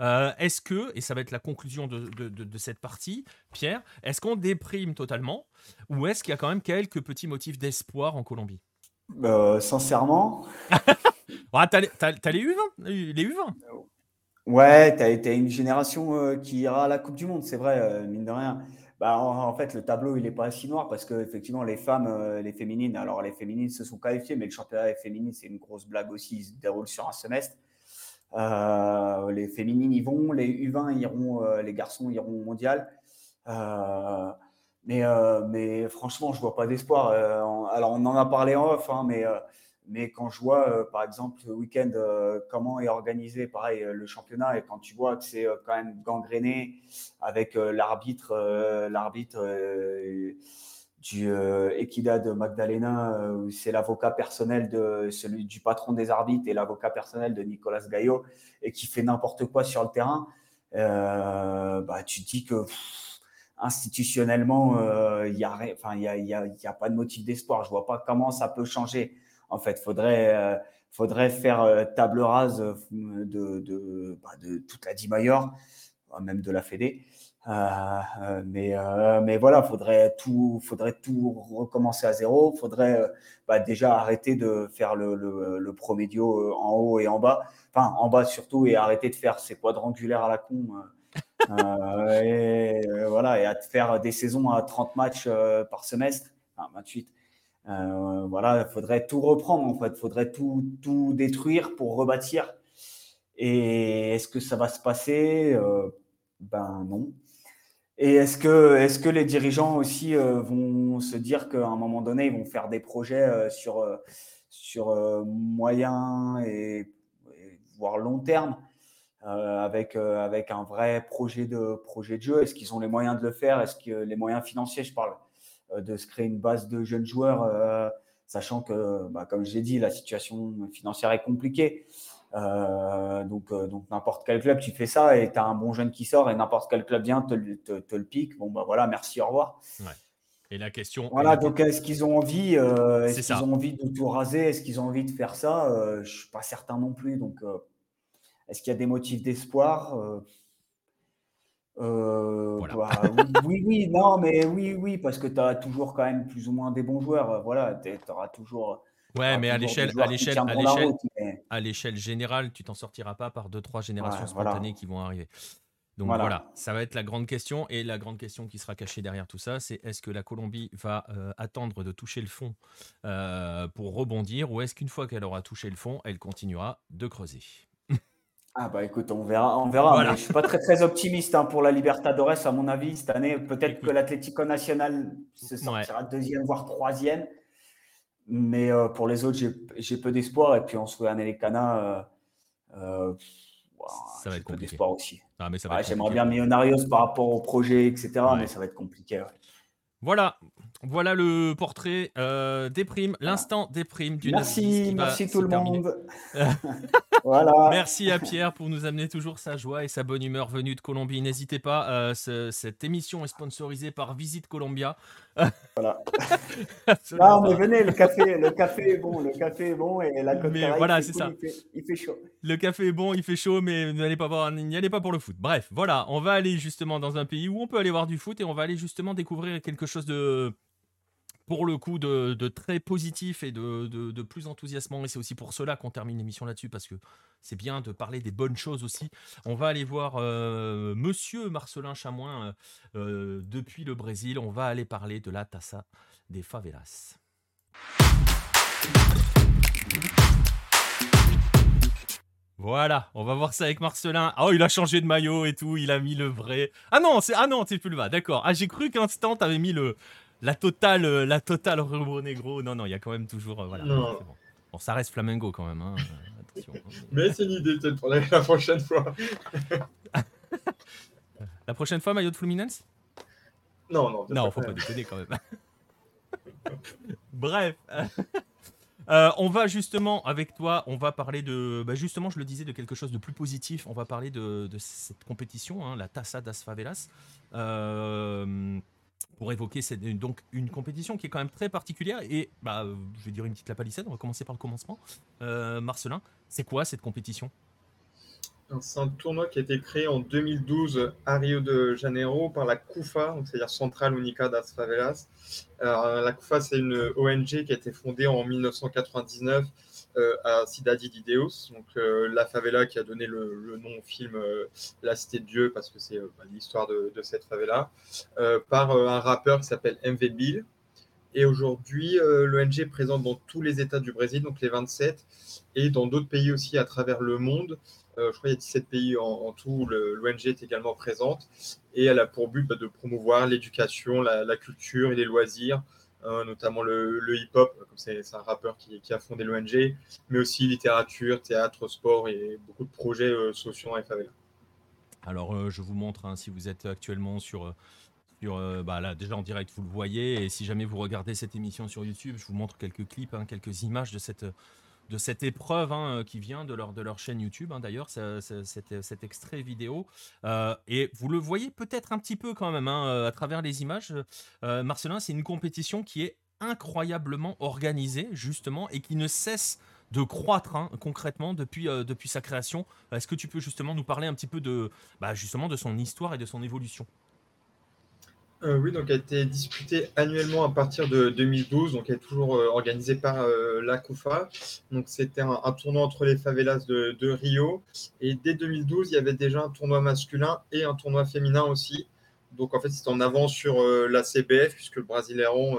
Euh, est-ce que, et ça va être la conclusion de, de cette partie, Pierre, est-ce qu'on déprime totalement ou est-ce qu'il y a quand même quelques petits motifs d'espoir en Colombie? Sincèrement, Ah, t'as, les U20 Les U20 Ouais, t'as été une génération euh, qui ira à la Coupe du Monde, c'est vrai, euh, mine de rien. Bah, en, fait, le tableau, il n'est pas si noir parce que effectivement, les femmes, euh, les féminines, alors les féminines se sont qualifiées, mais le championnat féminin, c'est une grosse blague aussi, il se déroule sur un semestre. les féminines y vont, les U20 iront, les garçons iront au mondial. mais, mais franchement, je vois pas d'espoir. alors, on en a parlé en off, hein, mais mais quand je vois, euh, par exemple, le week-end, euh, comment est organisé, pareil, euh, le championnat, et quand tu vois que c'est quand même gangréné avec l'arbitre, l'arbitre du Equidad Magdalena, c'est l'avocat personnel de celui du patron des arbitres et l'avocat personnel de Nicolas Gaillot, et qui fait n'importe quoi sur le terrain, bah, tu te dis que institutionnellement, il n'y a, a, a, pas de motif d'espoir. Je vois pas comment ça peut changer En fait, faudrait, faudrait faire table rase de, de, bah, de toute la D-Mayor, même de la Fédé. Euh, mais, euh, mais voilà, faudrait tout, faudrait tout recommencer à zéro. Faudrait bah, déjà arrêter de faire le, le, le promédio en haut et en bas. Enfin, en bas surtout, et arrêter de faire ces quadrangulaires à la con. Euh, et voilà, et à faire des saisons à 30 matchs par semestre, enfin 28. Voilà, il faudrait tout reprendre en fait, il faudrait tout, tout détruire pour rebâtir. Et est-ce que ça va se passer? Ben non. Et est-ce que, est que les dirigeants aussi euh, vont se dire qu'à un moment donné, ils vont faire des projets euh, sur, euh, sur moyen et, voire long terme avec, avec un vrai projet de, projet de jeu? Est-ce qu'ils ont les moyens de le faire? Est-ce que les moyens financiers, je parle, de se créer une base de jeunes joueurs, sachant que, bah, comme j'ai dit, la situation financière est compliquée. Euh, donc, euh, donc n'importe quel club, tu fais ça et tu as un bon jeune qui sort et n'importe quel club vient te, te, le pique. Bon, bah voilà, merci, au revoir. Et la question. Voilà, donc est-ce qu'ils ont envie, euh, est-ce qu'ils ont envie de tout raser? Est-ce qu'ils ont envie de faire ça? Je ne suis pas certain non plus. Donc, est-ce qu'il y a des motifs d'espoir? Bah, oui, oui, non, mais oui, oui, parce que tu as toujours quand même plus ou moins des bons joueurs. Voilà, tu auras toujours Ouais, mais à l'échelle, à l'échelle, à l'échelle, à l'échelle générale, tu t'en sortiras pas par deux, trois générations spontanées qui vont arriver. Donc voilà. ça va être la grande question. Et la grande question qui sera cachée derrière tout ça, c'est est-ce que la Colombie va euh, attendre de toucher le fond euh, pour rebondir ou est-ce qu'une fois qu'elle aura touché le fond, elle continuera de creuser? Ah bah écoute, on verra, on verra. Mais je suis pas très très optimiste hein, pour la Libertadores à mon avis cette année. Peut-être que l'Atlético Nacional se sortira deuxième voire troisième. Mais euh, pour les autres, j'ai peu d'espoir. Et puis en soit Cana, euh, euh ça va être peu d'espoir aussi. Ah, J'aimerais bien Millonarios par rapport au projet, etc. Mais ça va être compliqué. Voilà, voilà le portrait euh, des primes, l'instant des primes du Merci, merci tout le monde. voilà. Merci à Pierre pour nous amener toujours sa joie et sa bonne humeur venue de Colombie. N'hésitez pas, euh, cette émission est sponsorisée par Visite Colombia. voilà. non, mais venez, le café, le café est bon, le café est bon et la Mais voilà, c'est ça. Il fait, chaud. Le café est bon, il fait chaud, mais n'allez pas voir, n'y allez pas pour le foot. Bref, voilà, on va aller justement dans un pays où on peut aller voir du foot et on va aller justement découvrir quelque chose de pour le coup de, très positif et de, plus enthousiasmant. Et c'est aussi pour cela qu'on termine l'émission là-dessus, parce que c'est bien de parler des bonnes choses aussi. On va aller voir euh, Monsieur Marcelin Chamoin euh, euh, depuis le Brésil. On va aller parler de la Tassa des Favelas. Voilà, on va voir ça avec Marcelin. Oh, il a changé de maillot et tout, il a mis le vrai. Ah non, c'est ah non, c'est plus le bas, d'accord. Ah, j'ai cru qu'un instant t'avais mis le la totale, euh, la totale Rubro Negro. Non, non, il y a quand même toujours. Euh, voilà, bon. bon. ça reste Flamengo quand même. Hein. Euh, attention, hein. Mais c'est une idée peut-être pour la, prochaine fois. la prochaine fois, maillot de Fluminense? Non, non. Non, faut pas déconner quand même. Bref. on va justement, avec toi, on va parler de, bah justement, je le disais, de quelque chose de plus positif. On va parler de, de cette compétition, hein, la Tassa das Favelas. Euh, pour évoquer cette, donc une compétition qui est quand même très particulière et bah, je vais dire une petite lapalissade, on va commencer par le commencement. Euh, Marcelin, c'est quoi cette compétition? C'est un tournoi qui a été créé en 2012 à Rio de Janeiro par la CUFA, c'est-à-dire Central Unica das Favelas. la CUFA, c'est une ONG qui a été fondée en 1999 euh, à Cidade d'Ideos, donc euh, la favela qui a donné le, nom au film euh, La Cité de Dieu, parce que c'est bah, l'histoire de, cette favela, par un rappeur qui s'appelle MV Bill. Et aujourd'hui, l'ONG est présente dans tous les États du Brésil, donc les 27, et dans d'autres pays aussi à travers le monde. je crois qu'il y a 17 pays en, tout. L'ONG est également présente et elle a pour but bah, de promouvoir l'éducation, la, culture et les loisirs notamment le, hip-hop, c'est un rappeur qui, a fondé l'ONG, mais aussi littérature, théâtre, sport et beaucoup de projets euh, sociaux en favela. Alors, euh, je vous montre, hein, si vous êtes actuellement sur, euh, sur bah là, déjà en direct, vous le voyez, et si jamais vous regardez cette émission sur YouTube, je vous montre quelques clips, hein, quelques images de cette de cette épreuve hein, qui vient de leur, chaîne YouTube, hein, d'ailleurs, cet, extrait vidéo. Euh, et vous le voyez peut-être un petit peu quand même hein, à travers les images. Euh, Marcelin, c'est une compétition qui est incroyablement organisé, justement, et qui ne cesse de croître concrètement depuis, euh, depuis sa création. Est-ce que tu peux justement nous parler un petit peu de, bah, justement, de son histoire et de son évolution? Euh, oui, donc elle a été disputée annuellement à partir de 2012, donc elle est toujours euh, organisée par euh, la CUFA. Donc c'était un, tournoi entre les favelas de, Rio. Et dès 2012, il y avait déjà un tournoi masculin et un tournoi féminin aussi. Donc en fait, c'est en avance sur la CBF, puisque le Brasileirão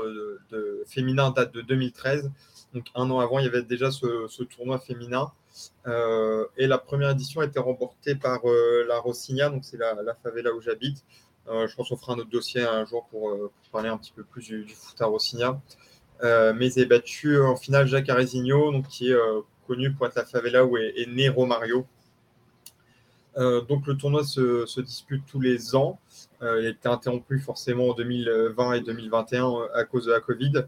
de, féminin date de 2013. Donc un an avant, il y avait déjà ce, tournoi féminin. et la première édition a été remportée par la Rocinha, donc c'est la, la favela où j'habite. Euh, je pense qu'on fera un autre dossier un jour pour, euh, parler un petit peu plus du, foot à Rossigna. Euh, mais ils avaient battu en finale Jacques donc, qui est connu pour être la favela où est, né Romario. donc le tournoi se, dispute tous les ans. il a été interrompu forcément en 2020 et 2021 à cause de la Covid.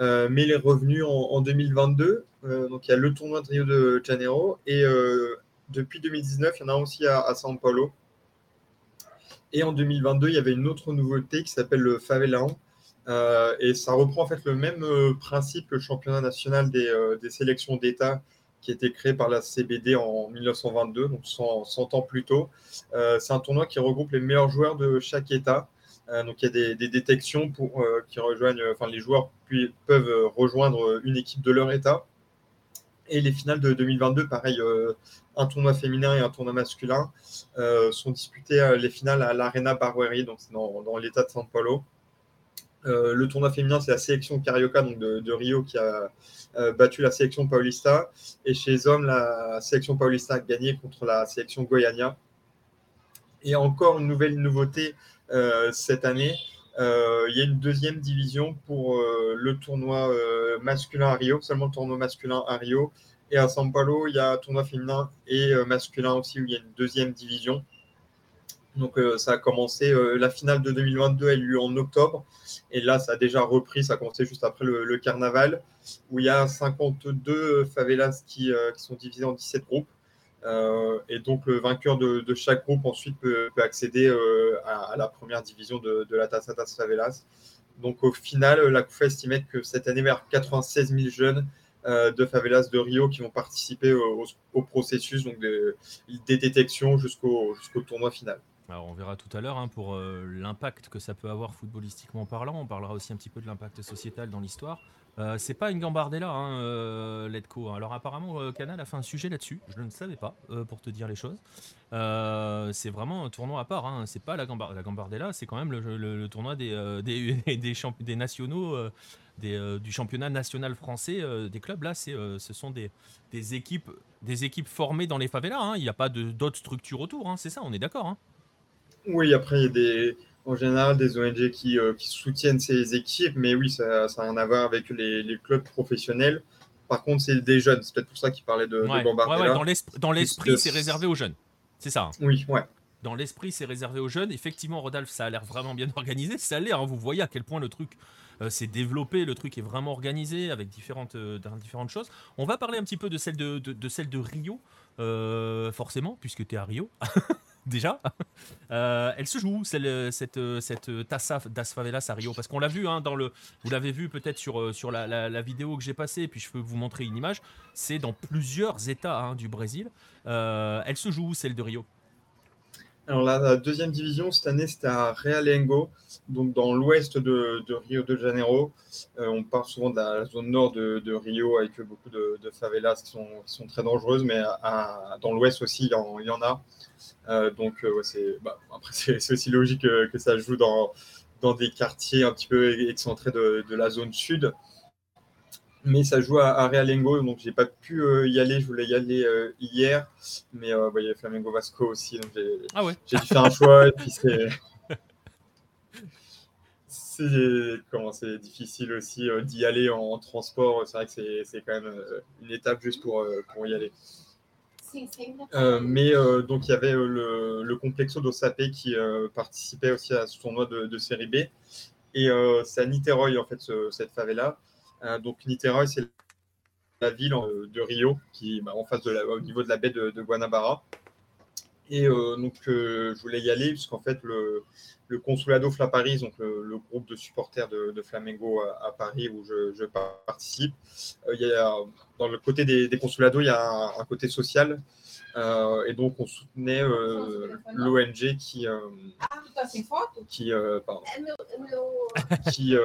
mais il est revenu en, 2022. donc il y a le tournoi de Rio de Janeiro. Et depuis 2019, il y en a aussi à São Paulo. Et en 2022, il y avait une autre nouveauté qui s'appelle le Favelan. Euh, et ça reprend en fait le même euh, principe que le championnat national des, euh, des sélections d'État qui a été créé par la CBD en 1922, donc 100, ans plus tôt. c'est un tournoi qui regroupe les meilleurs joueurs de chaque État. donc il y a des, détections pour, qui rejoignent, enfin les joueurs peuvent rejoindre une équipe de leur État. Et les finales de 2022, pareil, un tournoi féminin et un tournoi masculin, euh, sont disputés euh, les finales à l'Arena Barueri, donc c'est dans, l'état de São Paulo. Euh, le tournoi féminin, c'est la sélection Carioca donc de, Rio qui a battu la sélection Paulista. Et chez les hommes, la sélection Paulista a gagné contre la sélection Goiânia. Et encore une nouvelle nouveauté cette année, il y a une deuxième division pour le tournoi masculin à Rio, seulement le tournoi masculin à Rio. Et à São Paulo, il y a un tournoi féminin et euh, masculin aussi, où il y a une deuxième division. Donc euh, ça a commencé, euh, la finale de 2022 a eu lieu en octobre. Et là, ça a déjà repris, ça a commencé juste après le, carnaval, où il y a 52 favelas qui, sont divisées en 17 groupes. Et donc le vainqueur de, chaque groupe ensuite peut, accéder à, la première division de, la Tassatas Favelas. Donc au final, la CUFA estimait que cette année, vers 96 000 jeunes euh, de favelas de Rio qui vont participer au, processus donc des détections jusqu'au tournoi final. Alors on verra tout à l'heure hein, pour euh, l'impact que ça peut avoir footballistiquement parlant. On parlera aussi un petit peu de l'impact sociétal dans l'histoire. Euh, c'est pas une gambardella, hein, euh, Letco. Alors apparemment, Canal a fait un sujet là-dessus. Je ne savais pas, pour te dire les choses. c'est vraiment un tournoi à part. Hein. C'est pas la, la gambardella, c'est quand même le, tournoi des, des, des, nationaux euh, du championnat national français euh, des clubs. Là, c'est, euh, ce sont des, des, équipes, des équipes formées dans les favelas. Hein. Il n'y a pas d'autres structures autour. Hein. C'est ça, on est d'accord. Hein. Oui, après, il y a des, en général des ONG qui, qui soutiennent ces équipes, mais oui, ça n'a rien à voir avec les, les, clubs professionnels. Par contre, c'est des jeunes. C'est peut-être pour ça qu'ils parlaient de, ouais. dans, l'esprit, c'est réservé aux jeunes. C'est ça. Oui, ouais. Dans l'esprit, c'est réservé aux jeunes. Effectivement, Rodolphe, ça a l'air vraiment bien organisé. Ça a l'air, vous voyez à quel point le truc euh, c'est développé, le truc est vraiment organisé avec différentes, euh, différentes choses. On va parler un petit peu de celle de, de, celle de Rio, euh, forcément, puisque tu es à Rio. Déjà, elle se joue cette, cette Tassa das Favelas à Rio parce qu'on l'a vu hein, dans le, vous l'avez vu peut-être sur, sur la, la, vidéo que j'ai passée et puis je peux vous montrer une image. C'est dans plusieurs États hein, du Brésil. elle se joue celle de Rio alors la, deuxième division cette année c'était à Realengo, donc dans l'ouest de, Rio de Janeiro. Euh, on parle souvent de la zone nord de, Rio avec beaucoup de, favelas qui sont, très dangereuses, mais dans l'ouest aussi il y en, a. Donc bah, c'est aussi logique que, ça joue dans, dans des quartiers un petit peu excentrés de, la zone sud mais ça joue à, Realengo, donc j'ai pas pu euh, y aller. Je voulais y aller euh, hier, mais euh, il y avait Flamengo Vasco aussi, donc j'ai ah dû faire un choix. et puis c'est c'est difficile aussi d'y aller en, transport. C'est vrai que c'est quand même une étape juste pour, pour y aller. mais donc il y avait le, le complexo d'Osapé qui participait aussi à ce tournoi de, de série B. Et c'est à Niterói, en fait, cette favela. Euh, donc Niterói, c'est la ville euh, de Rio, qui est bah, en face de la, au niveau de la baie de, Guanabara. Et donc, je voulais y aller, puisqu'en fait, le, le Consulado Fla Paris, donc le, groupe de supporters de, Flamengo à, Paris où je, participe, il y a, dans le côté des, des Consulados, il y a un, côté social. et donc, on soutenait l'ONG qui, qui, pardon, qui,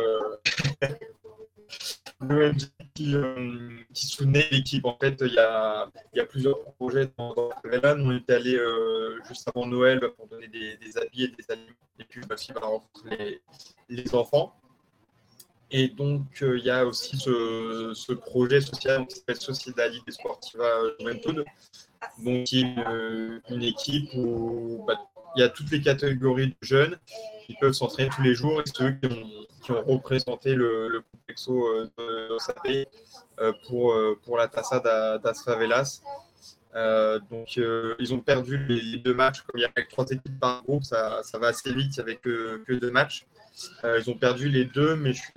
qui, euh, qui soutenait l'équipe. En fait, il y a, plusieurs projets dans, dans On était allé euh, juste avant Noël pour donner des, habits et des aliments et puis aussi bah, rencontrer les, enfants. Et donc, euh, il y a aussi ce, projet social qui s'appelle Sociedade des Sportiva Juventud, donc qui est une, équipe où bah, il y a toutes les catégories de jeunes qui peuvent s'entraîner tous les jours et ceux qui ont représenté le, le complexo euh, de Osapé euh, pour, euh, pour la Tassa das Favelas. donc, ils ont perdu les, deux matchs. Comme il y a trois équipes par groupe, ça, va assez vite avec que deux matchs. ils ont perdu les deux, mais je suis,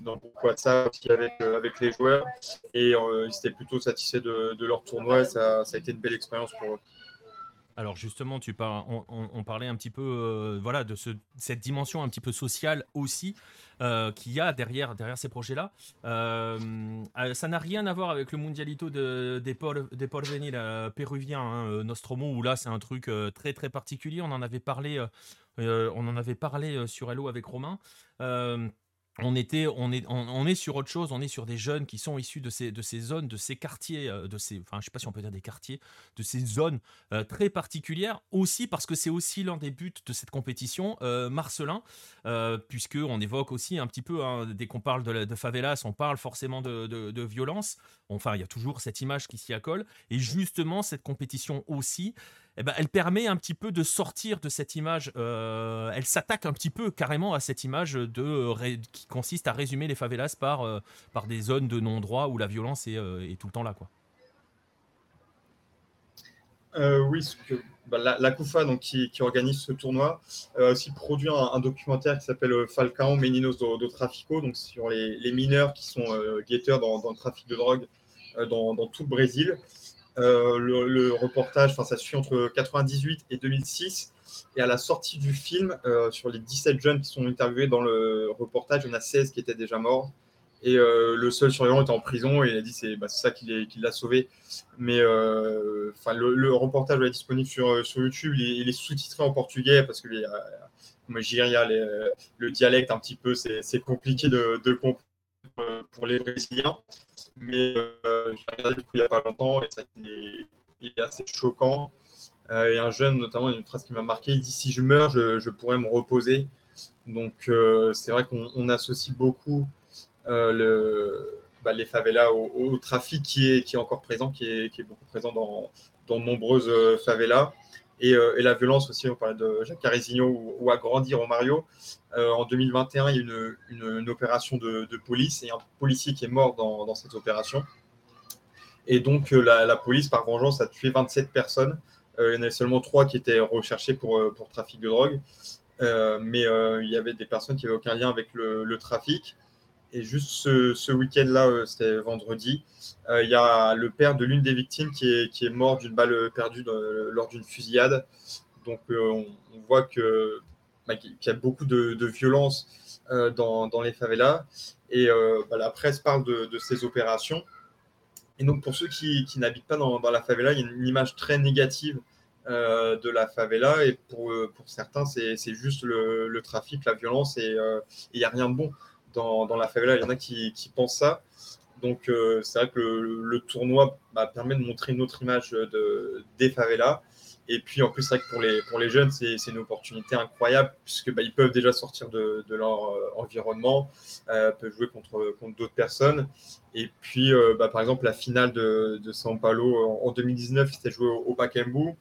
dans le groupe WhatsApp avec, avec les joueurs et ils étaient plutôt satisfaits de, de leur tournoi. Ça, ça, a été une belle expérience pour eux. Alors justement, tu parles, on, parlait un petit peu, voilà, de ce, cette dimension un petit peu sociale aussi. Euh, qu'il y a derrière, derrière ces projets-là. Euh, euh, ça n'a rien à voir avec le Mundialito de, des, Paul, des péruviens, hein, Nostromo, où là c'est un truc très très particulier. On en avait parlé, on en avait parlé sur Hello avec Romain on était, on est, on, est sur autre chose. On est sur des jeunes qui sont issus de ces, de ces zones, de ces quartiers, euh, de ces, enfin, je sais pas si on peut dire des quartiers, de ces zones euh, très particulières. Aussi parce que c'est aussi l'un des buts de cette compétition, euh, Marcelin, puisque on évoque aussi un petit peu hein, dès qu'on parle de, de, favelas, on parle forcément de, de violence. Enfin, il y a toujours cette image qui s'y accole. Et justement, cette compétition aussi. Eh ben, elle permet un petit peu de sortir de cette image. Euh, elle s'attaque un petit peu carrément à cette image de, qui consiste à résumer les favelas par, euh, par des zones de non-droit où la violence est, euh, tout le temps là. Oui, bah, la, donc, qui, organise ce tournoi, a aussi produit un, documentaire qui s'appelle Falcao Meninos do, Trafico, donc sur les, mineurs qui sont guetteurs dans, le trafic de drogue dans, tout le Brésil. Euh, le, reportage, ça suit entre 98 et 2006. Et à la sortie du film, euh, sur les 17 jeunes qui sont interviewés dans le reportage, il y en a 16 qui étaient déjà morts. Et euh, le seul survivant était en prison et il a dit c'est bah, ça qui, l'a sauvé. Mais le, reportage est disponible sur, sur YouTube. Il est, sous-titré en portugais parce que le dialecte un petit peu, c'est compliqué de comprendre pour les Brésiliens mais euh, j'ai regardé il n'y a pas longtemps et ça il est assez choquant. Euh, et un jeune, notamment, une phrase qui m'a marqué, il dit si je meurs, je, pourrais me reposer. Donc euh, c'est vrai qu'on associe beaucoup le, bah, les favelas au, trafic qui est, encore présent, qui est, qui est beaucoup présent dans, dans de nombreuses favelas. Et, et, la violence aussi, on parlait de Jacques Carisigno ou, ou Agrandir au Mario. Euh, en 2021, il y a une, une, opération de, police et un policier qui est mort dans, cette opération. Et donc, euh, la, police, par vengeance, a tué 27 personnes. Euh, il y en avait seulement trois qui étaient recherchées pour, trafic de drogue. mais il y avait des personnes qui n'avaient aucun lien avec le trafic. Et juste ce, week-end-là, c'était vendredi, il y a le père de l'une des victimes qui est, mort d'une balle perdue lors d'une fusillade. Donc on, on, voit bah, qu'il y a beaucoup de, violence euh, dans, les favelas. Et euh, bah, la presse parle de, ces opérations. Et donc, pour ceux qui, n'habitent pas dans, la favela, il y a une image très négative euh, de la favela. Et pour certains, c'est juste le, trafic, la violence, et il n'y a rien de bon dans, la favela. Il y en a qui, pensent ça. Donc, c'est vrai que le, tournoi bah, permet de montrer une autre image de, des favelas. Et puis en plus, c'est vrai que pour les, pour les jeunes, c'est une opportunité incroyable puisque bah, peuvent déjà sortir de, de leur euh, environnement, euh, peuvent jouer contre, contre d'autres personnes. Et puis, euh, bah, par exemple, la finale de, de São Paulo en 2019, c'était joué au, au Pacaembu.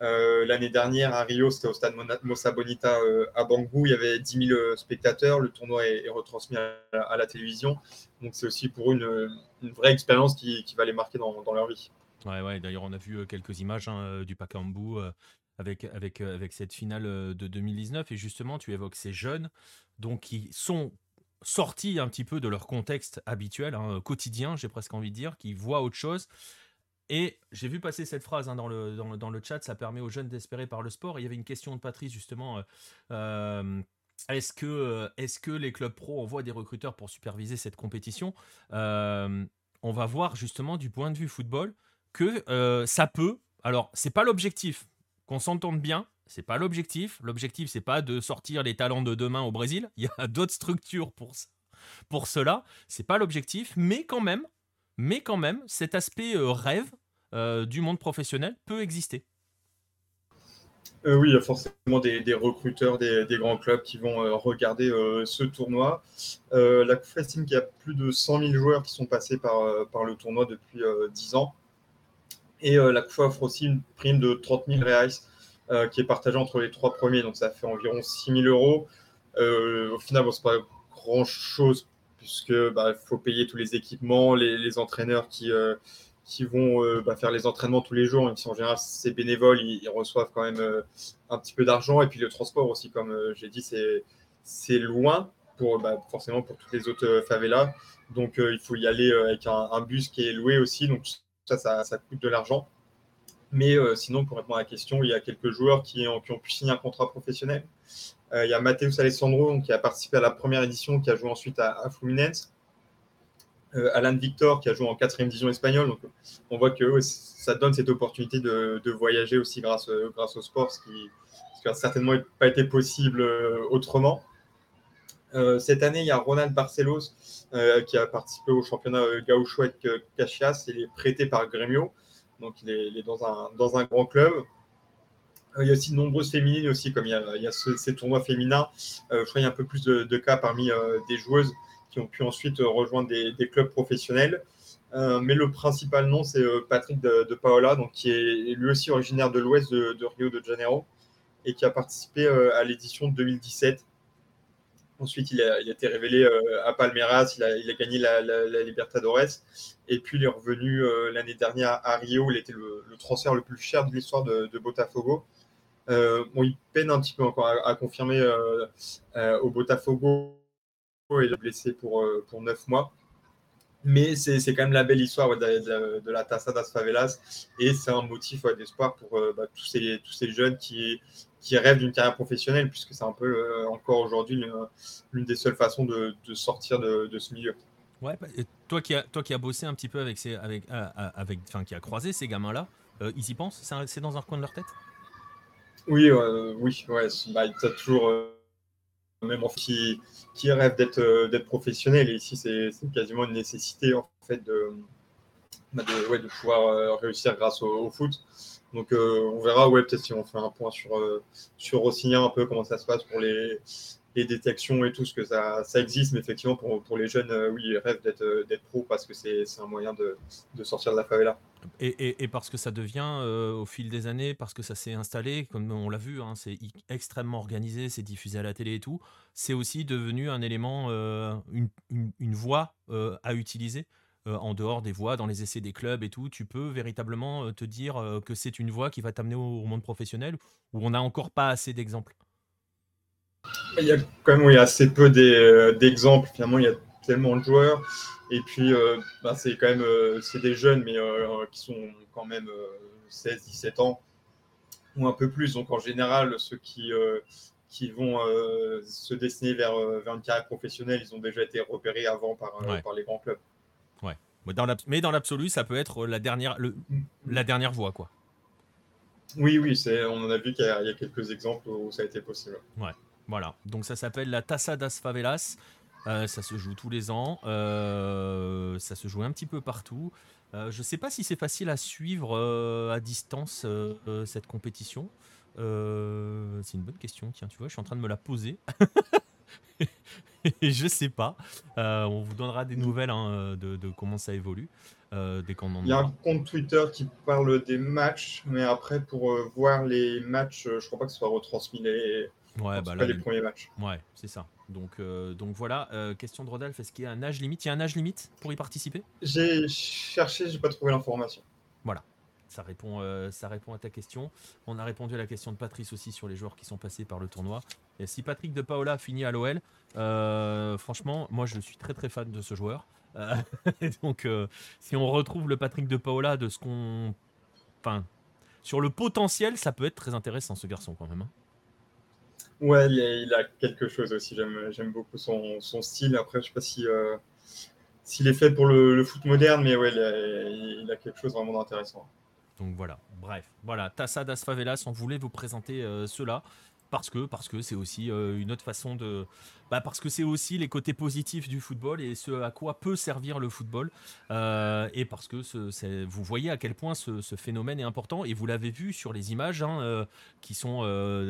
L'année dernière, à Rio, c'était au stade Mossa Bonita à Bangou. Il y avait 10 000 spectateurs. Le tournoi est, retransmis à, la télévision. Donc, c'est aussi pour une, une vraie expérience qui, va les marquer dans, leur vie. Ouais, ouais, d'ailleurs, on a vu quelques images hein, du Pakambu avec cette finale de 2019. Et justement, tu évoques ces jeunes donc, qui sont sortis un petit peu de leur contexte habituel, hein, quotidien, j'ai presque envie de dire, qui voient autre chose. Et j'ai vu passer cette phrase hein, dans, le, dans, le chat, ça permet aux jeunes d'espérer par le sport. il y avait une question de Patrice justement. est-ce que, est que les clubs pro envoient des recruteurs pour superviser cette compétition On va voir justement du point de vue football que ça peut. Alors, c'est pas l'objectif, qu'on s'entende bien, c'est pas l'objectif. L'objectif, c'est pas de sortir les talents de demain au Brésil. Il y a d'autres structures pour, pour cela. C'est pas l'objectif, mais quand même, mais quand même, cet aspect euh, rêve euh, du monde professionnel peut exister. Euh, oui, il y a forcément des, recruteurs des, grands clubs qui vont regarder ce tournoi. la COUF estime qu'il y a plus de 100 000 joueurs qui sont passés par, le tournoi depuis 10 ans. Et la COUF offre aussi une prime de 30 000 reais qui est partagée entre les trois premiers. Donc ça fait environ 6 000 euros. au final, bon, ce n'est pas grand-chose puisque bah, faut payer tous les équipements, les, entraîneurs qui, euh, qui vont euh, bah, faire les entraînements tous les jours, même si en général c'est bénévole, ils, reçoivent quand même euh, un petit peu d'argent. Et puis le transport aussi, comme j'ai dit, c'est loin pour bah, forcément pour toutes les autres favelas. Donc il faut y aller avec un, bus qui est loué aussi. Donc ça, ça, coûte de l'argent. Mais sinon, pour répondre à la question, il y a quelques joueurs qui ont, qui ont pu signer un contrat professionnel. Euh, il y a Mateus Alessandro qui a participé à la première édition, qui a joué ensuite à, Fluminense. Euh, Alan Victor qui a joué en quatrième division espagnole. Donc, on voit que ça donne cette opportunité de, voyager aussi grâce, grâce au sport, ce qui n'a certainement pas été possible euh, autrement. cette année, il y a Ronald Barcelos qui a participé au championnat Gaucho avec Cachias. Il est prêté par Gremio. Donc, il est, dans, un, dans un grand club. Euh, il y a aussi de nombreuses féminines aussi, comme il y a, ces tournois féminins. Euh, je crois qu'il y a un peu plus de, cas parmi euh, des joueuses qui ont pu ensuite rejoindre des, clubs professionnels. mais le principal nom, c'est Patrick de, Paola, donc, qui est lui aussi originaire de l'ouest de, Rio de Janeiro et qui a participé à l'édition 2017. Ensuite, il a, été révélé à Palmeiras, il a, gagné la, Libertadores. Et puis, il est revenu l'année dernière à Rio. Il était le, transfert le plus cher de l'histoire de, Botafogo. Euh, bon, il peine un petit peu encore à, confirmer euh, euh, au Botafogo. Il est blessé pour, pour 9 mois. Mais c'est quand même la belle histoire de, la Taça das Favelas. Et c'est un motif d'espoir pour bah, tous, ces, tous ces jeunes qui, qui rêvent d'une carrière professionnelle, puisque c'est un peu encore aujourd'hui l'une des seules façons de, de sortir de, ce milieu. Ouais, bah, toi qui as toi qui a bossé un petit peu avec ces, avec, avec, qui a croisé ces gamins-là, ils y pensent? C'est dans un coin de leur tête? Oui, oui, ouais, bah, as toujours, euh, même en qui, qui rêve d'être euh, professionnel, et ici c'est quasiment une nécessité en fait de, bah, de, ouais, de pouvoir euh, réussir grâce au, foot. Donc on verra, ouais, peut-être si on fait un point sur, sur Rossignol un peu comment ça se passe pour les, les détections et tout, ce que ça, existe, mais effectivement pour, les jeunes, oui, ils rêvent d'être pro parce que c'est un moyen de, sortir de la favela. Et, parce que ça devient, euh, au fil des années, parce que ça s'est installé, comme on l'a vu, hein, c'est extrêmement organisé, c'est diffusé à la télé et tout, c'est aussi devenu un élément, euh, une, voie euh, à utiliser. en dehors des voies, dans les essais des clubs et tout, tu peux véritablement te dire que c'est une voie qui va t'amener au, monde professionnel, où on n'a encore pas assez d'exemples. Il y a quand même assez peu d'exemples. Finalement, il y a tellement de joueurs. Et puis, euh, bah, c'est quand même euh, c'est des jeunes, mais euh, qui sont quand même 16-17 ans ou un peu plus. Donc, en général, ceux qui, qui vont se destiner vers, vers, une carrière professionnelle, ils ont déjà été repérés avant par, par les grands clubs. Ouais. Mais dans l'absolu, ça peut être la dernière, le, mm. la dernière voie, quoi. Oui, oui, on en a vu qu'il y, a quelques exemples où ça a été possible. Ouais, voilà. Donc ça s'appelle la Tassa das Favelas. Euh, ça se joue tous les ans. Euh, ça se joue un petit peu partout. Euh, je ne sais pas si c'est facile à suivre à distance cette compétition. c'est une bonne question. Tiens, tu vois, je suis en train de me la poser. Et je sais pas. on vous donnera des nouvelles hein, de, comment ça évolue. dès qu'on Il y a un compte Twitter qui parle des matchs, mais après, pour voir les matchs, je crois pas que ce soit retransmis les, ouais, bah les premiers matchs. Ouais, c'est ça. Donc, euh, donc voilà, euh, question de Rodolphe, est-ce qu'il y a un âge limite? Il y a un âge limite pour y participer? J'ai cherché, j'ai pas trouvé l'information. Voilà, ça répond, euh, ça répond à ta question. On a répondu à la question de Patrice aussi sur les joueurs qui sont passés par le tournoi. Et si Patrick de Paola finit à l'OL, franchement, moi je suis très très fan de ce joueur. Euh, donc, si on retrouve le Patrick de Paola de ce qu'on. Enfin, sur le potentiel, ça peut être très intéressant ce garçon quand même. hein. Ouais, il a, quelque chose aussi. J'aime, beaucoup son, style. Après, je sais pas si euh, s'il est fait pour le, foot moderne, mais ouais, il a, quelque chose vraiment d'intéressant. Donc voilà, bref, voilà, Tassa das Favelas, on voulait vous présenter euh, cela parce que parce que c'est aussi euh, une autre façon de bah, parce que c'est aussi les côtés positifs du football et ce à quoi peut servir le football Euh, et parce que vous voyez à quel point ce, phénomène est important et vous l'avez vu sur les images hein, euh, qui sont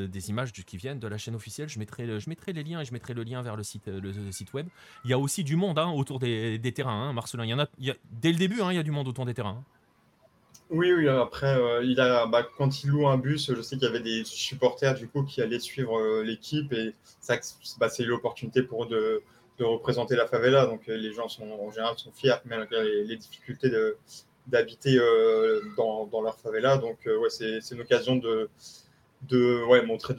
des images du- qui viennent de la chaîne officielle. Je mettrai je mettrai les liens et je mettrai le lien vers le site le, site web. Il y a aussi du monde hein, autour des, terrains hein, Marcelin. Dès le début il y a du monde autour des terrains. Oui, oui, après, euh, il a, bah, quand il loue un bus, je sais qu'il y avait des supporters du coup qui allaient suivre euh, l'équipe et ça, bah, c'est l'opportunité pour eux de, représenter la favela. Donc euh, les gens sont en général sont fiers malgré les, difficultés d'habiter dans, leur favela. Donc c'est une occasion de, montrer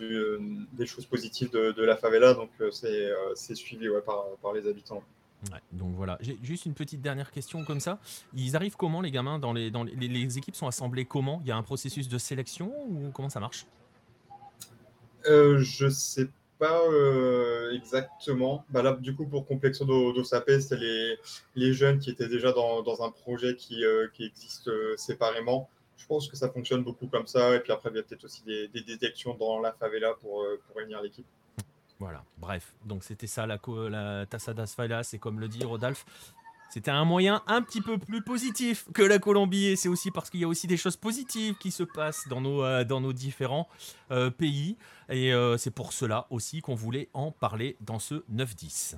des choses positives de, la favela. Donc c'est suivi par les habitants. Donc voilà, juste une petite dernière question comme ça. Ils arrivent comment les gamins dans les, dans les, équipes sont assemblées comment? Il y a un processus de sélection ou comment ça marche? Euh, je sais pas euh, exactement. Bah là, du coup, pour Complexo do, do c'était les, les jeunes qui étaient déjà dans, dans un projet qui, euh, qui existe euh, séparément. Je pense que ça fonctionne beaucoup comme ça. Et puis après, il y a peut-être aussi des, des détections dans la favela pour, pour réunir l'équipe. Voilà, bref, donc c'était ça la, la Tassa das Favelas, c'est comme le dit Rodolphe, c'était un moyen un petit peu plus positif que la Colombie et c'est aussi parce qu'il y a aussi des choses positives qui se passent dans nos, euh, différents euh, pays et euh, c'est pour cela aussi qu'on voulait en parler dans ce 9-10.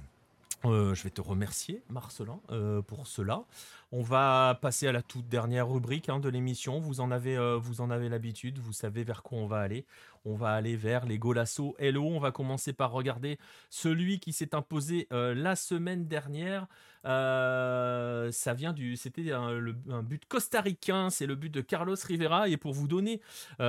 Je vais te remercier, Marcelin, euh, pour cela. On va passer à la toute dernière rubrique hein, de l'émission. Vous en avez, euh, vous en avez l'habitude. Vous savez vers quoi on va aller. On va aller vers les Golasso Hello. On va commencer par regarder celui qui s'est imposé euh, la semaine dernière. Ça c'était un, un but costaricain. C'est le but de Carlos Rivera. Et pour vous donner, pour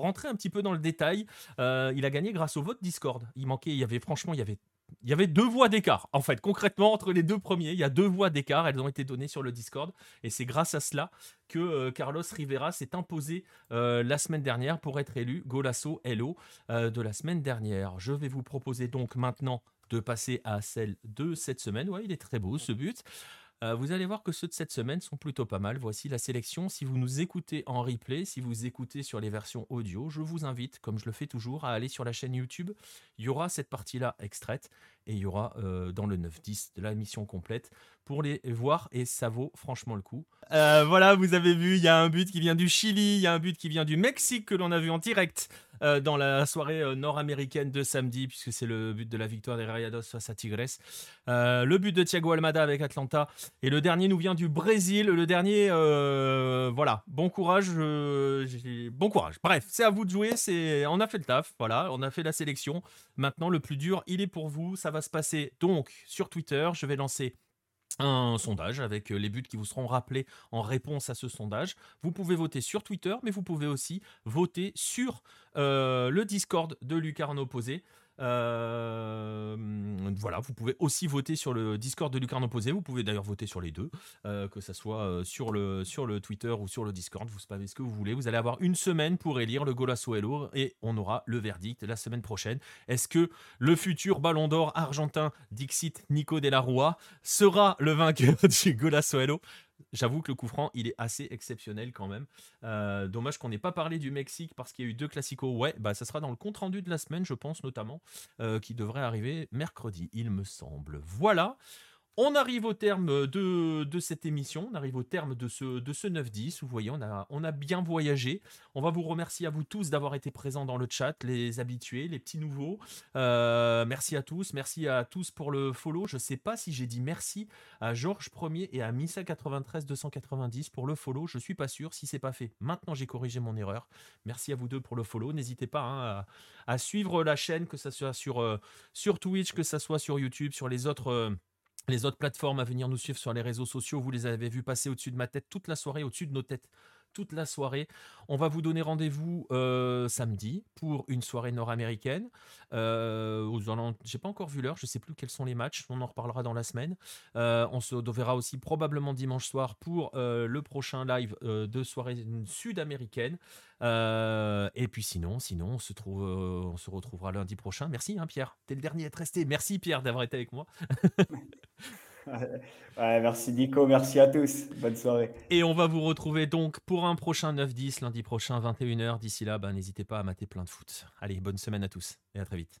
rentrer un petit peu dans le détail, il a gagné grâce au vote Discord. Il manquait, il y avait franchement, il y avait il y avait deux voix d'écart. En fait, concrètement, entre les deux premiers, il y a deux voix d'écart. Elles ont été données sur le Discord. Et c'est grâce à cela que euh, Carlos Rivera s'est imposé euh, la semaine dernière pour être élu Golasso Hello euh, de la semaine dernière. Je vais vous proposer donc maintenant de passer à celle de cette semaine. Ouais, il est très beau ce but. Euh, vous allez voir que ceux de cette semaine sont plutôt pas mal. Voici la sélection. Si vous nous écoutez en replay, si vous écoutez sur les versions audio, je vous invite, comme je le fais toujours, à aller sur la chaîne YouTube. Il y aura cette partie-là extraite et il y aura euh, dans le 9-10 de la mission complète pour les voir et ça vaut franchement le coup. Euh, voilà, vous avez vu, il y a un but qui vient du Chili, il y a un but qui vient du Mexique que l'on a vu en direct euh, dans la soirée euh, nord-américaine de samedi, puisque c'est le but de la victoire des Rayados face à Tigres. Euh, le but de Thiago Almada avec Atlanta. Et le dernier nous vient du Brésil. Le dernier, voilà, bon courage. bon courage. Bref, c'est à vous de jouer. On a fait le taf. Voilà, on a fait la sélection. Maintenant, le plus dur, il est pour vous. Ça va se passer donc sur Twitter. Je vais lancer un sondage avec euh, les buts qui vous seront rappelés en réponse à ce sondage. Vous pouvez voter sur Twitter, mais vous pouvez aussi voter sur euh, le Discord de Lucarno Posé. Euh, voilà, vous pouvez aussi voter sur le Discord de Lucarno Posé. Vous pouvez d'ailleurs voter sur les deux, euh, que ce soit euh, sur, le, Twitter ou sur le Discord. Vous savez ce que vous voulez. Vous allez avoir une semaine pour élire le Golasso et on aura le verdict la semaine prochaine. Est-ce que le futur Ballon d'Or argentin Dixit Nico de la Rua sera le vainqueur du Golasso Hello? J'avoue que le coup franc, il est assez exceptionnel quand même. Euh, dommage qu'on n'ait pas parlé du Mexique parce qu'il y a eu deux classicos. Ouais, bah ça sera dans le compte rendu de la semaine, je pense notamment, euh, qui devrait arriver mercredi, il me semble. Voilà. On arrive au terme de, de cette émission, on arrive au terme de ce, de ce 9-10. Vous voyez, on a, bien voyagé. On va vous remercier à vous tous d'avoir été présents dans le chat, les habitués, les petits nouveaux. Euh, merci à tous, merci à tous pour le follow. Je sais pas si j'ai dit merci à Georges 1er et à Missa93-290 pour le follow. Je suis pas sûr si c'est pas fait. Maintenant, j'ai corrigé mon erreur. Merci à vous deux pour le follow. N'hésitez pas hein, à, suivre la chaîne, que ce soit sur, euh, sur Twitch, que ce soit sur YouTube, sur les autres. euh, les autres plateformes à venir nous suivre sur les réseaux sociaux, vous les avez vus passer au-dessus de ma tête toute la soirée, au-dessus de nos têtes toute la soirée. On va vous donner rendez-vous euh, samedi pour une soirée nord-américaine. Euh, J'ai pas encore vu l'heure, je sais plus quels sont les matchs. On en reparlera dans la semaine. Euh, on se verra aussi probablement dimanche soir pour euh, le prochain live de soirée sud-américaine. et puis sinon, sinon on se retrouvera lundi prochain. Merci hein, Pierre, t'es le dernier à être resté. Merci Pierre d'avoir été avec moi. merci Nico, merci à tous. Bonne soirée. Et on va vous retrouver donc pour un prochain 9-10 lundi prochain, 21h. D'ici là, ben, n'hésitez pas à mater plein de foot. Allez, bonne semaine à tous et à très vite.